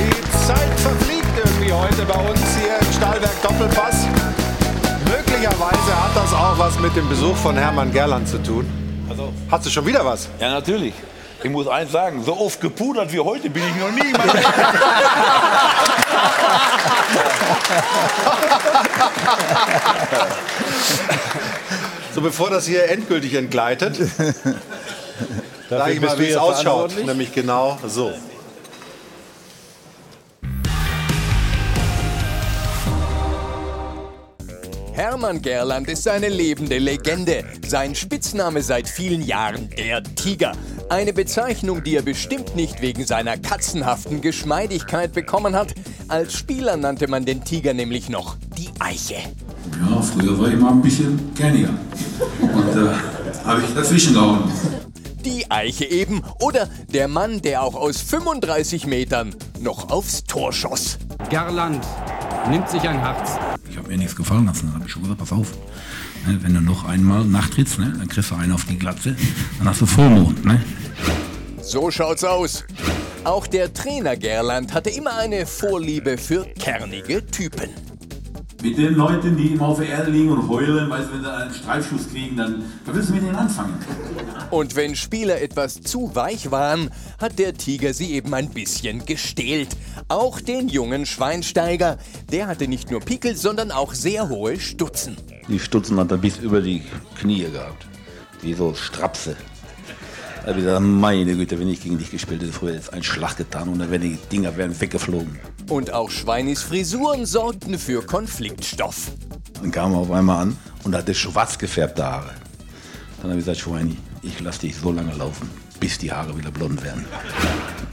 Die Zeit verfliegt irgendwie heute bei uns hier im Stahlwerk Doppelpass. Möglicherweise hat das auch was mit dem Besuch von Hermann Gerland zu tun. Also, Hast du schon wieder was? ja, natürlich. Ich muss eins sagen, so oft gepudert wie heute bin ich noch nie. So bevor das hier endgültig entgleitet, sage ich mal, wie es ausschaut. Nämlich genau so. Hermann Gerland ist eine lebende Legende. Sein Spitzname seit vielen Jahren der Tiger. Eine Bezeichnung, die er bestimmt nicht wegen seiner katzenhaften Geschmeidigkeit bekommen hat. Als Spieler nannte man den Tiger nämlich noch die Eiche. Ja, früher war ich mal ein bisschen kerniger. Und da habe ich dazwischen gehauen. Die Eiche eben. Oder der Mann, der auch aus 35 Metern noch aufs Tor schoss. Gerland nimmt sich ein Herz. Ich habe mir nichts gefallen lassen. Dann habe ich schon gesagt, pass auf. Ne, wenn du noch einmal nachtrittst, ne, dann kriegst du einen auf die Glatze. Dann hast du Vollmond. Ne? So schaut's aus. Auch der Trainer Gerland hatte immer eine Vorliebe für kernige Typen. Mit den Leuten, die immer auf der Erde liegen und heulen, weil sie, wenn sie einen Streifschuss kriegen, dann, dann willst du mit denen anfangen. Und wenn Spieler etwas zu weich waren, hat der Tiger sie eben ein bisschen gestählt. Auch den jungen Schweinsteiger. Der hatte nicht nur Pickel, sondern auch sehr hohe Stutzen. Die Stutzen hat er bis über die Knie gehabt. Wie so Strapse. Da hab ich gesagt, meine Güte, wenn ich gegen dich gespielt hätte, früher jetzt einen Schlag getan und dann wären die Dinger wären weggeflogen. Und auch Schweinis Frisuren sorgten für Konfliktstoff. Dann kam er auf einmal an und hatte schwarz gefärbte Haare. Dann habe ich gesagt, Schweini, ich lasse dich so lange laufen, bis die Haare wieder blond werden.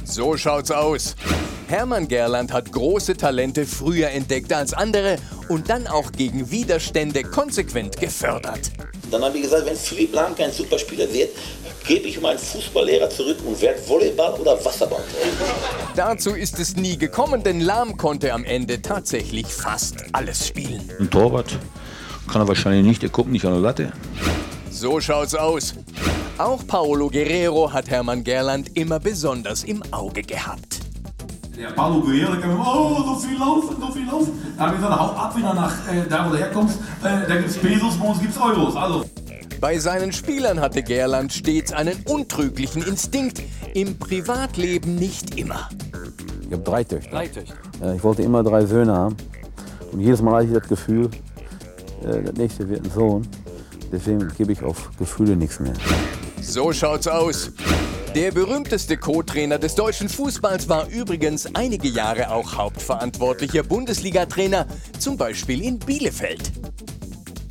So schaut's aus. Hermann Gerland hat große Talente früher entdeckt als andere und dann auch gegen Widerstände konsequent gefördert. Dann habe ich gesagt, wenn Philipp Lahm kein Superspieler wird, gebe ich meinen Fußballlehrer zurück und werde Volleyball oder Wasserball. Dazu ist es nie gekommen, denn Lahm konnte am Ende tatsächlich fast alles spielen. Ein Torwart kann er wahrscheinlich nicht, der kommt nicht an der Latte. So schaut's aus. Auch Paolo Guerrero hat Hermann Gerland immer besonders im Auge gehabt. Der Paulo Guerrero, kam immer, oh, so viel laufen, so viel laufen. Da habe ich gesagt, hau ab wieder nach äh, da, wo du herkommst. Äh, da gibt es Pesos, bei uns gibt es Euros. Also, Bei seinen Spielern hatte Gerland stets einen untrüglichen Instinkt, im Privatleben nicht immer. Ich habe drei Töchter. Drei Töchter. Äh, Ich wollte immer drei Söhne haben. Und jedes Mal hatte ich das Gefühl, äh, das nächste wird ein Sohn. Deswegen gebe ich auf Gefühle nichts mehr. So schaut's aus. Der berühmteste Co-Trainer des deutschen Fußballs war übrigens einige Jahre auch hauptverantwortlicher Bundesliga-Trainer, zum Beispiel in Bielefeld.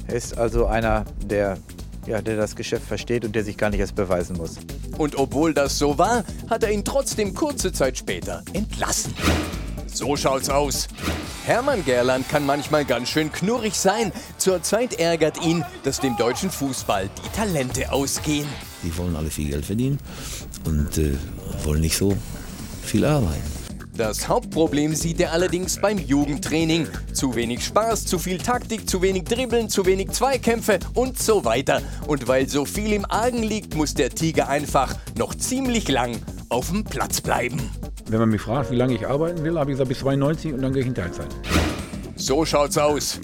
Er ist also einer, der, ja, der das Geschäft versteht und der sich gar nicht erst beweisen muss. Und obwohl das so war, hat er ihn trotzdem kurze Zeit später entlassen. So schaut's aus. Hermann Gerland kann manchmal ganz schön knurrig sein. Zurzeit ärgert ihn, dass dem deutschen Fußball die Talente ausgehen. Die wollen alle viel Geld verdienen und äh, wollen nicht so viel arbeiten. Das Hauptproblem sieht er allerdings beim Jugendtraining. Zu wenig Spaß, zu viel Taktik, zu wenig Dribbeln, zu wenig Zweikämpfe und so weiter. Und weil so viel im Argen liegt, muss der Tiger einfach noch ziemlich lang auf dem Platz bleiben. Wenn man mich fragt, wie lange ich arbeiten will, habe ich gesagt bis 92 und dann gehe ich in Teilzeit. So schaut's aus.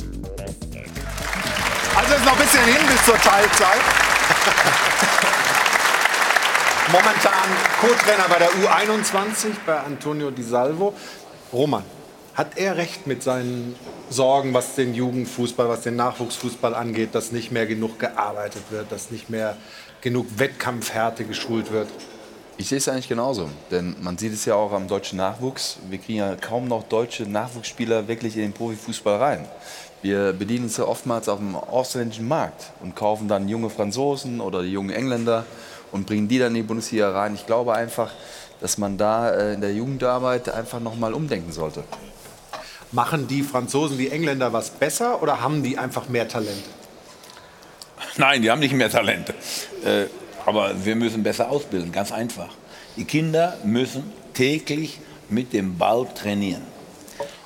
Also ist noch ein bisschen hin bis zur Teilzeit. Momentan Co-Trainer bei der U21 bei Antonio Di Salvo. Roman, hat er recht mit seinen Sorgen, was den Jugendfußball, was den Nachwuchsfußball angeht, dass nicht mehr genug gearbeitet wird, dass nicht mehr genug Wettkampfhärte geschult wird? Ich sehe es eigentlich genauso, denn man sieht es ja auch am deutschen Nachwuchs. Wir kriegen ja kaum noch deutsche Nachwuchsspieler wirklich in den Profifußball rein. Wir bedienen uns ja oftmals auf dem ausländischen Markt und kaufen dann junge Franzosen oder die jungen Engländer und bringen die dann in die Bundesliga rein. Ich glaube einfach, dass man da äh, in der Jugendarbeit einfach nochmal umdenken sollte. Machen die Franzosen, die Engländer was besser oder haben die einfach mehr Talente? Nein, die haben nicht mehr Talente. Äh, aber wir müssen besser ausbilden, ganz einfach. Die Kinder müssen täglich mit dem Ball trainieren.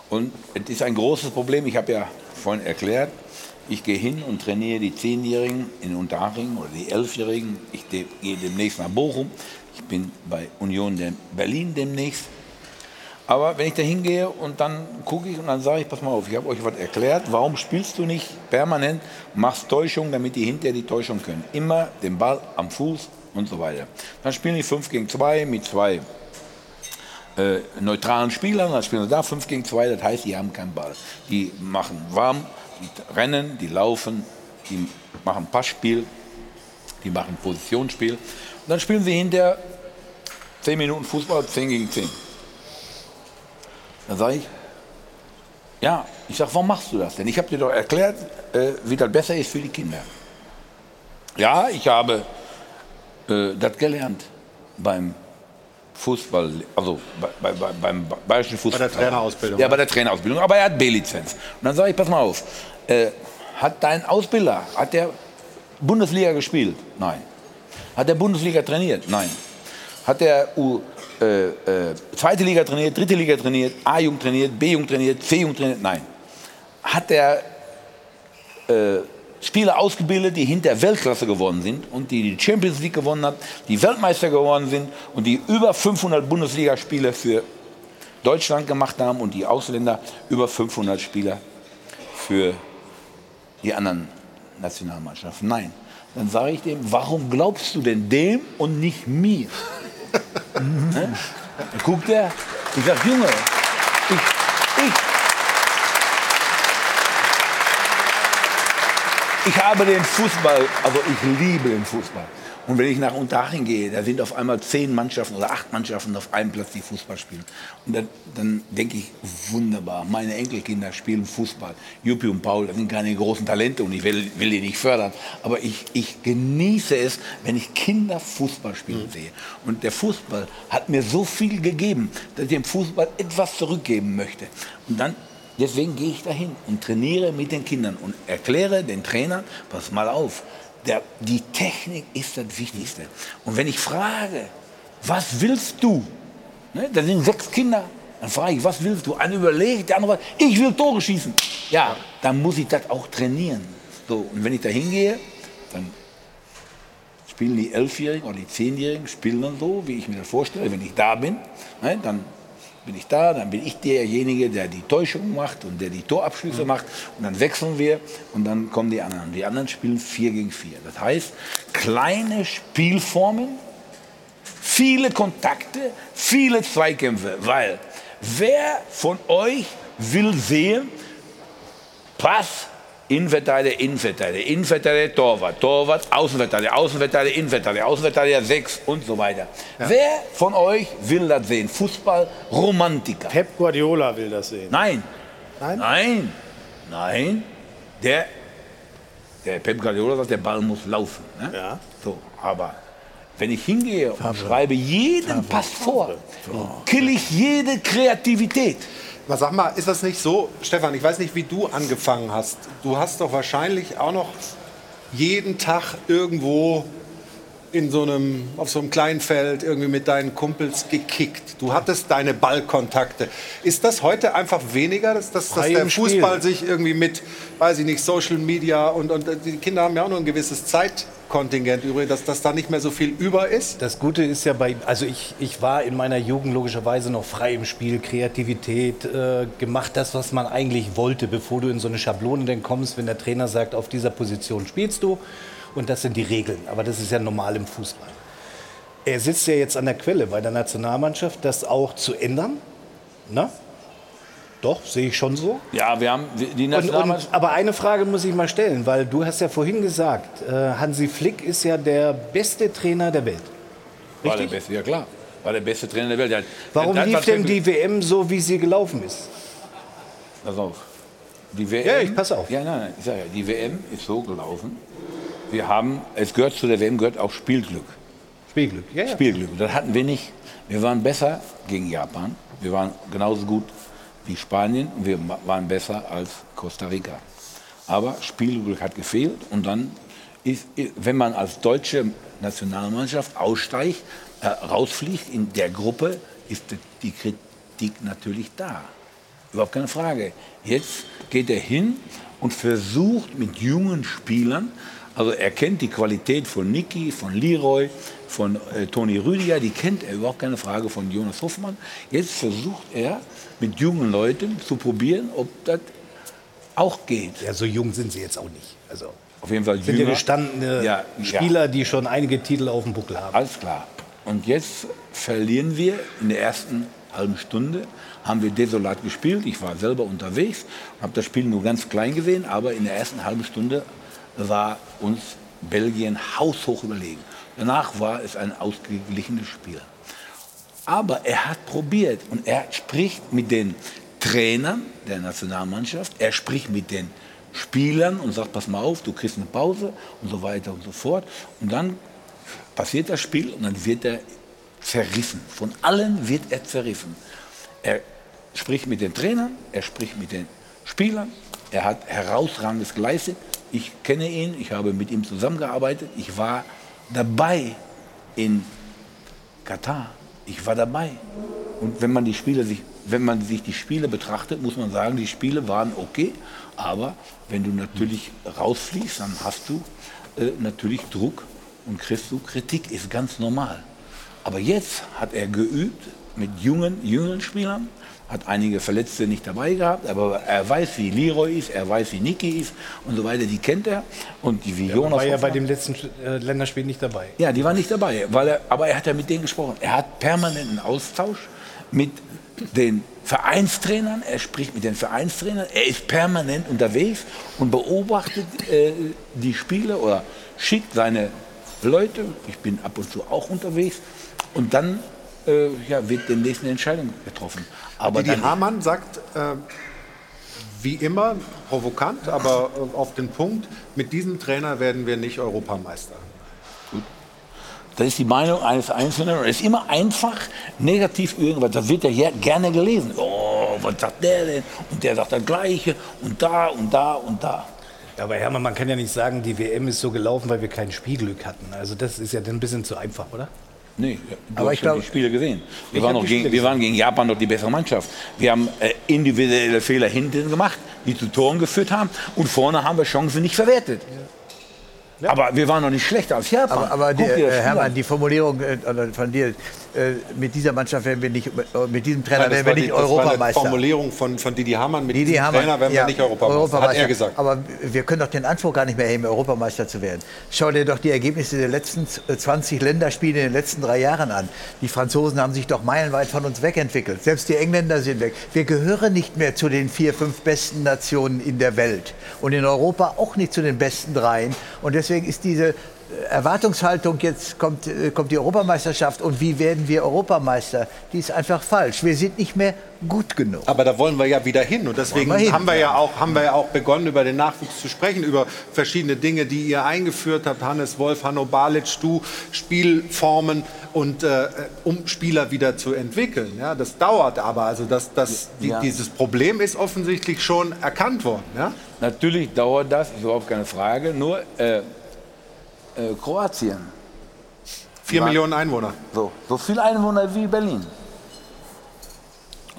Und es ist ein großes Problem, ich habe ja vorhin erklärt, ich gehe hin und trainiere die Zehnjährigen in Unterhaching oder die Elfjährigen. Ich gehe demnächst nach Bochum. Ich bin bei Union Berlin demnächst. Aber wenn ich da hingehe und dann gucke ich und dann sage ich, pass mal auf, ich habe euch was erklärt, warum spielst du nicht permanent, machst Täuschung, damit die hinterher die Täuschung können. Immer den Ball am Fuß und so weiter. Dann spielen die 5 gegen 2 mit zwei äh, neutralen Spielern, dann spielen sie da 5 gegen 2, das heißt, die haben keinen Ball. Die machen warm, die rennen, die laufen, die machen Passspiel, die machen Positionsspiel. Und dann spielen sie hinterher 10 Minuten Fußball, 10 gegen 10. Dann sage ich, ja, ich sage, warum machst du das denn? Ich habe dir doch erklärt, äh, wie das besser ist für die Kinder. Ja, ich habe äh, das gelernt beim Fußball, also bei, bei, bei, beim Bayerischen Fußball. Bei der Trainerausbildung, Ja, ne? bei der Trainerausbildung. Aber er hat B-Lizenz. Und dann sage ich, pass mal auf, äh, hat dein Ausbilder, hat der Bundesliga gespielt? Nein. Hat der Bundesliga trainiert? Nein. Hat der U, äh, äh, zweite Liga trainiert, dritte Liga trainiert, A-Jugend trainiert, B-Jugend trainiert, C-Jugend trainiert? Nein. Hat der äh, Spieler ausgebildet, die hinter Weltklasse geworden sind und die die Champions League gewonnen hat, die Weltmeister geworden sind und die über 500 Bundesligaspiele für Deutschland gemacht haben und die Ausländer über 500 Spieler für die anderen Nationalmannschaften. Nein. Dann sage ich dem, warum glaubst du denn dem und nicht mir? ne? Dann guckt er, ich sage, Junge, ich, ich, Ich habe den Fußball, also ich liebe den Fußball. Und wenn ich nach Unterhaching gehe, da sind auf einmal zehn Mannschaften oder acht Mannschaften auf einem Platz, die Fußball spielen. Und dann, dann denke ich, wunderbar, meine Enkelkinder spielen Fußball. Juppie und Paul, das sind keine großen Talente und ich will, will die nicht fördern. Aber ich, ich genieße es, wenn ich Kinder Fußball spielen sehe. Und der Fußball hat mir so viel gegeben, dass ich dem Fußball etwas zurückgeben möchte. Und dann Deswegen gehe ich dahin und trainiere mit den Kindern und erkläre den Trainern, pass mal auf, der, die Technik ist das Wichtigste. Und wenn ich frage, was willst du? Ne, da sind sechs Kinder. Dann frage ich, was willst du? Einer überlegt, der andere, ich will Tore schießen. Ja, dann muss ich das auch trainieren. So, und wenn ich da hingehe, dann spielen die Elfjährigen oder die Zehnjährigen, spielen dann so, wie ich mir das vorstelle. Wenn ich da bin, ne, dann bin ich da, dann bin ich derjenige, der die Täuschung macht und der die Torabschlüsse macht. Und dann wechseln wir und dann kommen die anderen. Die anderen spielen 4 gegen 4. Das heißt, kleine Spielformen, viele Kontakte, viele Zweikämpfe. Weil wer von euch will sehen, Pass, Innenverteidiger, Innenverteidiger, Innenverteidiger, Torwart, Torwart, Außenverteidiger, Außenverteidiger, Innenverteidiger, Außenverteidiger 6 und so weiter. Wer von euch will das sehen? Fußball, Romantiker. Pep Guardiola will das sehen. Nein. Nein? Nein. Nein. Der, der Pep Guardiola sagt, der Ball muss laufen. Ne? Ja. So, aber wenn ich hingehe und schreibe jeden Pass vor, kill ich jede Kreativität. Was sag mal, ist das nicht so, Stefan, ich weiß nicht, wie du angefangen hast. Du hast doch wahrscheinlich auch noch jeden Tag irgendwo in so einem, auf so einem kleinen Feld irgendwie mit deinen Kumpels gekickt. Du hattest deine Ballkontakte. Ist das heute einfach weniger, dass, dass, dass der Fußball Spiel. sich irgendwie mit, weiß ich nicht, Social Media und, und die Kinder haben ja auch nur ein gewisses Zeitkontingent übrig, dass, dass da nicht mehr so viel über ist? Das Gute ist ja bei, also ich, ich war in meiner Jugend logischerweise noch frei im Spiel, Kreativität, äh, gemacht das, was man eigentlich wollte, bevor du in so eine Schablone dann kommst, wenn der Trainer sagt, auf dieser Position spielst du und das sind die Regeln. Aber das ist ja normal im Fußball. Er sitzt ja jetzt an der Quelle bei der Nationalmannschaft, das auch zu ändern. Na? Doch, sehe ich schon so. Ja, wir haben die Und, und, Nationalmannschaft. aber eine Frage muss ich mal stellen, weil du hast ja vorhin gesagt, äh, Hansi Flick ist ja der beste Trainer der Welt. War der Richtig? beste, ja klar. War der beste Trainer der Welt. Warum lief denn die WM so, wie sie gelaufen ist? Pass auf. Die WM, Ja, ich pass auf. Ja, nein, nein, ich sag ja, die WM ist so gelaufen. Wir haben, es gehört zu der WM gehört auch Spielglück. Spielglück, ja, ja. Spielglück. Und Das hatten wir nicht. Wir waren besser gegen Japan. Wir waren genauso gut wie Spanien und wir waren besser als Costa Rica. Aber Spielglück hat gefehlt und dann ist, wenn man als deutsche Nationalmannschaft aussteigt, äh, rausfliegt in der Gruppe, ist die Kritik natürlich da. Überhaupt keine Frage. Jetzt geht er hin und versucht mit jungen Spielern, also er kennt die Qualität von Niki, von Leroy, von äh, Toni Rüdiger, die kennt er überhaupt keine Frage von Jonas Hoffmann. Jetzt versucht er mit jungen Leuten zu probieren, ob das auch geht. Ja, so jung sind sie jetzt auch nicht. Also auf jeden Fall sind ja jünger. gestandene Ja, Spieler, die schon einige Titel auf dem Buckel haben. Alles klar. Und jetzt verlieren wir in der ersten halben Stunde, haben wir desolat gespielt. Ich war selber unterwegs, habe das Spiel nur ganz klein gesehen, aber in der ersten halben Stunde war uns Belgien haushoch überlegen. Danach war es ein ausgeglichenes Spiel. Aber er hat probiert und er spricht mit den Trainern der Nationalmannschaft, er spricht mit den Spielern und sagt, pass mal auf, du kriegst eine Pause und so weiter und so fort. Und dann passiert das Spiel und dann wird er zerrissen. Von allen wird er zerrissen. Er spricht mit den Trainern, er spricht mit den Spielern, er hat herausragendes geleistet. Ich kenne ihn, ich habe mit ihm zusammengearbeitet, ich war dabei in Katar. Ich war dabei. Und wenn man die Spiele sich, wenn man sich die Spiele betrachtet, muss man sagen, die Spiele waren okay. Aber wenn du natürlich rausfliegst, dann hast du äh, natürlich Druck und kriegst du Kritik. Ist ganz normal. Aber jetzt hat er geübt mit jungen, jüngeren Spielern, hat einige Verletzte nicht dabei gehabt, aber er weiß, wie Leroy ist, er weiß, wie Niki ist und so weiter. Die kennt er und die wie Ja, Jonas. war ja bei dem letzten äh, Länderspiel nicht dabei. Ja, die war nicht dabei, weil er, aber er hat ja mit denen gesprochen. Er hat permanenten Austausch mit den Vereinstrainern, er spricht mit den Vereinstrainern, er ist permanent unterwegs und beobachtet äh, die Spiele oder schickt seine Leute, ich bin ab und zu auch unterwegs, und dann äh, ja, wird demnächst eine Entscheidung getroffen. Aber dann, Hamann sagt, äh, wie immer, provokant, aber äh, auf den Punkt, mit diesem Trainer werden wir nicht Europameister. Das ist die Meinung eines Einzelnen. Es ist immer einfach negativ irgendwas. Das wird ja hier gerne gelesen. Oh, was sagt der denn? Und der sagt das Gleiche. Und da und da und da. Ja, aber Hermann, man kann ja nicht sagen, die WM ist so gelaufen, weil wir kein Spielglück hatten. Also das ist ja dann ein bisschen zu einfach, oder? Nee, du Aber hast ich glaub- die Spiele gesehen. Wir, waren, gegen, Spiele wir waren gegen Japan noch die bessere Mannschaft. Wir haben äh, individuelle Fehler hinten gemacht, die zu Toren geführt haben. Und vorne haben wir Chancen nicht verwertet. Aber wir waren noch nicht schlechter als Japan. Aber, aber die, äh, Hermann, an. die Formulierung äh, von dir, mit dieser Mannschaft werden wir nicht, äh, mit diesem Trainer Nein, werden wir war die- nicht das war eine Europameister. Formulierung von, von Didi Hamann. Mit Didi diesem Hamann, Trainer werden ja, wir nicht Europameister, hat er gesagt. Aber wir können doch den Anspruch gar nicht mehr heben, Europameister zu werden. Schau dir doch die Ergebnisse der letzten 20 Länderspiele in den letzten drei Jahren an. Die Franzosen haben sich doch meilenweit von uns wegentwickelt. Selbst die Engländer sind weg. Wir gehören nicht mehr zu den vier, fünf besten Nationen in der Welt. Und in Europa auch nicht zu den besten dreien. Und deswegen ist diese äh, Erwartungshaltung, jetzt kommt, äh, kommt die Europameisterschaft und wie werden wir Europameister, die ist einfach falsch. Wir sind nicht mehr gut genug. Aber da wollen wir ja wieder hin. Und deswegen wir hin, haben, wir ja ja. auch, haben wir ja auch begonnen, über den Nachwuchs zu sprechen, über verschiedene Dinge, die ihr eingeführt habt. Hannes Wolf, Hanno Balic, du, Spielformen und äh, um Spieler wieder zu entwickeln. Ja, das dauert aber. Also das, das, die, Ja. dieses Problem ist offensichtlich schon erkannt worden. Ja? Natürlich dauert das, ist überhaupt keine Frage. Nur äh, äh, Kroatien. Vier Millionen Einwohner. So, so viele Einwohner wie Berlin.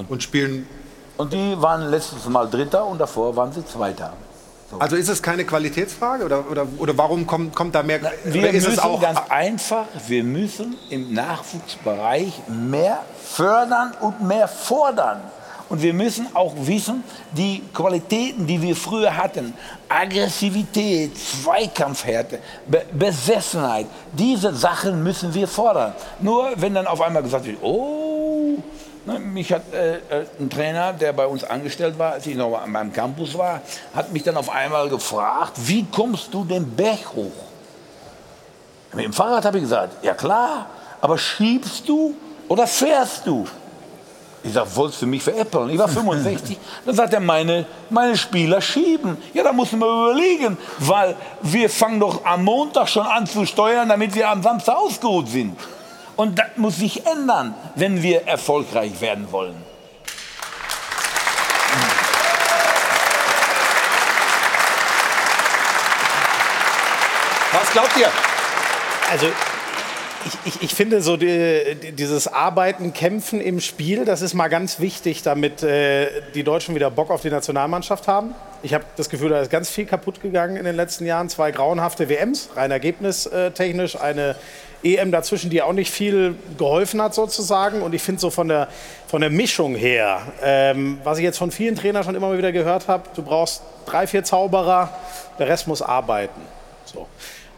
Und, spielen. Und die waren letztes Mal Dritter und davor waren sie Zweiter. Also ist es keine Qualitätsfrage oder, oder, oder warum kommt, kommt da mehr? Wir oder ist müssen es auch ganz einfach, wir müssen im Nachwuchsbereich mehr fördern und mehr fordern. Und wir müssen auch wissen, die Qualitäten, die wir früher hatten, Aggressivität, Zweikampfhärte, Be Besessenheit, diese Sachen müssen wir fordern. Nur wenn dann auf einmal gesagt wird, oh, ne, mich hat äh, äh, ein Trainer, der bei uns angestellt war, als ich noch an meinem Campus war, hat mich dann auf einmal gefragt, wie kommst du den Berg hoch? Mit dem Fahrrad habe ich gesagt, ja klar, aber schiebst du oder fährst du? Ich sage, wolltest du mich veräppeln? Ich war 65. Dann sagt er, meine, meine Spieler schieben. Ja, da muss man überlegen, weil wir fangen doch am Montag schon an zu steuern, damit wir am Samstag ausgeruht sind. Und das muss sich ändern, wenn wir erfolgreich werden wollen. Was glaubt ihr? Also ich, ich, finde so die, die, dieses Arbeiten, Kämpfen im Spiel, das ist mal ganz wichtig, damit äh, die Deutschen wieder Bock auf die Nationalmannschaft haben. Ich habe das Gefühl, da ist ganz viel kaputt gegangen in den letzten Jahren. Zwei grauenhafte WMs, rein ergebnistechnisch, eine EM dazwischen, die auch nicht viel geholfen hat sozusagen. Und ich finde so von der, von der Mischung her, ähm, was ich jetzt von vielen Trainern schon immer wieder gehört habe, du brauchst drei, vier Zauberer, der Rest muss arbeiten. So.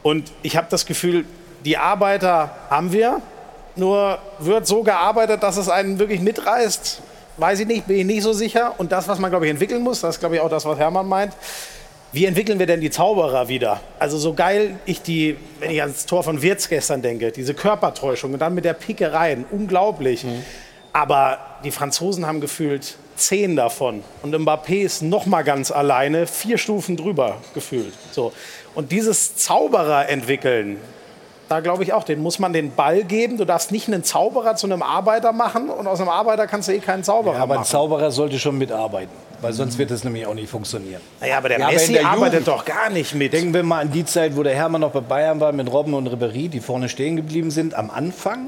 Und ich habe das Gefühl, die Arbeiter haben wir, nur wird so gearbeitet, dass es einen wirklich mitreißt. Weiß ich nicht, bin ich nicht so sicher. Und das, was man, glaube ich, entwickeln muss, das ist, glaube ich, auch das, was Hermann meint. Wie entwickeln wir denn die Zauberer wieder? Also so geil ich die, wenn ich ans Tor von Wirtz gestern denke, diese Körpertäuschung und dann mit der Pike rein, unglaublich. Aber die Franzosen haben gefühlt zehn davon. Und Mbappé ist noch mal ganz alleine, vier Stufen drüber gefühlt. So. Und dieses Zauberer entwickeln, da glaube ich auch, den muss man den Ball geben. Du darfst nicht einen Zauberer zu einem Arbeiter machen und aus einem Arbeiter kannst du eh keinen Zauberer Ja, aber ein machen. Zauberer sollte schon mitarbeiten, weil sonst wird es nämlich auch nicht funktionieren. Naja, aber der Ja, Messi der arbeitet Jugend- doch gar nicht mit. Denken wir mal an die Zeit, wo der Hermann noch bei Bayern war mit Robben und Ribéry, die vorne stehen geblieben sind am Anfang.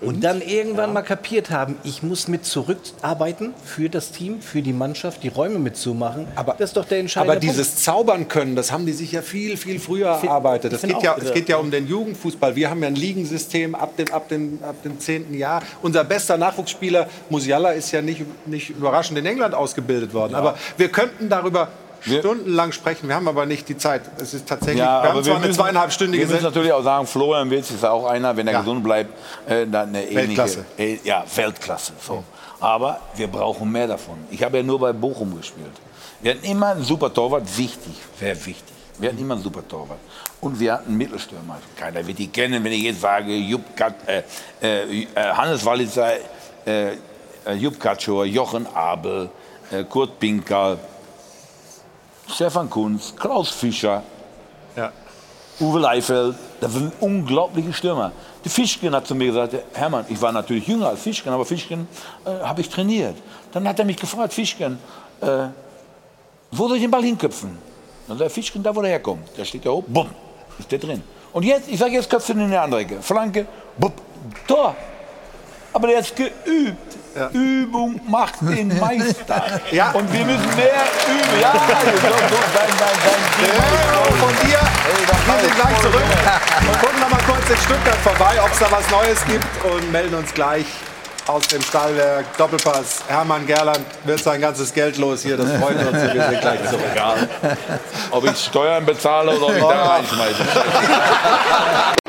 Und dann irgendwann mal kapiert haben, ich muss mit zurückarbeiten für das Team, für die Mannschaft, die Räume mitzumachen. Aber das ist doch der entscheidende Aber dieses Zaubern können, das haben die sich ja viel, viel früher erarbeitet. ich Es find geht, ja, es ja. geht ja um den Jugendfußball. Wir haben ja ein Ligensystem ab dem, ab dem, ab dem 10. Jahr. Unser bester Nachwuchsspieler Musiala ist ja nicht, nicht überraschend in England ausgebildet worden. Aber wir könnten darüber stundenlang sprechen. Wir haben aber nicht die Zeit. Es ist tatsächlich, wir haben zwar eine zweieinhalbstündige Wir müssen natürlich auch sagen, Florian Wirtz ist auch einer, wenn er Ja. gesund bleibt, äh, dann eine ähnliche, Weltklasse. Äh, ja, Weltklasse. So. Aber wir brauchen mehr davon. Ich habe ja nur bei Bochum gespielt. Wir hatten immer einen super Torwart, wichtig, sehr wichtig. Wir hatten immer einen super Torwart. Und wir hatten Mittelstürmer. Keiner wird die kennen, wenn ich jetzt sage, Jupp Kat, äh, äh, äh, Hannes Walitzer, äh, äh, Jupp Katschor, Jochen Abel, äh, Kurt Pinker, Stefan Kunz, Klaus Fischer, Uwe Leifeld, das sind unglaubliche Stürmer. Die Fischken hat zu mir gesagt, Hermann, ich war natürlich jünger als Fischken, aber Fischken äh, habe ich trainiert. Dann hat er mich gefragt, Fischken, äh, wo soll ich den Ball hinköpfen? Dann sagt Fischken, da wo der herkommt. Der steht da oben, bumm, ist der drin. Und jetzt, ich sage, jetzt köpft ihn in die andere Ecke. Flanke, bumm, Tor. Aber der ist geübt. Übung macht den Meister. Ja. Und wir müssen mehr üben. Ja, so, so, dein, dein, dein, von dir. Wir sind gleich zurück und gucken noch mal kurz in Stuttgart vorbei, ob es da was Neues gibt und melden uns gleich aus dem Stahlwerk Doppelpass. Hermann Gerland wird sein ganzes Geld los hier. Das freut uns. Wir sind gleich zurück. Egal. Ob ich Steuern bezahle oder ob ich da reinschmeiße.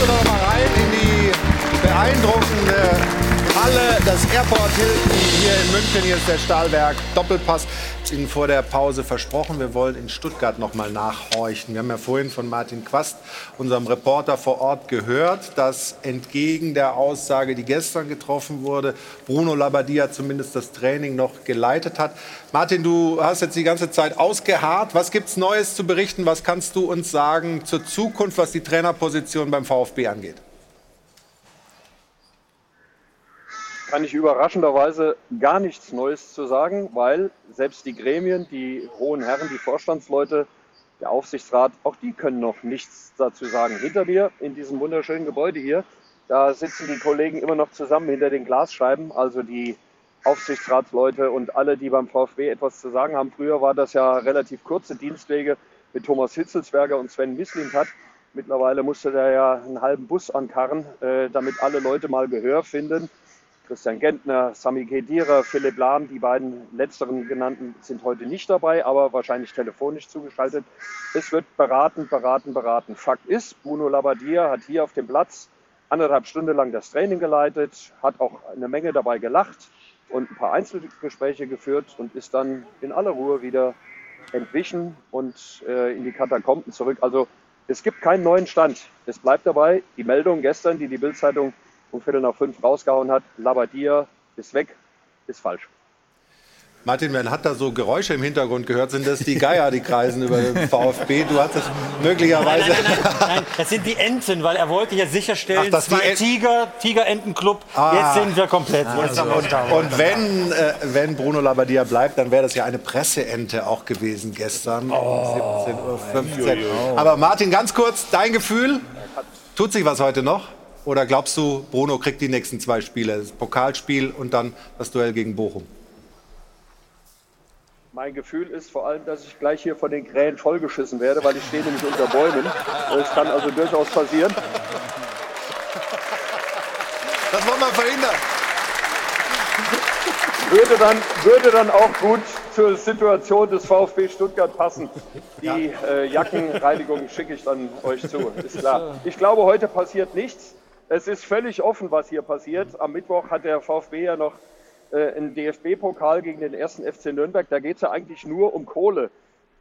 wir doch mal rein in die beeindruckende Halle, das Airport Hilton hier in München. Hier ist der Stahlwerk Doppelpass. Ihnen vor der Pause versprochen, wir wollen in Stuttgart noch mal nachhorchen. Wir haben ja vorhin von Martin Quast, unserem Reporter vor Ort, gehört, dass entgegen der Aussage, die gestern getroffen wurde, Bruno Labbadia zumindest das Training noch geleitet hat. Martin, du hast jetzt die ganze Zeit ausgeharrt. Was gibt es Neues zu berichten? Was kannst du uns sagen zur Zukunft, was die Trainerposition beim VfB angeht? Kann ich überraschenderweise gar nichts Neues zu sagen, weil selbst die Gremien, die hohen Herren, die Vorstandsleute, der Aufsichtsrat, auch die können noch nichts dazu sagen. Hinter mir in diesem wunderschönen Gebäude hier, da sitzen die Kollegen immer noch zusammen hinter den Glasscheiben, also die Aufsichtsratsleute und alle, die beim VfB etwas zu sagen haben. Früher war das ja relativ kurze Dienstwege mit Thomas Hitzelsberger und Sven Mislintat. Mittlerweile musste der ja einen halben Bus ankarren, äh, damit alle Leute mal Gehör finden. Christian Gentner, Sami Khedira, Philipp Lahm, die beiden letzteren genannten sind heute nicht dabei, aber wahrscheinlich telefonisch zugeschaltet. Es wird beraten, beraten, beraten. Fakt ist, Bruno Labbadia hat hier auf dem Platz anderthalb Stunden lang das Training geleitet, hat auch eine Menge dabei gelacht und ein paar Einzelgespräche geführt und ist dann in aller Ruhe wieder entwichen und äh, in die Katakomben zurück. Also es gibt keinen neuen Stand. Es bleibt dabei, die Meldung gestern, die die Bildzeitung um Viertel nach fünf rausgehauen hat, Labbadia ist weg, ist falsch. Martin, man hat da so Geräusche im Hintergrund gehört. Sind das die Geier, die kreisen über den VfB? Du hast das möglicherweise. Nein, nein, nein, nein, das sind die Enten, weil er wollte ja sicherstellen, Ach, dass die zwei En- Tiger, Tigerentenclub, Ah. jetzt sind wir komplett. Unter. Und wenn, äh, wenn Bruno Labbadia bleibt, dann wäre das ja eine Presseente auch gewesen gestern. Oh. 17.15 Uhr. Aber Martin, ganz kurz, dein Gefühl? Tut sich was heute noch? Oder glaubst du, Bruno kriegt die nächsten zwei Spiele? Das Pokalspiel und dann das Duell gegen Bochum. Mein Gefühl ist vor allem, dass ich gleich hier von den Krähen vollgeschissen werde, weil ich stehe nämlich unter Bäumen. Das kann also durchaus passieren. Das wollen wir verhindern. Würde dann, würde dann auch gut zur Situation des VfB Stuttgart passen. Die äh, Jackenreinigung schicke ich dann euch zu, ist klar. Ich glaube, heute passiert nichts. Es ist völlig offen, was hier passiert. Am Mittwoch hat der VfB ja noch äh, einen DFB-Pokal gegen den ersten FC Nürnberg. Da geht es ja eigentlich nur um Kohle.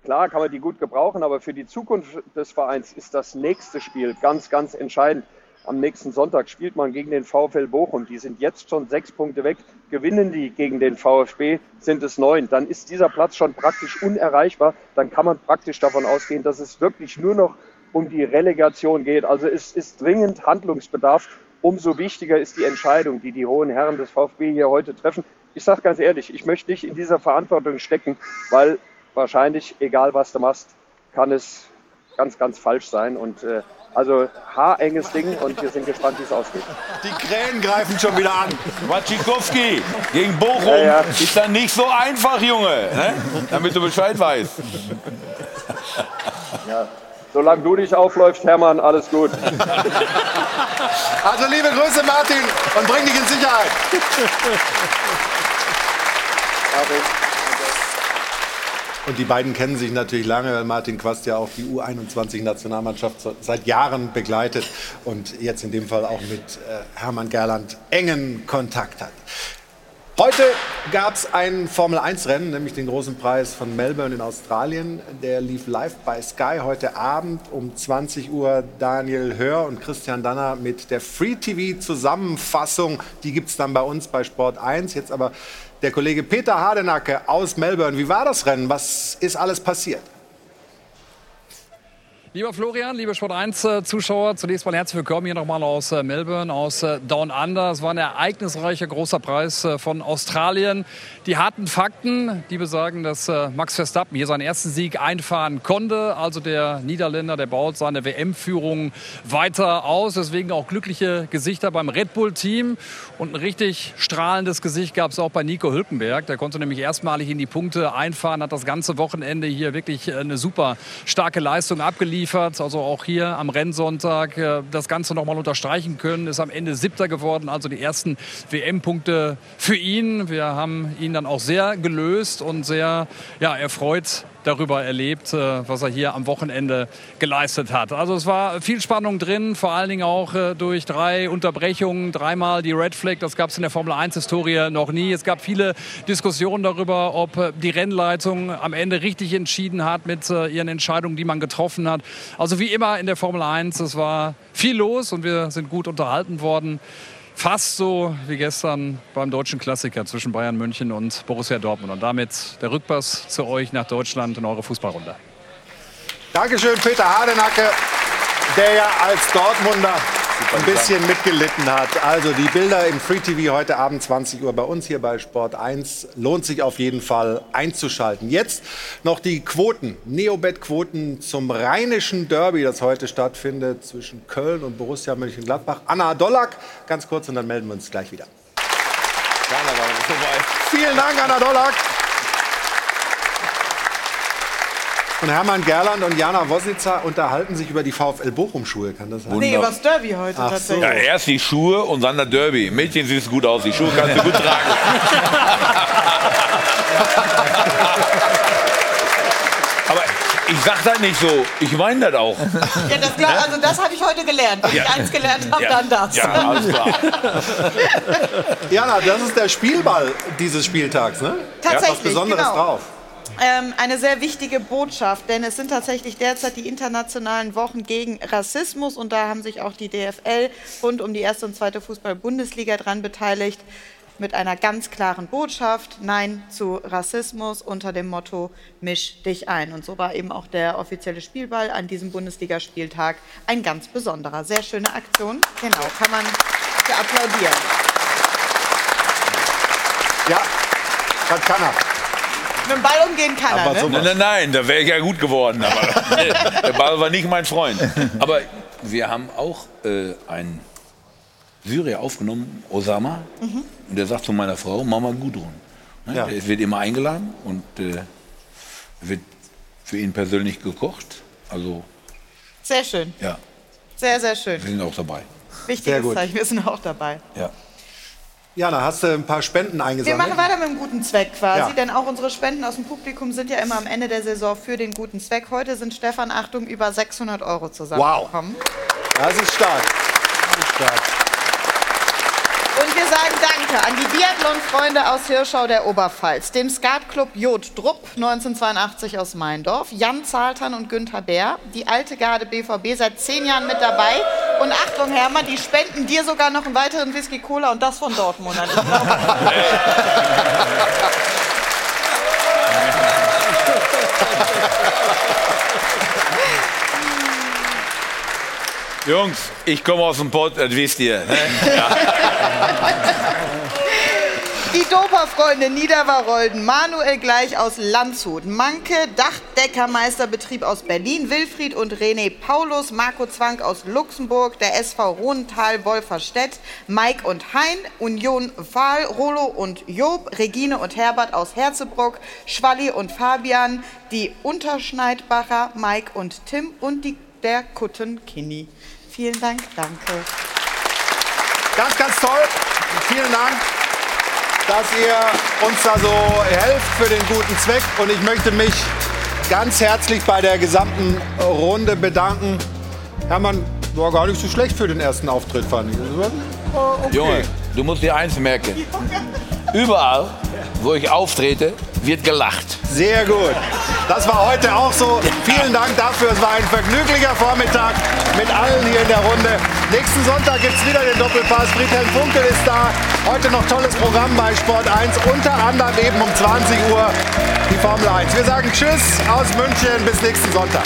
Klar kann man die gut gebrauchen, aber für die Zukunft des Vereins ist das nächste Spiel ganz, ganz entscheidend. Am nächsten Sonntag spielt man gegen den VfL Bochum. Die sind jetzt schon sechs Punkte weg. Gewinnen die gegen den VfB, sind es neun. Dann ist dieser Platz schon praktisch unerreichbar. Dann kann man praktisch davon ausgehen, dass es wirklich nur noch um die Relegation geht. Also es ist dringend Handlungsbedarf. Umso wichtiger ist die Entscheidung, die die hohen Herren des VfB hier heute treffen. Ich sage ganz ehrlich, ich möchte nicht in dieser Verantwortung stecken, weil wahrscheinlich, egal was du machst, kann es ganz, ganz falsch sein. Und äh, also haarenges Ding und wir sind gespannt, wie es ausgeht. Die Krähen greifen schon wieder an. Wachikowski gegen Bochum Ja, ja. ist dann nicht so einfach, Junge. Ne? Damit du Bescheid weißt. Ja. Solange du dich aufläufst, Hermann, alles gut. Also liebe Grüße, Martin, und bring dich in Sicherheit. Und die beiden kennen sich natürlich lange, weil Martin Quast ja auch die U21-Nationalmannschaft seit Jahren begleitet und jetzt in dem Fall auch mit äh, Hermann Gerland engen Kontakt hat. Heute gab es ein Formel-1-Rennen, nämlich den großen Preis von Melbourne in Australien. Der lief live bei Sky heute Abend um 20 Uhr. Daniel Hör und Christian Danner mit der Free-TV-Zusammenfassung. Die gibt es dann bei uns bei Sport 1. Jetzt aber der Kollege Peter Hardenacke aus Melbourne. Wie war das Rennen? Was ist alles passiert? Lieber Florian, liebe Sport 1 äh, zunächst mal herzlich willkommen hier nochmal aus äh, Melbourne, aus äh, Down Under. Es war ein ereignisreicher großer Preis von Australien. Die harten Fakten, die besagen, dass Max Verstappen hier seinen ersten Sieg einfahren konnte. Also der Niederländer, der baut seine WM-Führung weiter aus. Deswegen auch glückliche Gesichter beim Red Bull-Team. Und ein richtig strahlendes Gesicht gab es auch bei Nico Hülkenberg. Der konnte nämlich erstmalig in die Punkte einfahren, hat das ganze Wochenende hier wirklich eine super starke Leistung abgeliefert geliefert. Also auch hier am Rennsonntag äh, das Ganze noch mal unterstreichen können. Ist am Ende Siebter geworden, also die ersten WM-Punkte für ihn. Wir haben ihn dann auch sehr gelöst und sehr ja, erfreut darüber erlebt, äh, was er hier am Wochenende geleistet hat. Also es war viel Spannung drin, vor allen Dingen auch äh, durch drei Unterbrechungen, dreimal die Red Flag, das gab es in der Formel 1-Historie noch nie. Es gab viele Diskussionen darüber, ob äh, die Rennleitung am Ende richtig entschieden hat mit ihren Entscheidungen, die man getroffen hat. Also wie immer in der Formel 1, es war viel los und wir sind gut unterhalten worden. Fast so wie gestern beim deutschen Klassiker zwischen Bayern München und Borussia Dortmund. Und damit der Rückpass zu euch nach Deutschland in eure Fußballrunde. Dankeschön, Peter Hardenacke, der ja als Dortmunder ein bisschen mitgelitten hat. Also die Bilder im Free TV heute Abend 20 Uhr bei uns hier bei Sport 1 lohnt sich auf jeden Fall einzuschalten. Jetzt noch die Quoten, Neobet-Quoten zum rheinischen Derby, das heute stattfindet zwischen Köln und Borussia Mönchengladbach. Anna Dollack, ganz kurz und dann melden wir uns gleich wieder. Vielen Dank, Anna Dollack. Und Hermann Gerland und Jana Wosnitzer unterhalten sich über die VfL Bochum-Schuhe, kann das sein? Nee, über das Derby heute Ach tatsächlich. Ja, erst die Schuhe und dann der Derby. Mädchen siehst gut aus, die Schuhe kannst du gut tragen. Aber ich sag das nicht so, ich meine das auch. Ja, das, also das habe ich heute gelernt. Wenn Ja. ich eins gelernt habe, Ja. dann das. Ja, alles klar. Jana, das ist der Spielball dieses Spieltags, ne? Tatsächlich, Was Besonderes genau. drauf. Ähm, eine sehr wichtige Botschaft, denn es sind tatsächlich derzeit die internationalen Wochen gegen Rassismus und da haben sich auch die DFL rund um die erste und zweite Fußball-Bundesliga dran beteiligt mit einer ganz klaren Botschaft, Nein zu Rassismus unter dem Motto Misch dich ein. Und so war eben auch der offizielle Spielball an diesem Bundesligaspieltag ein ganz besonderer. Sehr schöne Aktion, genau, kann man applaudieren. Ja, das kann er. Mit dem Ball umgehen kann er, ne? Nein, nein, nein, da wäre ich ja gut geworden. Aber der Ball war nicht mein Freund. Aber wir haben auch äh, einen Syrier aufgenommen, Osama. Mhm. Und der sagt zu meiner Frau, Mama Gudrun. Ne? Ja. Der wird immer eingeladen und äh, wird für ihn persönlich gekocht. Also, Sehr schön, ja, sehr, sehr schön. wir sind auch dabei. Sehr Wichtiges gut. Zeichen, wir sind auch dabei. Ja. Jana, hast du ein paar Spenden Wir eingesammelt? machen weiter mit dem guten Zweck quasi, Ja. denn auch unsere Spenden aus dem Publikum sind ja immer am Ende der Saison für den guten Zweck. Heute sind Stefan, Achtung, über 600 Euro zusammengekommen. Das ist stark. Das ist stark. Und wir sagen Danke an die Biathlon-Freunde aus Hirschau der Oberpfalz, dem Skatclub Jod Drupp 1982 aus Meindorf, Jan Zahltern und Günther Bär, die alte Garde BVB seit zehn Jahren mit dabei. Und Achtung, Hermann, die spenden dir sogar noch einen weiteren Whisky Cola und das von Dortmund. Jungs, ich komme aus dem Pott, das wisst ihr. Ne? Ja. Die Doper-Freunde Niederwarolden, Manuel Gleich aus Landshut, Manke Dachdeckermeisterbetrieb aus Berlin, Wilfried und René Paulus, Marco Zwank aus Luxemburg, der SV Rohntal Wolferstedt, Mike und Hein, Union Fahl, Rolo und Job, Regine und Herbert aus Herzebruck, Schwalli und Fabian, die Unterschneidbacher, Mike und Tim und die, der Kutten Kini. Vielen Dank, danke. Ganz, ganz toll. Vielen Dank, dass ihr uns da so helft für den guten Zweck. Und ich möchte mich ganz herzlich bei der gesamten Runde bedanken. Hermann, war gar nicht so schlecht für den ersten Auftritt, fand ich. Okay. Junge, du musst dir eins merken. Überall, wo ich auftrete, wird gelacht. Sehr gut. Das war heute auch so. Vielen Dank dafür. Es war ein vergnüglicher Vormittag mit allen hier in der Runde. Nächsten Sonntag gibt es wieder den Doppelpass. Friedhelm Funkel ist da. Heute noch tolles Programm bei Sport 1. Unter anderem eben um 20 Uhr die Formel 1. Wir sagen Tschüss aus München. Bis nächsten Sonntag.